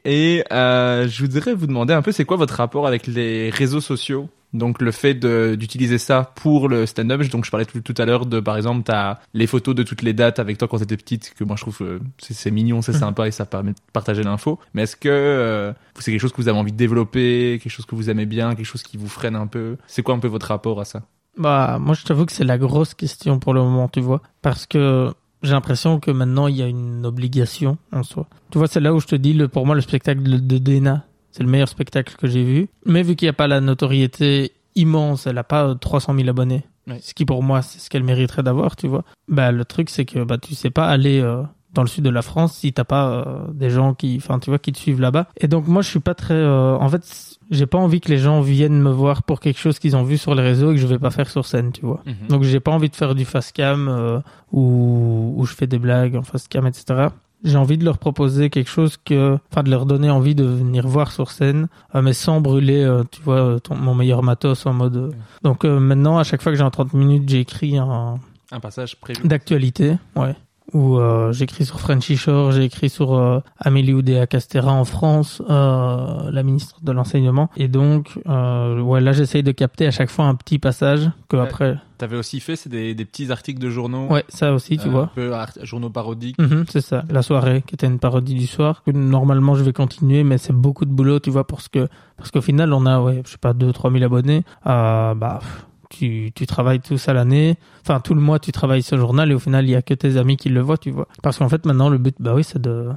Et euh, je voudrais vous demander un peu, c'est quoi votre rapport avec les réseaux sociaux? Donc le fait d'utiliser ça pour le stand-up, donc je parlais tout, tout à l'heure de par exemple t'as les photos de toutes les dates avec toi quand t'étais petite, que moi je trouve euh, c'est c'est mignon, c'est sympa et ça permet de partager l'info. Mais est-ce que euh, c'est quelque chose que vous avez envie de développer, quelque chose que vous aimez bien, quelque chose qui vous freine un peu? C'est quoi un peu votre rapport à ça? Bah, moi, je t'avoue que c'est la grosse question pour le moment, tu vois. Parce que j'ai l'impression que maintenant, il y a une obligation en soi. Tu vois, c'est là où je te dis, le, pour moi, le spectacle de, de Dena, c'est le meilleur spectacle que j'ai vu. Mais vu qu'il n'y a pas la notoriété immense, elle a pas euh, 300 000 abonnés. Ouais. Ce qui, pour moi, c'est ce qu'elle mériterait d'avoir, tu vois. Bah, le truc, c'est que, bah, tu sais pas aller, euh, dans le sud de la France si t'as pas euh, des gens qui enfin tu vois qui te suivent là-bas et donc moi je suis pas très euh, en fait j'ai pas envie que les gens viennent me voir pour quelque chose qu'ils ont vu sur les réseaux et que je vais pas faire sur scène tu vois Mhm. donc j'ai pas envie de faire du fast cam euh, où où je fais des blagues en fast cam etc j'ai envie de leur proposer quelque chose que enfin de leur donner envie de venir voir sur scène euh, mais sans brûler euh, tu vois euh, ton, mon meilleur matos en mode euh, donc maintenant à chaque fois que j'ai un 30 minutes j'ai écrit un Un passage prévu. d'actualité, ouais. Où euh, j'écris sur Frenchy Shore, j'ai écrit sur euh, Amélie Oudéa Castera en France, euh, la ministre de l'enseignement. Et donc, euh, ouais, là j'essaye de capter à chaque fois un petit passage que Ouais. après. T'avais aussi fait c'est des, des petits articles de journaux. Ouais, ça aussi, tu euh, vois. Un peu art- journaux parodiques. Mhm, c'est ça, la soirée qui était une parodie du soir. que Normalement, je vais continuer, mais c'est beaucoup de boulot, tu vois, parce que parce qu'au final, on a, ouais, je sais pas, 2 trois mille abonnés. Euh, bah, pff, tu, tu travailles tout ça l'année. Enfin, tout le mois, tu travailles ce journal et au final, il y a que tes amis qui le voient, tu vois. Parce qu'en fait, maintenant, le but, bah oui, c'est de,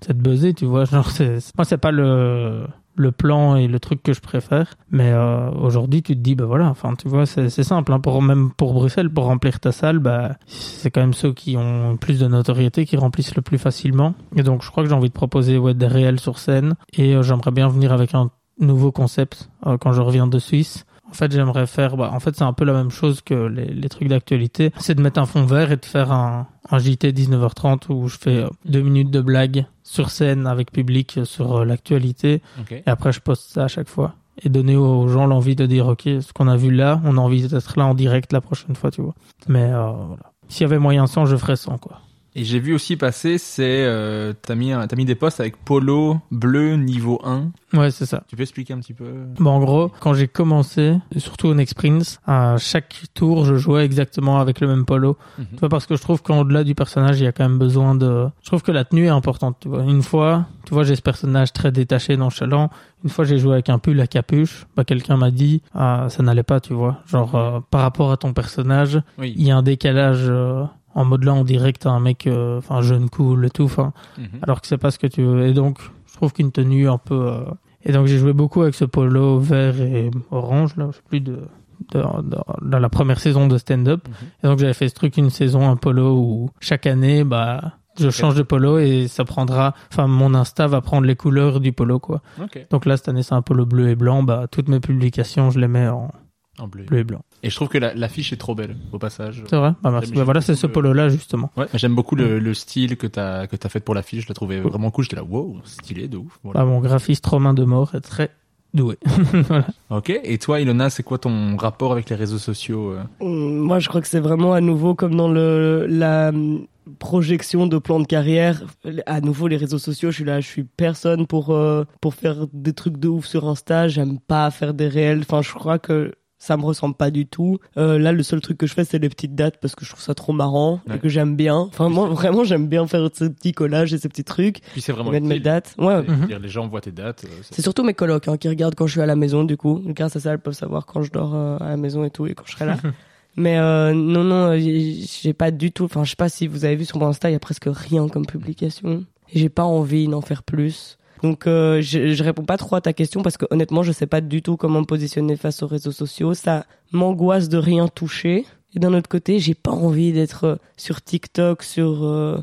c'est de buzzer, tu vois. [laughs] Genre, moi, c'est pas le, le plan et le truc que je préfère. Mais euh, aujourd'hui, tu te dis, bah voilà, enfin, tu vois, c'est, c'est simple. Hein, pour même pour Bruxelles, pour remplir ta salle, bah c'est quand même ceux qui ont plus de notoriété qui remplissent le plus facilement. Et donc, je crois que j'ai envie de proposer ouais des réels sur scène et euh, j'aimerais bien venir avec un nouveau concept euh, quand je reviens de Suisse. En fait, j'aimerais faire, bah, en fait, c'est un peu la même chose que les, les trucs d'actualité. C'est de mettre un fond vert et de faire un, un JT 19h30 où je fais deux minutes de blague sur scène avec public sur euh, l'actualité. Et après, je poste ça à chaque fois. Et donner aux gens l'envie de dire, OK, ce qu'on a vu là, on a envie d'être là en direct la prochaine fois, tu vois. Mais euh, voilà. S'il y avait moyen sans, je ferais sans, quoi. Et j'ai vu aussi passer, c'est euh, t'as mis un- t'as mis des posts avec polo bleu niveau 1. Ouais, c'est ça. Tu peux expliquer un petit peu? Bon, en gros, quand j'ai commencé, surtout au Next Prince, à chaque tour, je jouais exactement avec le même polo. Mhm. Tu vois, parce que je trouve qu'au-delà du personnage, il y a quand même besoin de... Je trouve que la tenue est importante, tu vois. Une fois, tu vois, j'ai ce personnage très détaché, nonchalant. Une fois, j'ai joué avec un pull à capuche. Bah, quelqu'un m'a dit, ah, ça n'allait pas, tu vois. Genre, euh, par rapport à ton personnage, Oui. il y a un décalage... euh, en mode là, on dirait que t'es un mec, euh, enfin, jeune, cool et tout, enfin, Mhm. alors que c'est pas ce que tu veux. Et donc, je trouve qu'une tenue un peu. euh, Et donc, j'ai joué beaucoup avec ce polo vert et orange, là, je sais plus, de... de- de- dans la première saison de stand-up. Et donc, j'avais fait ce truc une saison, un polo où chaque année, bah. Je change de polo et ça prendra, enfin mon Insta va prendre les couleurs du polo quoi. Donc là cette année c'est un polo bleu et blanc, bah toutes mes publications je les mets en En bleu. bleu et blanc. Et je trouve que la- l'affiche est trop belle au passage. C'est vrai merci. Bah voilà c'est ce beaucoup polo là justement. Ouais, j'aime beaucoup le, le style que t'as que t'as fait pour l'affiche. Je l'ai trouvé vraiment cool. J'étais là, wow, stylé de ouf. Voilà. Bah, mon graphiste Romain Demort est très doué. [laughs] voilà. Ok. Et toi, Ilona, c'est quoi ton rapport avec les réseaux sociaux euh? Hum, Moi, je crois que c'est vraiment à nouveau comme dans le la hum, projection de plan de carrière. À nouveau, les réseaux sociaux, je suis là, je suis personne pour euh, pour faire des trucs de ouf sur Insta. J'aime pas faire des réels. Enfin, je crois que ça me ressemble pas du tout. Euh, là, le seul truc que je fais, c'est les petites dates parce que je trouve ça trop marrant Ouais. et que j'aime bien. Enfin, moi, vraiment, j'aime bien faire ces petits collages et ces petits trucs. Puis c'est vraiment Mettre mes dates. Ouais. Dire, Les gens voient tes dates. euh, C'est surtout mes colocs hein, qui regardent quand je suis à la maison, du coup. Grâce à ça, elles peuvent savoir quand je dors euh, à la maison et tout, et quand je serai là. [laughs] Mais euh, non, non, euh, j'ai j'ai pas du tout. Enfin, je sais pas si vous avez vu sur mon Insta, il y a presque rien comme publication. Et J'ai pas envie d'en faire plus. Donc, euh, je, réponds pas trop à ta question parce que honnêtement, je sais pas du tout comment me positionner face aux réseaux sociaux. Ça m'angoisse de rien toucher. Et d'un autre côté, j'ai pas envie d'être euh, sur TikTok, sur euh,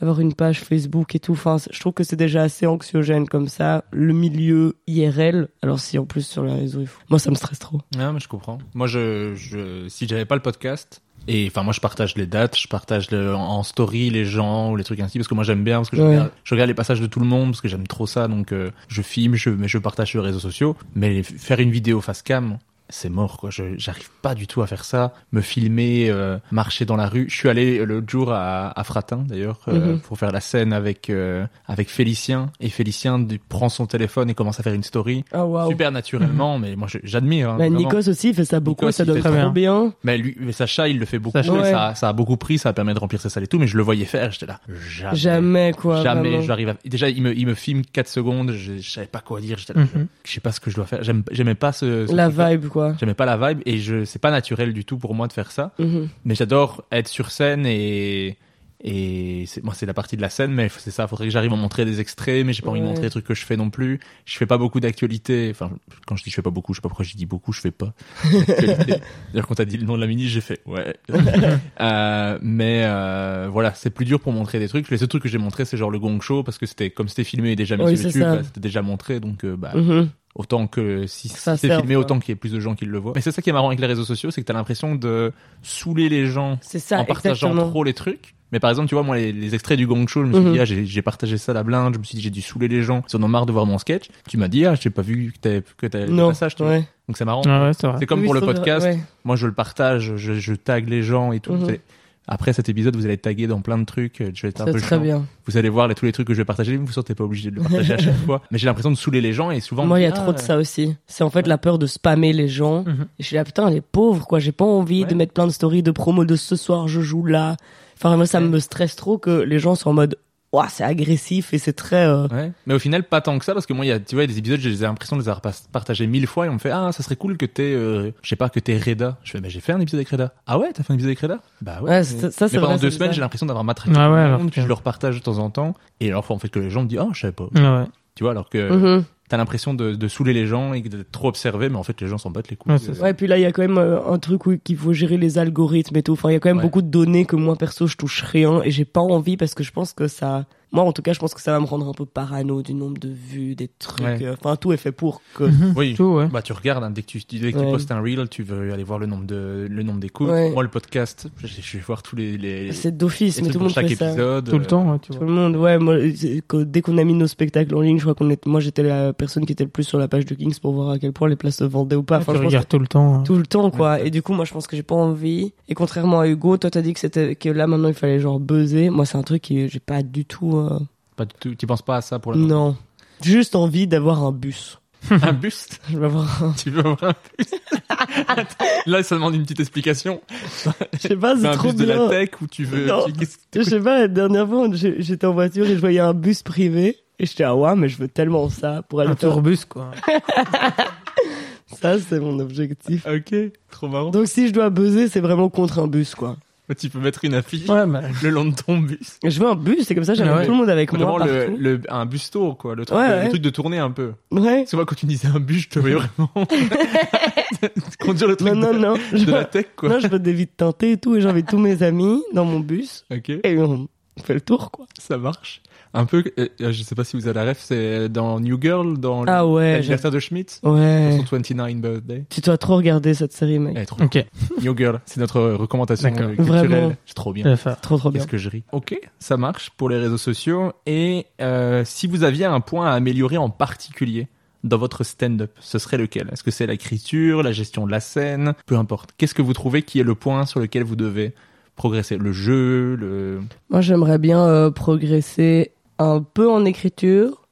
avoir une page Facebook et tout. Enfin, je trouve que c'est déjà assez anxiogène comme ça. Le milieu IRL. Alors si en plus sur les réseaux, il faut... moi ça me stresse trop. Ah, mais je comprends. Moi, je, je, si j'avais pas le podcast, et enfin, moi, je partage les dates, je partage le- en story les gens ou les trucs ainsi, parce que moi, j'aime bien, parce que je, Ouais. regarde, je regarde les passages de tout le monde, parce que j'aime trop ça, donc euh, je filme, je, mais je partage sur les réseaux sociaux. Mais faire une vidéo face cam, c'est mort, quoi. Je, j'arrive pas du tout à faire ça. Me filmer, euh, marcher dans la rue. Je suis allé euh, l'autre jour à, à Fratin, d'ailleurs, euh, Mhm. pour faire la scène avec euh, avec Félicien. Et Félicien prend son téléphone et commence à faire une story. Ah waouh. Super naturellement, mais moi, je- j'admire. hein, Bah. Nikos aussi il fait ça beaucoup, Nikos, ça donne trop très bien. bien. Mais lui, mais Sacha, il le fait beaucoup. Sacha. Ouais. Ça, ça a beaucoup pris, ça a permis de remplir ses salles et tout, mais je le voyais faire, j'étais là. Jamais. Jamais quoi. Jamais, j'arrive à... Déjà, il me, il me filme 4 secondes, je, je savais pas quoi dire, j'étais là, Mhm. je sais pas ce que je dois faire. J'aimais pas ce, ce La vibe quoi. J'aimais pas la vibe et je, c'est pas naturel du tout pour moi de faire ça. Mhm. Mais j'adore être sur scène et, et c'est, moi, c'est la partie de la scène, mais c'est ça, faudrait que j'arrive à montrer des extraits, mais j'ai pas envie de montrer les trucs que je fais non plus. Je fais pas beaucoup d'actualité. Enfin, quand je dis je fais pas beaucoup, je sais pas pourquoi je dis beaucoup, je fais pas. [laughs] D'ailleurs, quand t'as dit le nom de la mini, j'ai fait, ouais. [laughs] euh, mais, euh, voilà, c'est plus dur pour montrer des trucs. Les seuls trucs que j'ai montrés, c'est genre le gong show, parce que c'était, comme c'était filmé et déjà mis Oui, sur YouTube, bah, c'était déjà montré, donc, euh, bah, Mhm. Autant que si, si c'est filmé, autant qu'il y ait plus de gens qui le voient. Mais c'est ça qui est marrant avec les réseaux sociaux, c'est que t'as l'impression de saouler les gens ça en partageant exactement. trop les trucs. Mais par exemple, tu vois, moi, les, les extraits du Gong Show, je me suis Mhm. dit, ah, j'ai j'ai partagé ça à la blinde, je me suis dit, j'ai dû saouler les gens, ils en ont marre de voir mon sketch. Tu m'as dit, ah, j'ai pas vu que t'avais que t'avais le Non. passage, tu vois. Donc c'est marrant. Ah ouais, c'est vrai. C'est comme Oui, pour le vrai, podcast. ouais. Moi, je le partage, je, je tag les gens et tout. Mhm. Après cet épisode, vous allez être tagué dans plein de trucs. Je vais être un C'est peu très chiant. bien. Vous allez voir les, tous les trucs que je vais partager. Vous sortez pas obligé de le partager à chaque [laughs] fois. Mais j'ai l'impression de saouler les gens et souvent. Moi, il y a ah, trop de ça aussi. C'est en fait la peur de spammer les gens. Mhm. Et je suis là, putain, les pauvres, quoi. J'ai pas envie de mettre plein de stories de promo de ce soir, je joue là. Enfin, moi, ça Ouais. me stresse trop que les gens soient en mode, ouah, c'est agressif et c'est très. euh, Ouais. Mais au final, pas tant que ça, parce que moi, il y a, tu vois, il y a des épisodes, j'ai l'impression de les avoir partagés mille fois, et on me fait, ah, ça serait cool que t'aies, euh, je sais pas, que t'aies Reda. Je fais, bah, j'ai fait un épisode avec Reda. Ah ouais, t'as fait un épisode avec Reda? Bah ouais. Ouais, mais- ça- mais pendant vrai, deux semaines, j'ai l'impression d'avoir matraqué Ah tout ouais, le alors monde, que- puis je le repartage de temps en temps. Et alors, en fait, que les gens me disent, oh, je savais pas. Ah ouais. Tu vois, alors que mhm. T'as l'impression de, de saouler les gens et d'être trop observé, mais en fait, les gens s'en battent les couilles. Ouais, ça. Ouais, puis là, il y a quand même euh, un truc où qu'il faut gérer les algorithmes et tout. Enfin, il y a quand même Ouais. beaucoup de données que moi, perso, je touche rien et j'ai pas envie parce que je pense que ça. Moi, en tout cas, je pense que ça va me rendre un peu parano du nombre de vues, des trucs. Ouais. euh, Enfin, tout est fait pour que. Mhm. Oui. [laughs] Tout, ouais. Bah tu regardes hein, dès que tu dès que tu postes un reel, tu veux aller voir le nombre de le nombre d'écoutes. Ouais. Moi le podcast, je, je vais voir tous les les, C'est d'office, mais tout le monde chaque fait ça. épisode. Tout le euh, temps, ouais, tu Tout vois. le monde, ouais, moi, c'est que dès qu'on a mis nos spectacles en ligne, je crois qu'on est, moi j'étais la personne qui était le plus sur la page de Kings pour voir à quel point les places se vendaient ou pas. Enfin, tu je regardes tout le temps. hein. tout le temps quoi Ouais. et du coup moi je pense que j'ai pas envie et contrairement à Hugo toi t'as dit que c'était que là maintenant il fallait genre buzzer moi c'est un truc qui j'ai pas du tout euh, Pas du tout. Tu penses pas à ça pour le non J'ai juste envie d'avoir un bus [laughs] un buste. [laughs] je vais avoir un... Tu veux avoir un buste Attends, [laughs] Là, ça demande une petite explication. je sais pas veux c'est un trop de bien la tech ou tu veux Non. tu- je sais pas la dernière fois j'étais en voiture et je voyais un bus privé et j'étais ah ouais mais je veux tellement ça pour aller Un faire tourbus, quoi. [laughs] ça c'est mon objectif Ok, trop marrant. donc si je dois buzzer c'est vraiment contre un bus quoi Tu peux mettre une affiche Ouais, bah. le long de ton bus. je veux un bus c'est comme ça j'amène Ouais. tout le monde avec Vraiment moi le, partout le un bus tour quoi, le truc, Ouais, de, ouais. le truc de tourner un peu. ouais C'est moi quand tu disais un bus, je te voyais vraiment [laughs] conduire le truc non non de, non je de veux, la tech quoi. non je veux des vides teintées et tout et j'invite tous mes amis dans mon bus Ok. et on fait le tour quoi Ça marche. Un peu, euh, euh, je sais pas si vous avez la ref, c'est dans New Girl, dans Ah ouais, l'anniversaire de Schmidt, Ouais. son 29 birthday. Tu dois trop regarder cette série, mec. Elle est trop Ok. New Girl, c'est notre recommandation euh, culturelle. Vraiment. C'est trop bien. Trop trop bien. Qu'est-ce que je ris. Ok, ça marche pour les réseaux sociaux. Et euh, si vous aviez un point à améliorer en particulier dans votre stand-up, ce serait lequel? Est-ce que c'est l'écriture, la gestion de la scène? Peu importe. Qu'est-ce que vous trouvez qui est le point sur lequel vous devez progresser? Le jeu, le... Moi, j'aimerais bien euh, progresser un peu en écriture,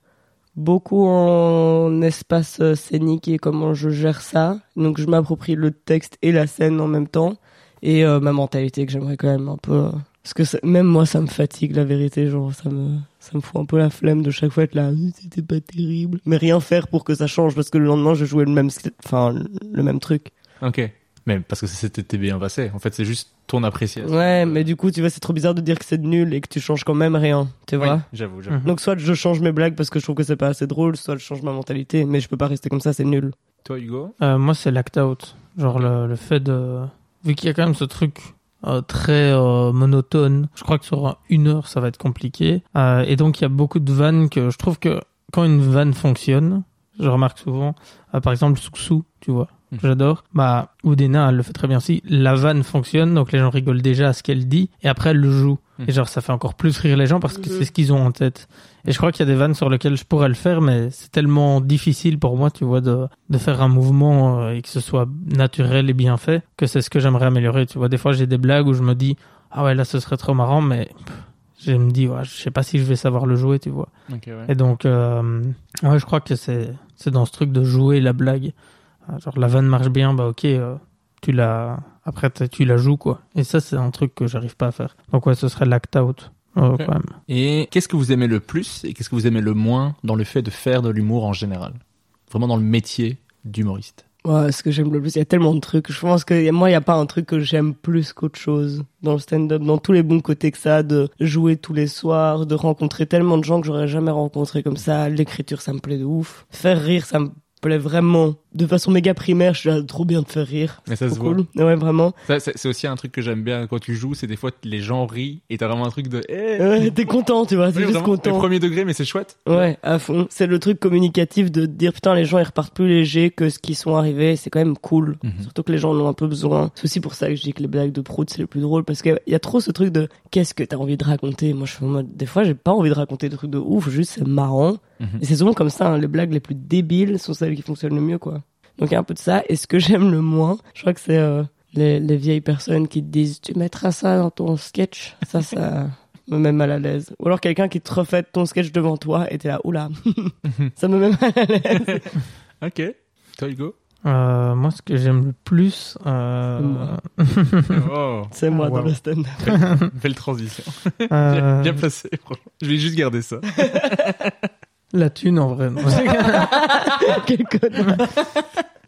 beaucoup en espace euh, scénique et comment je gère ça. Donc, je m'approprie le texte et la scène en même temps. Et euh, ma mentalité que j'aimerais quand même un peu... euh, Parce que même moi, ça me fatigue, la vérité. Genre, ça me, ça me fout un peu la flemme de chaque fois être là. Ah, C'était pas terrible. Mais rien faire pour que ça change parce que le lendemain, je jouais le même, enfin, le même truc. Ok. Mais parce que c'était bien passé. En fait, c'est juste ton appréciation. Ouais, mais du coup, tu vois, c'est trop bizarre de dire que c'est nul et que tu changes quand même rien, tu Oui, vois. j'avoue, j'avoue. Mhm. Donc soit je change mes blagues parce que je trouve que c'est pas assez drôle, soit je change ma mentalité, mais je peux pas rester comme ça, c'est nul. Toi, Hugo? Euh, moi, c'est l'act out. Genre le, le fait de... Vu qu'il y a quand même ce truc euh, très euh, monotone, je crois que sur une heure, ça va être compliqué. Euh, et donc, il y a beaucoup de vannes que je trouve que quand une vanne fonctionne, je remarque souvent, euh, par exemple, Souksou, tu vois, Mhm. j'adore. Bah, Oudena, elle le fait très bien aussi. La vanne fonctionne, donc les gens rigolent déjà à ce qu'elle dit, et après, elle le joue. Mhm. Et genre, ça fait encore plus rire les gens parce que Mhm. c'est ce qu'ils ont en tête. Et je crois qu'il y a des vannes sur lesquelles je pourrais le faire, mais c'est tellement difficile pour moi, tu vois, de, de faire un mouvement euh, et que ce soit naturel et bien fait, que c'est ce que j'aimerais améliorer. Tu vois, des fois, j'ai des blagues où je me dis, ah ouais, là, ce serait trop marrant, mais je me dis, ouais, je sais pas si je vais savoir le jouer, tu vois. Ouais. Et donc, euh, ouais, je crois que c'est, c'est dans ce truc de jouer la blague. Euh, Genre, la vanne marche bien, bah ok, euh, tu la, après, tu la joues, quoi. Et ça, c'est un truc que j'arrive pas à faire. Donc, ouais, ce serait l'act out, euh, quand même. Et qu'est-ce que vous aimez le plus et qu'est-ce que vous aimez le moins dans le fait de faire de l'humour en général? Vraiment dans le métier d'humoriste. Ouais, ce que j'aime le plus, il y a tellement de trucs. Je pense que moi, il y a pas un truc que j'aime plus qu'autre chose dans le stand-up, dans tous les bons côtés que ça, de jouer tous les soirs, de rencontrer tellement de gens que j'aurais jamais rencontrés comme ça. L'écriture, ça me plaît de ouf. Faire rire, ça me plaît vraiment. De façon méga primaire, je suis là, trop bien de faire rire. Mais ça C'est se voit. cool. Ouais, vraiment. Ça, c'est c'est aussi un truc que j'aime bien quand tu joues, c'est des fois les gens rient et t'as vraiment un truc de. Eh, Ouais, t'es content, tu vois, Oui, t'es juste content. le premier degré, mais c'est chouette. Ouais, à fond. C'est le truc communicatif de dire putain les gens ils repartent plus légers que ce qui sont arrivés. C'est quand même cool. Mhm. Surtout que les gens en ont un peu besoin. C'est aussi pour ça que je dis que les blagues de prout c'est les plus drôles parce qu'il y a trop ce truc de qu'est-ce que t'as envie de raconter? Moi je suis en mode des fois j'ai pas envie de raconter des trucs de ouf, juste c'est marrant. Mhm. Et c'est souvent comme ça. hein, les blagues les plus débiles sont celles qui fonctionnent le mieux quoi. Donc il y a un peu de ça. Et ce que j'aime le moins, je crois que c'est euh, les, les vieilles personnes qui te disent tu mettras ça dans ton sketch. Ça ça. me met mal à l'aise. Ou alors quelqu'un qui te refait ton sketch devant toi et t'es là, oula, [laughs] ça me met mal à l'aise. Ok. Toi, Hugo? Euh, moi, ce que j'aime le plus, euh... Moi. [laughs] Oh, C'est moi Ah, dans le stand. belle transition. euh, Bien placé, franchement. Je vais juste garder ça. [laughs] la thune en vrai. non. [laughs] Quel connard.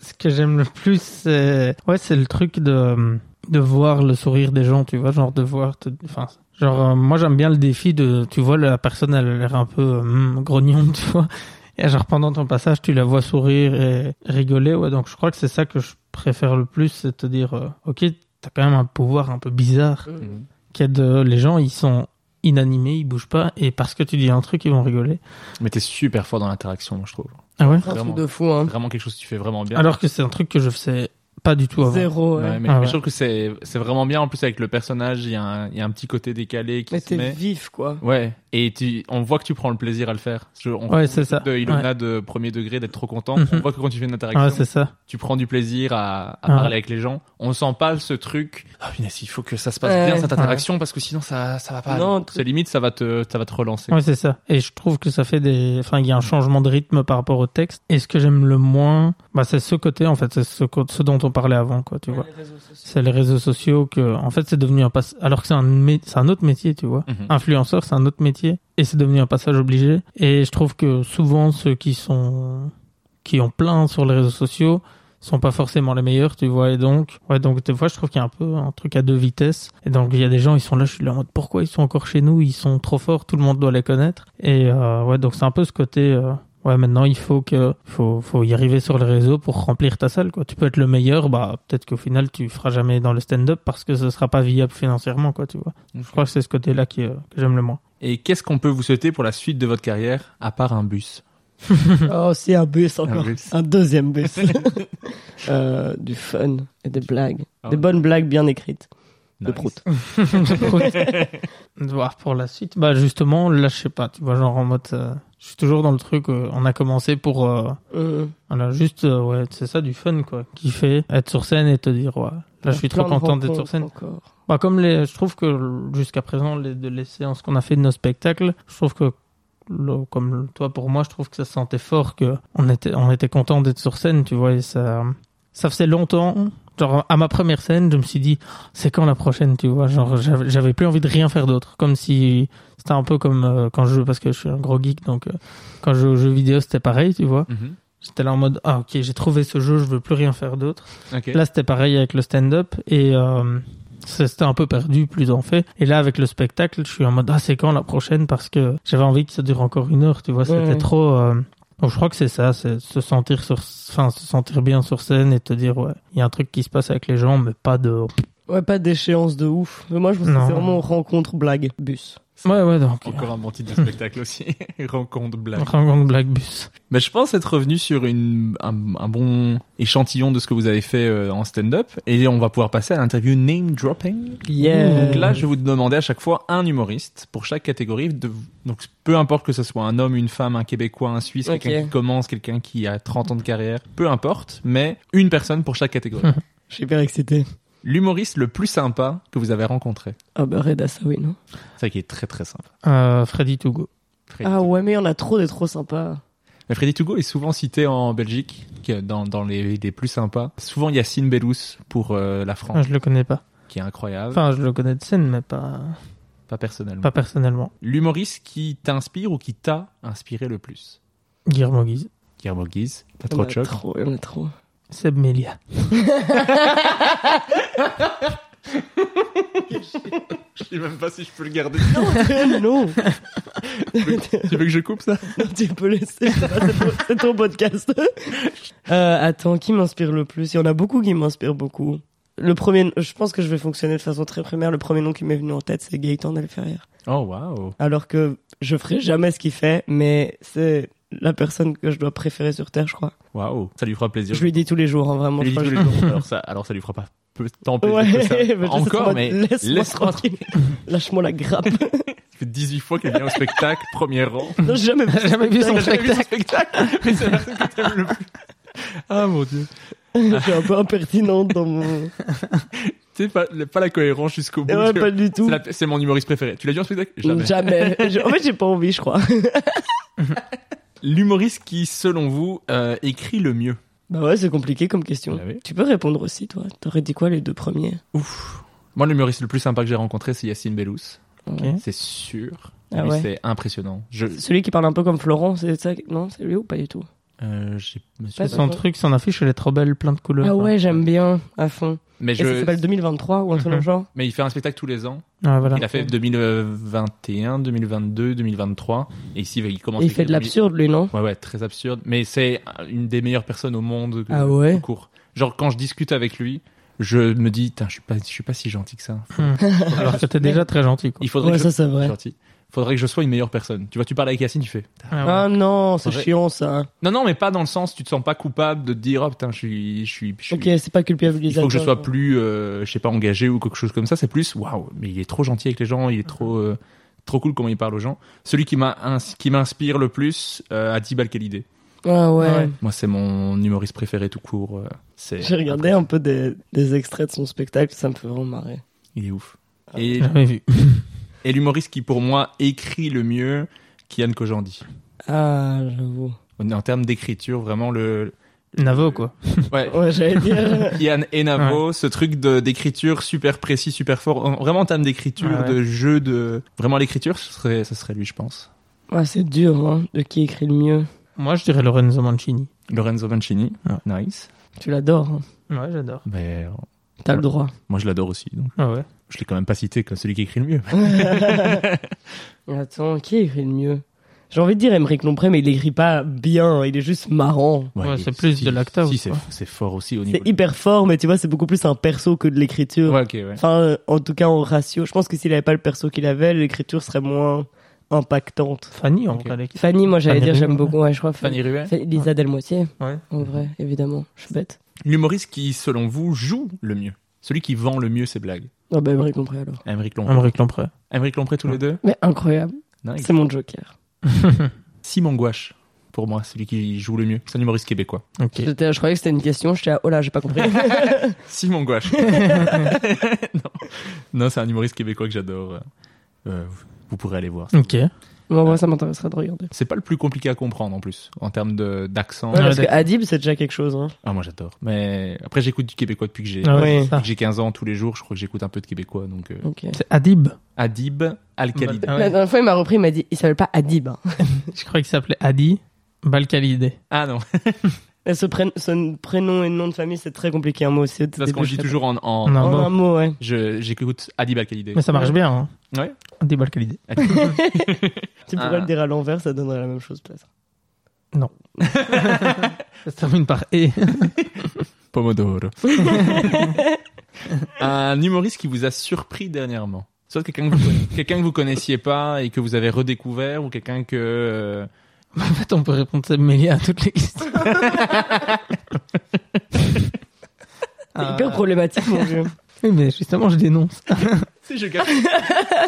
ce que j'aime le plus, c'est ouais, c'est le truc de de voir le sourire des gens, tu vois, genre de voir, te- enfin, genre euh, moi j'aime bien le défi de, tu vois, la personne elle a l'air un peu hum, grognonde, [laughs] tu vois, et genre pendant ton passage tu la vois sourire et rigoler, ouais, donc je crois que c'est ça que je préfère le plus, c'est te dire, euh, ok, t'as quand même un pouvoir un peu bizarre, qui est de, les gens ils sont inanimés, ils bougent pas, et parce que tu dis un truc ils vont rigoler. Mais t'es super fort dans l'interaction, moi, je trouve. Ah ouais? Un Vraiment. truc de fou, hein. Vraiment quelque chose que tu fais vraiment bien. Alors que c'est un truc que je faisais pas du tout avant. Zéro, ouais. Ouais, mais, Ah mais ouais. je trouve que c'est c'est vraiment bien en plus avec le personnage il y a un, il y a un petit côté décalé qui Mais se t'es met vif, quoi. ouais et tu on voit que tu prends le plaisir à le faire Je- on Ouais, c'est ça. de Ilona de premier degré d'être trop content Mhm. on voit que quand tu fais une interaction ça. tu prends du plaisir à, à Ah. parler avec les gens on sent pas ce truc ah punaise, il faut que ça se passe Ouais. bien cette interaction parce que sinon ça ça va pas Non, c'est limite ça va te ça va te relancer Ouais, c'est ça. Et je trouve que ça fait des, enfin, il y a un changement de rythme par rapport au texte. Et ce que j'aime le moins, bah, c'est ce côté, en fait, c'est ce, ce dont on parlait avant, quoi, tu vois. C'est les réseaux sociaux que, en fait, c'est devenu un pass, alors que c'est un, c'est un autre métier, tu vois. Mhm. Influenceur, c'est un autre métier. Et c'est devenu un passage obligé. Et je trouve que souvent, ceux qui sont, qui ont plein sur les réseaux sociaux, sont pas forcément les meilleurs, tu vois. Et donc, ouais, donc des fois, je trouve qu'il y a un peu un truc à deux vitesses. Et donc, il y a des gens, ils sont là, je suis là en mode, pourquoi ils sont encore chez nous? Ils sont trop forts, tout le monde doit les connaître. Et euh, ouais, donc c'est un peu ce côté. euh, Ouais, maintenant il faut que faut faut y arriver sur les réseaux pour remplir ta salle quoi. Tu peux être le meilleur, bah peut-être qu'au final tu feras jamais dans le stand-up parce que ce sera pas viable financièrement quoi, tu vois. Je crois que c'est ce côté-là qui, euh, que j'aime le moins. et qu'est-ce qu'on peut vous souhaiter pour la suite de votre carrière à part un bus? [laughs] Oh, c'est un bus encore. Un bus. Un deuxième bus. [laughs] Euh, du fun et des blagues. Ah Des ouais. bonnes blagues bien écrites. De prout. [laughs] De voir pour la suite. Bah justement, là je sais pas, tu vois genre en mode euh, je suis toujours dans le truc euh, on a commencé pour euh, Euh, voilà, juste euh, ouais, c'est ça du fun quoi, kiffer, être sur scène et te dire ouais, là je suis trop content d'être sur scène. encore. Bah comme les je trouve que jusqu'à présent les de les séances qu'on a fait de nos spectacles, je trouve que le- comme toi pour moi, je trouve que ça se sentait fort que on était on était content d'être sur scène, tu vois, et ça ça faisait longtemps. Genre à ma première scène, je me suis dit c'est quand la prochaine, tu vois, genre j'avais plus envie de rien faire d'autre, comme si c'était un peu comme euh, quand je joue parce que je suis un gros geek donc euh, quand je joue aux jeux vidéo, c'était pareil, tu vois. Mhm. J'étais là en mode ah OK, j'ai trouvé ce jeu, je veux plus rien faire d'autre. Là, c'était pareil avec le stand-up et euh, c'était un peu perdu, plus en fait. Et là, avec le spectacle, je suis en mode ah c'est quand la prochaine parce que j'avais envie que ça dure encore une heure, tu vois. C'était Ouais. trop. Donc je crois que c'est ça, c'est se sentir sur, enfin se sentir bien sur scène et te dire ouais, il y a un truc qui se passe avec les gens, mais pas de. Ouais, pas d'échéance de ouf. Mais moi, je pense que c'est vraiment rencontre blague bus. Ouais ouais donc. Encore un bon titre de spectacle aussi. [laughs] Rencontre blague. Rencontre Black Bus. Mais je pense être revenu sur une, un, un bon échantillon de ce que vous avez fait euh, en stand-up. Et on va pouvoir passer à l'interview name dropping. Yeah. Donc là, je vais vous demander à chaque fois un humoriste pour chaque catégorie. De, donc peu importe que ce soit un homme, une femme, un Québécois, un Suisse, quelqu'un qui commence, quelqu'un qui a 30 ans de carrière. Peu importe, mais une personne pour chaque catégorie. [laughs] Je suis hyper excité. L'humoriste le plus sympa que vous avez rencontré. Ah bah Red Assaoui, non C'est ça qui est très très sympa. Euh, Freddy Togo. Freddy Ah Togo. ouais, mais il y en a trop des trop sympas. Mais Freddy Togo est souvent cité en Belgique, dans, dans les, les plus sympas. Souvent Yacine Bellous pour euh, la France, Ah, je le connais pas. qui est incroyable. Enfin, je le connais de scène, mais pas pas personnellement. pas personnellement. L'humoriste qui t'inspire ou qui t'a inspiré le plus? Guillermo Guise. Guillermo Guise, pas Il y trop en de a choc. trop, il y en a trop. Seb Melia. [laughs] Je sais même pas si je peux le garder. non tu veux que je coupe ça? Non, tu peux laisser. c'est ton podcast. Euh, attends, qui m'inspire le plus? Il y en a beaucoup qui m'inspirent beaucoup. Le premier, je pense que je vais fonctionner de façon très primaire. Le premier nom qui m'est venu en tête, c'est Gaëtan Delferrière. Oh waouh. Alors que je ferai jamais ce qu'il fait, mais c'est la personne que je dois préférer sur Terre, je crois. Waouh, ça lui fera plaisir. Je lui dis tous les jours, hein, vraiment. Je lui dis tous les jours. Alors ça, alors ça lui fera pas tant plaisir Ouais, que ça. [laughs] mais Encore, ça mais laisse-moi tranquille. Lâche-moi la grappe. Ça fait 18 fois qu'elle vient au spectacle, premier rang. non, j'ai jamais jamais vu son spectacle. spectacle, [laughs] mais c'est la personne que t'aimes le plus. Ah mon dieu. Je suis un peu impertinente dans mon. Tu sais, pas, pas la cohérence jusqu'au bout. Ouais, pas du tout. c'est mon humoriste préféré. Tu l'as vu en spectacle? Jamais. Jamais. En fait, j'ai pas envie, je crois. [laughs] L'humoriste qui, selon vous, euh, écrit le mieux? Bah ouais, c'est compliqué comme question. Bah oui. Tu peux répondre aussi, toi. T'aurais dit quoi les deux premiers? Ouf. Moi, l'humoriste le plus sympa que j'ai rencontré, c'est Yacine Bellous. C'est sûr. Ah ouais. C'est impressionnant. Je, Celui qui parle un peu comme Florent, c'est ça Non, c'est lui ou pas du tout? Euh, Son truc, son affiche, elle est trop belle, plein de couleurs. Ah ouais, j'aime bien, à fond. Mais Et ça je, s'appelle 2023 ou un truc Mhm. genre mais il fait un spectacle tous les ans. Ah, voilà. Il a fait 2021, 2022, 2023. Et ici, il commence. Et il fait de l'absurde, lui, non? Ouais, ouais, très absurde. Mais c'est une des meilleures personnes au monde. Ah ouais? Genre, quand je discute avec lui, je me dis, je suis pas, je suis pas si gentil que ça. Hmm. Alors t'es déjà très gentil, quoi. Il faudrait Ouais, que ça je... c'est vrai. gentil. Faudrait que je sois une meilleure personne. Tu vois, tu parles avec Yacine, tu fais. Ah ouais. Ah non, c'est Faudrait- chiant ça. Non, non, mais pas dans le sens, tu te sens pas coupable de te dire, oh putain, je suis, je suis, je suis- Ok, c'est pas il culpabilisateur. faut que je sois plus, euh, je sais pas, engagé ou quelque chose comme ça. C'est plus, waouh, mais il est trop gentil avec les gens, il est trop, euh, trop cool comment il parle aux gens. Celui qui m'a, ins- qui m'inspire le plus, euh, Adib Al-Khalidé. Ah ouais. Ouais. Moi, c'est mon humoriste préféré tout court. euh, c'est. J'ai regardé un peu des, des extraits de son spectacle, ça me fait vraiment marrer. Il est ouf. Et, Jamais vu. [laughs] et l'humoriste qui, pour moi, écrit le mieux, Kian Kojandi. Ah, j'avoue. En, en termes d'écriture, vraiment le. Navo, quoi. [laughs] Ouais. Ouais, j'allais dire. [laughs] Kian et Navo, ce truc de- d'écriture super précis, super fort. En- Vraiment en termes d'écriture, Ah ouais. de jeu, de. Vraiment l'écriture, ce serait, ce serait lui, je pense. Ouais, c'est dur, hein, de qui écrit le mieux. Moi, je dirais Lorenzo Mancini. Lorenzo Mancini. Nice. Tu l'adores, hein. Ouais, j'adore. Mais, euh, T'as le droit. moi, je l'adore aussi. Donc. Ah ouais. Je l'ai quand même pas cité comme celui qui écrit le mieux. [laughs] Attends, qui écrit le mieux? J'ai envie de dire Émeric Lompré, mais il écrit pas bien, il est juste marrant. Ouais, c'est plus si- de l'acteur, Si, c'est fort aussi au niveau. C'est hyper fort, mais tu vois, c'est beaucoup plus un perso que de l'écriture. Ouais, ok, ouais. Enfin, euh, en tout cas, en ratio. Je pense que s'il avait pas le perso qu'il avait, l'écriture serait moins impactante. Fanny, en Ok. vrai. l'équipe. Fanny, moi, j'allais dire, j'aime beaucoup. Ouais, je crois. Fanny Ruet. Fa- Lisa Delmoitier, Ouais. en vrai, évidemment. Je suis bête. L'humoriste qui, selon vous, joue le mieux? Celui qui vend le mieux ses blagues. Ah bah, Émeric Lompré, alors. Émeric Lompré. Aymeric Lompré. Lompré tous les deux. Mais incroyable. C'est mon joker. [laughs] Simon Gouache, pour moi, celui qui joue le mieux. C'est un humoriste québécois. Ok. J'étais- Je croyais que c'était une question. J'étais là, oh là, j'ai pas compris. [laughs] Simon Gouache. [laughs] non, non c'est un humoriste québécois que j'adore. Euh, vous pourrez aller voir. Ok. Bon, moi, ça m'intéresserait de regarder. C'est pas le plus compliqué à comprendre en plus, en termes de- d'accent. Ouais, parce que. Adib, c'est déjà quelque chose. Hein. Ah, moi j'adore. Mais après, j'écoute du québécois depuis que j'ai Ah ouais, Ouais. c'est ça. depuis que j'ai 15 ans tous les jours. Je crois que j'écoute un peu de québécois. Donc, euh, Ok. C'est Adib. Adib Al-Khalid. Ah ouais. La dernière fois, il m'a repris, il m'a dit, il s'appelle pas Adib. hein. [laughs] Je crois qu'il s'appelait Adi Balkalidé. Ah non, [laughs] ce, pré- ce prénom et nom de famille, c'est très compliqué. Un mot aussi. au parce qu'on dit toujours en. en- En. En mot. un mot, ouais. je- J'écoute Adib Al-Khalid. Mais ça marche bien, hein. Ouais. Adi Balkalidé. [laughs] Tu Ah. pourrais le dire à l'envers, ça donnerait la même chose, peut-être. [laughs] Ça se termine par E. [laughs] Pomodoro. un humoriste qui vous a surpris dernièrement. Soit quelqu'un que, vous conna- quelqu'un que vous connaissiez pas et que vous avez redécouvert ou quelqu'un que. euh, en fait, on peut répondre Seb Melia à toutes les questions. [laughs] C'est hyper problématique, mon vieux. [laughs] Oui, mais justement, je dénonce. [laughs] Si je garde,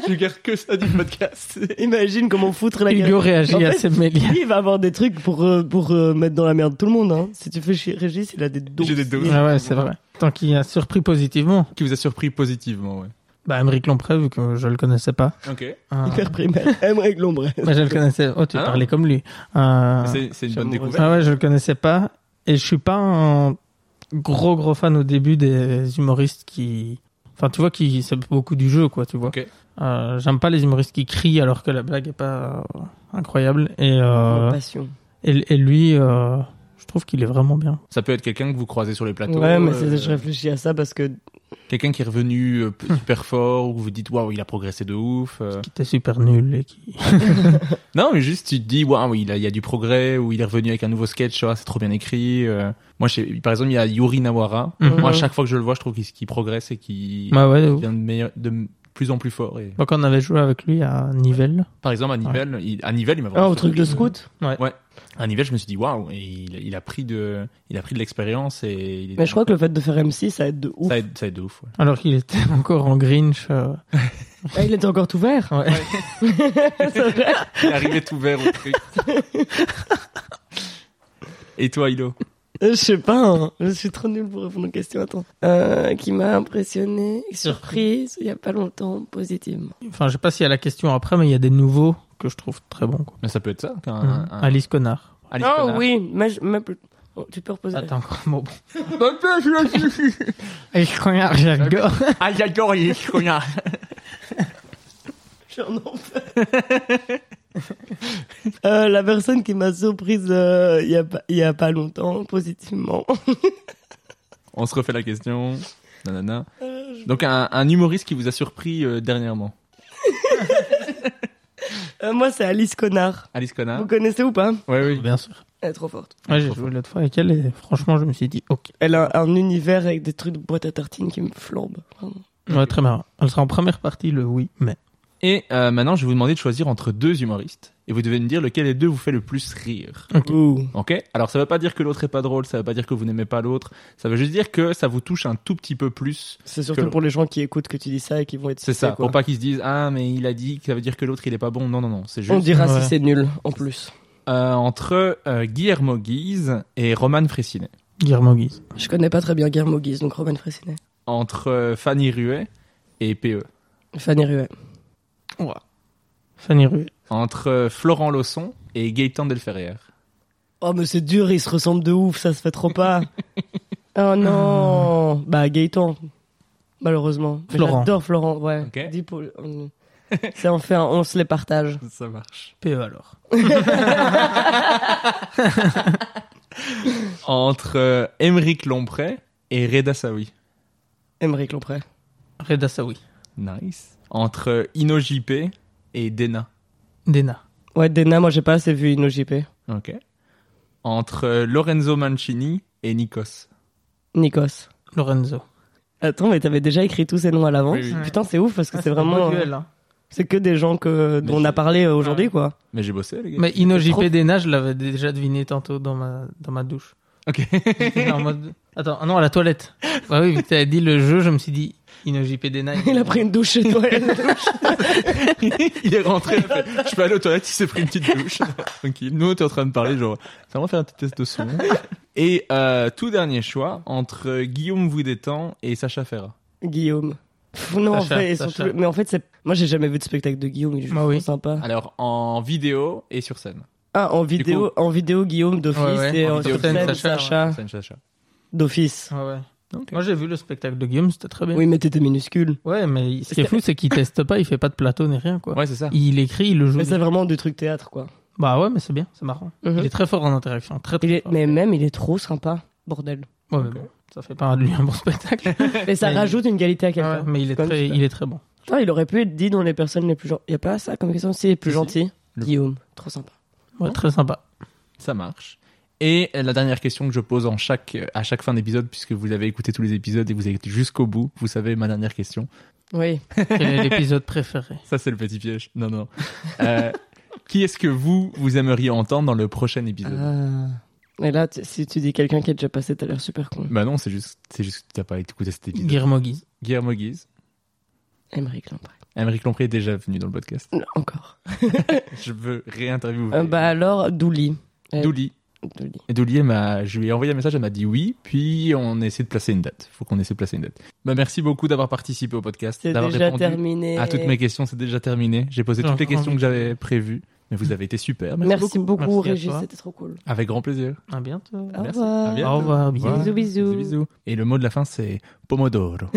je garde que ça du podcast. Imagine comment foutre la Hugo gueule. réagit En à fait, Seb Melia. Lui, il va avoir des trucs pour, euh, pour euh, mettre dans la merde tout le monde. Hein. Si tu fais chier Régis, il a des doses. J'ai des doses. Ah ouais, c'est vrai. Tant qu'il a surpris positivement. Qui vous a surpris positivement, ouais. Bah, Émeric Lompré, vu que je le connaissais pas. Ok. Euh, Hyper primaire. [laughs] Aimerait Lombré. bah, je le connaissais. Oh, tu Ah. parlais comme lui. Euh, C'est une bonne découverte. Ah ouais, je le connaissais pas. Et je suis pas un gros gros fan au début des humoristes qui. Enfin, tu vois, qui c'est beaucoup du jeu, quoi, tu vois. Ok. Euh, J'aime pas les humoristes qui crient alors que la blague est pas euh, incroyable. Et, euh, Passion. et, et lui, euh, je trouve qu'il est vraiment bien. Ça peut être quelqu'un que vous croisez sur les plateaux. Ouais, mais euh, je réfléchis à ça parce que Quelqu'un qui est revenu euh, super [laughs] fort ou vous dites waouh, il a progressé de ouf. euh. Qui était super nul et qui. [laughs] [laughs] Non, mais juste tu te dis waouh, il, a- il y a du progrès ou il est revenu avec un nouveau sketch, ah, c'est trop bien écrit. euh. Moi, je par exemple, il y a Yuri Nawara. Mhm. Moi, à chaque fois que je le vois, je trouve qu'il qu'il progresse et qu'il Bah ouais, devient de, meilleur- de plus en plus fort. Et... Moi, quand on avait joué avec lui à Nivelles. Par exemple, à Nivelles, il, à Nivelles, il m'a Ah, vraiment au truc de scout Ouais. À Nivelles, je me suis dit waouh, il, il a pris de, il a pris de l'expérience et il est- Mais je crois que le fait de faire MC, ça aide de ouf. ça aide, ça aide de ouf. ouais. Alors qu'il était [laughs] encore en Grinch. euh, [laughs] Ah, il était encore tout vert. Ouais. [laughs] C'est vrai. Il est arrivé tout vert au truc. Et toi, Ilo Euh, Je sais pas, hein. je suis trop nul pour répondre aux questions. Attends. Euh, qui m'a impressionné, surprise, il y a pas longtemps, positivement. Enfin, je sais pas s'il y a la question après, mais il y a des nouveaux que je trouve très bons. Quoi. Mais ça peut être ça. Mhm. un- Alice Connard. Alice Connard. oui, mais, je- mais plus- Oh, tu peux reposer. Attends, encore un mot. Je regarde, j'adore. Ah, j'adore les connards. [laughs] J'en enfer. [laughs] [laughs] Euh, la personne qui m'a surprise euh, il y a y a pas longtemps positivement. [laughs] On se refait la question. Nanana. Donc un, un humoriste qui vous a surpris euh, dernièrement. [laughs] Euh, moi c'est Alice Connard. Alice Connard. Vous connaissez ou pas? Ouais, oui. Bien sûr. Elle est trop forte. Ouais, j'ai joué l'autre fois avec elle et franchement, je me suis dit, ok. Elle a un univers avec des trucs de boîte à tartines qui me flambent. vraiment. Ouais, très marrant. Elle sera en première partie, le oui, mais. Et euh, maintenant, je vais vous demander de choisir entre deux humoristes. Et vous devez me dire lequel des deux vous fait le plus rire. Ok. Ouh. Ok Alors ça veut pas dire que l'autre est pas drôle, ça veut pas dire que vous n'aimez pas l'autre. Ça veut juste dire que ça vous touche un tout petit peu plus. C'est surtout pour les gens qui écoutent que tu dis ça et qui vont être C'est ça. quoi. Pour pas qu'ils se disent ah mais il a dit que ça veut dire que l'autre il est pas bon. Non non non. C'est juste On dira Ouais. si c'est nul en plus. euh, entre euh, Guillermo Guise et Roman Fressinet. Guillermo Guise. Je connais pas très bien Guillermo Guise, donc Roman Fressinet. Entre euh, Fanny Ruet et PE. Fanny Ruet. Fanny Ruet. Entre Florent Lawson et Gaëtan Delferrière. Oh mais c'est dur, ils se ressemblent de ouf, ça se fait trop pas. [laughs] oh non. [laughs] Bah Gaëtan. Malheureusement. Mais Florent. J'adore Florent, ouais. Ok. Dis pour- on- C'est enfin, on se les partage. [laughs] Ça marche. PE alors. Entre euh, Émeric Lompré et Reda Saoui. Émeric Lompré. Reda Saoui. Nice. Entre euh, Ino JP et Dena. Dena. Ouais, Dena, moi j'ai pas assez vu InnoJP. Ok. Entre euh, Lorenzo Mancini et Nikos. Nikos. Lorenzo. Attends, mais t'avais déjà écrit tous ces noms à l'avance. Oui, oui. Putain, c'est ouf parce que c'est vraiment. Beau duel, hein. C'est que des gens que, dont on a parlé euh, aujourd'hui, quoi. Mais j'ai bossé, les gars. Mais C'est trop- Dena, je l'avais déjà deviné tantôt dans ma, dans ma douche. Ok. [laughs] J'étais en mode... Attends, ah non, à la toilette. [laughs] Bah oui, vu que t'avais dit le jeu, je me suis dit [laughs] Il a pris une douche chez toi. [laughs] il est rentré, il a fait, je peux aller aux toilettes, il s'est pris une petite douche. [laughs] Tranquille. Nous, on était en train de parler, genre, ça va faire un petit test de son. Et euh, tout dernier choix, entre Guillaume Voudétan et Sacha Ferra. Guillaume. Pff, non, en fait, surtout- mais en fait, c'est. Moi, j'ai jamais vu de spectacle de Guillaume. Il est juste Bah oui. sympa. Alors, en vidéo et sur scène. Ah, en vidéo, coup- en vidéo Guillaume d'office Ouais, ouais, et en en vidéo, sur scène, Sacha, Sacha, Scène Sacha. d'office. Ouais, ouais. Moi, j'ai vu le spectacle de Guillaume, c'était très bien. Oui, mais t'étais minuscule. Ouais, mais ce qui est fou, c'est qu'il [laughs] teste pas, il fait pas de plateau ni rien, quoi. Ouais, c'est ça. Il écrit, il le joue. Mais c'est vraiment du truc théâtre, quoi. Bah ouais, mais c'est bien, c'est marrant. Mhm. Il est très fort en interaction, très très Il est- fort. Mais même, il est trop sympa. Bordel. Ouais, mais bon, ça fait pas de lui un bon spectacle. [laughs] Mais ça Mais- rajoute une qualité à Ouais, quelqu'un. mais il est très, il est très bon. Putain, il aurait pu être dit dans les personnes les plus gentilles. Y a pas ça comme question? Si, les plus gentil. Le- Guillaume. Trop sympa. Ouais, très sympa. Ça marche. Et la dernière question que je pose en chaque, à chaque fin d'épisode, puisque vous avez écouté tous les épisodes et vous avez été jusqu'au bout, vous savez ma dernière question. Oui. [laughs] Quel est l'épisode préféré? Ça, c'est le petit piège. Non, non. Euh, qui est-ce que vous, vous aimeriez entendre dans le prochain épisode? Ah. Et là, si tu dis quelqu'un qui est déjà passé, t'as l'air super con. Bah non, c'est juste, c'est juste que tu n'as pas écouté cet épisode. Guillermo Guise. Guillermo Guise. Émeric Lompré. Émeric Lompré est déjà venu dans le podcast. Non, Encore. [laughs] Je veux réinterviewer. Euh, bah alors, Douli. Euh, Douli. Et Douli, elle m'a, je lui ai envoyé un message, elle m'a dit oui, puis on essaie de placer une date. Faut qu'on essaie de placer une date. Bah merci beaucoup d'avoir participé au podcast, C'est d'avoir déjà répondu terminé. à toutes mes questions. C'est déjà terminé. J'ai posé toutes les questions que j'avais prévues, mais vous avez été super. Merci, Merci beaucoup, Merci Régis, c'était trop cool. Avec grand plaisir. À bientôt. Au Merci. revoir. À bientôt. Au revoir, bisous. bisous. Et le mot de la fin, c'est Pomodoro. [laughs]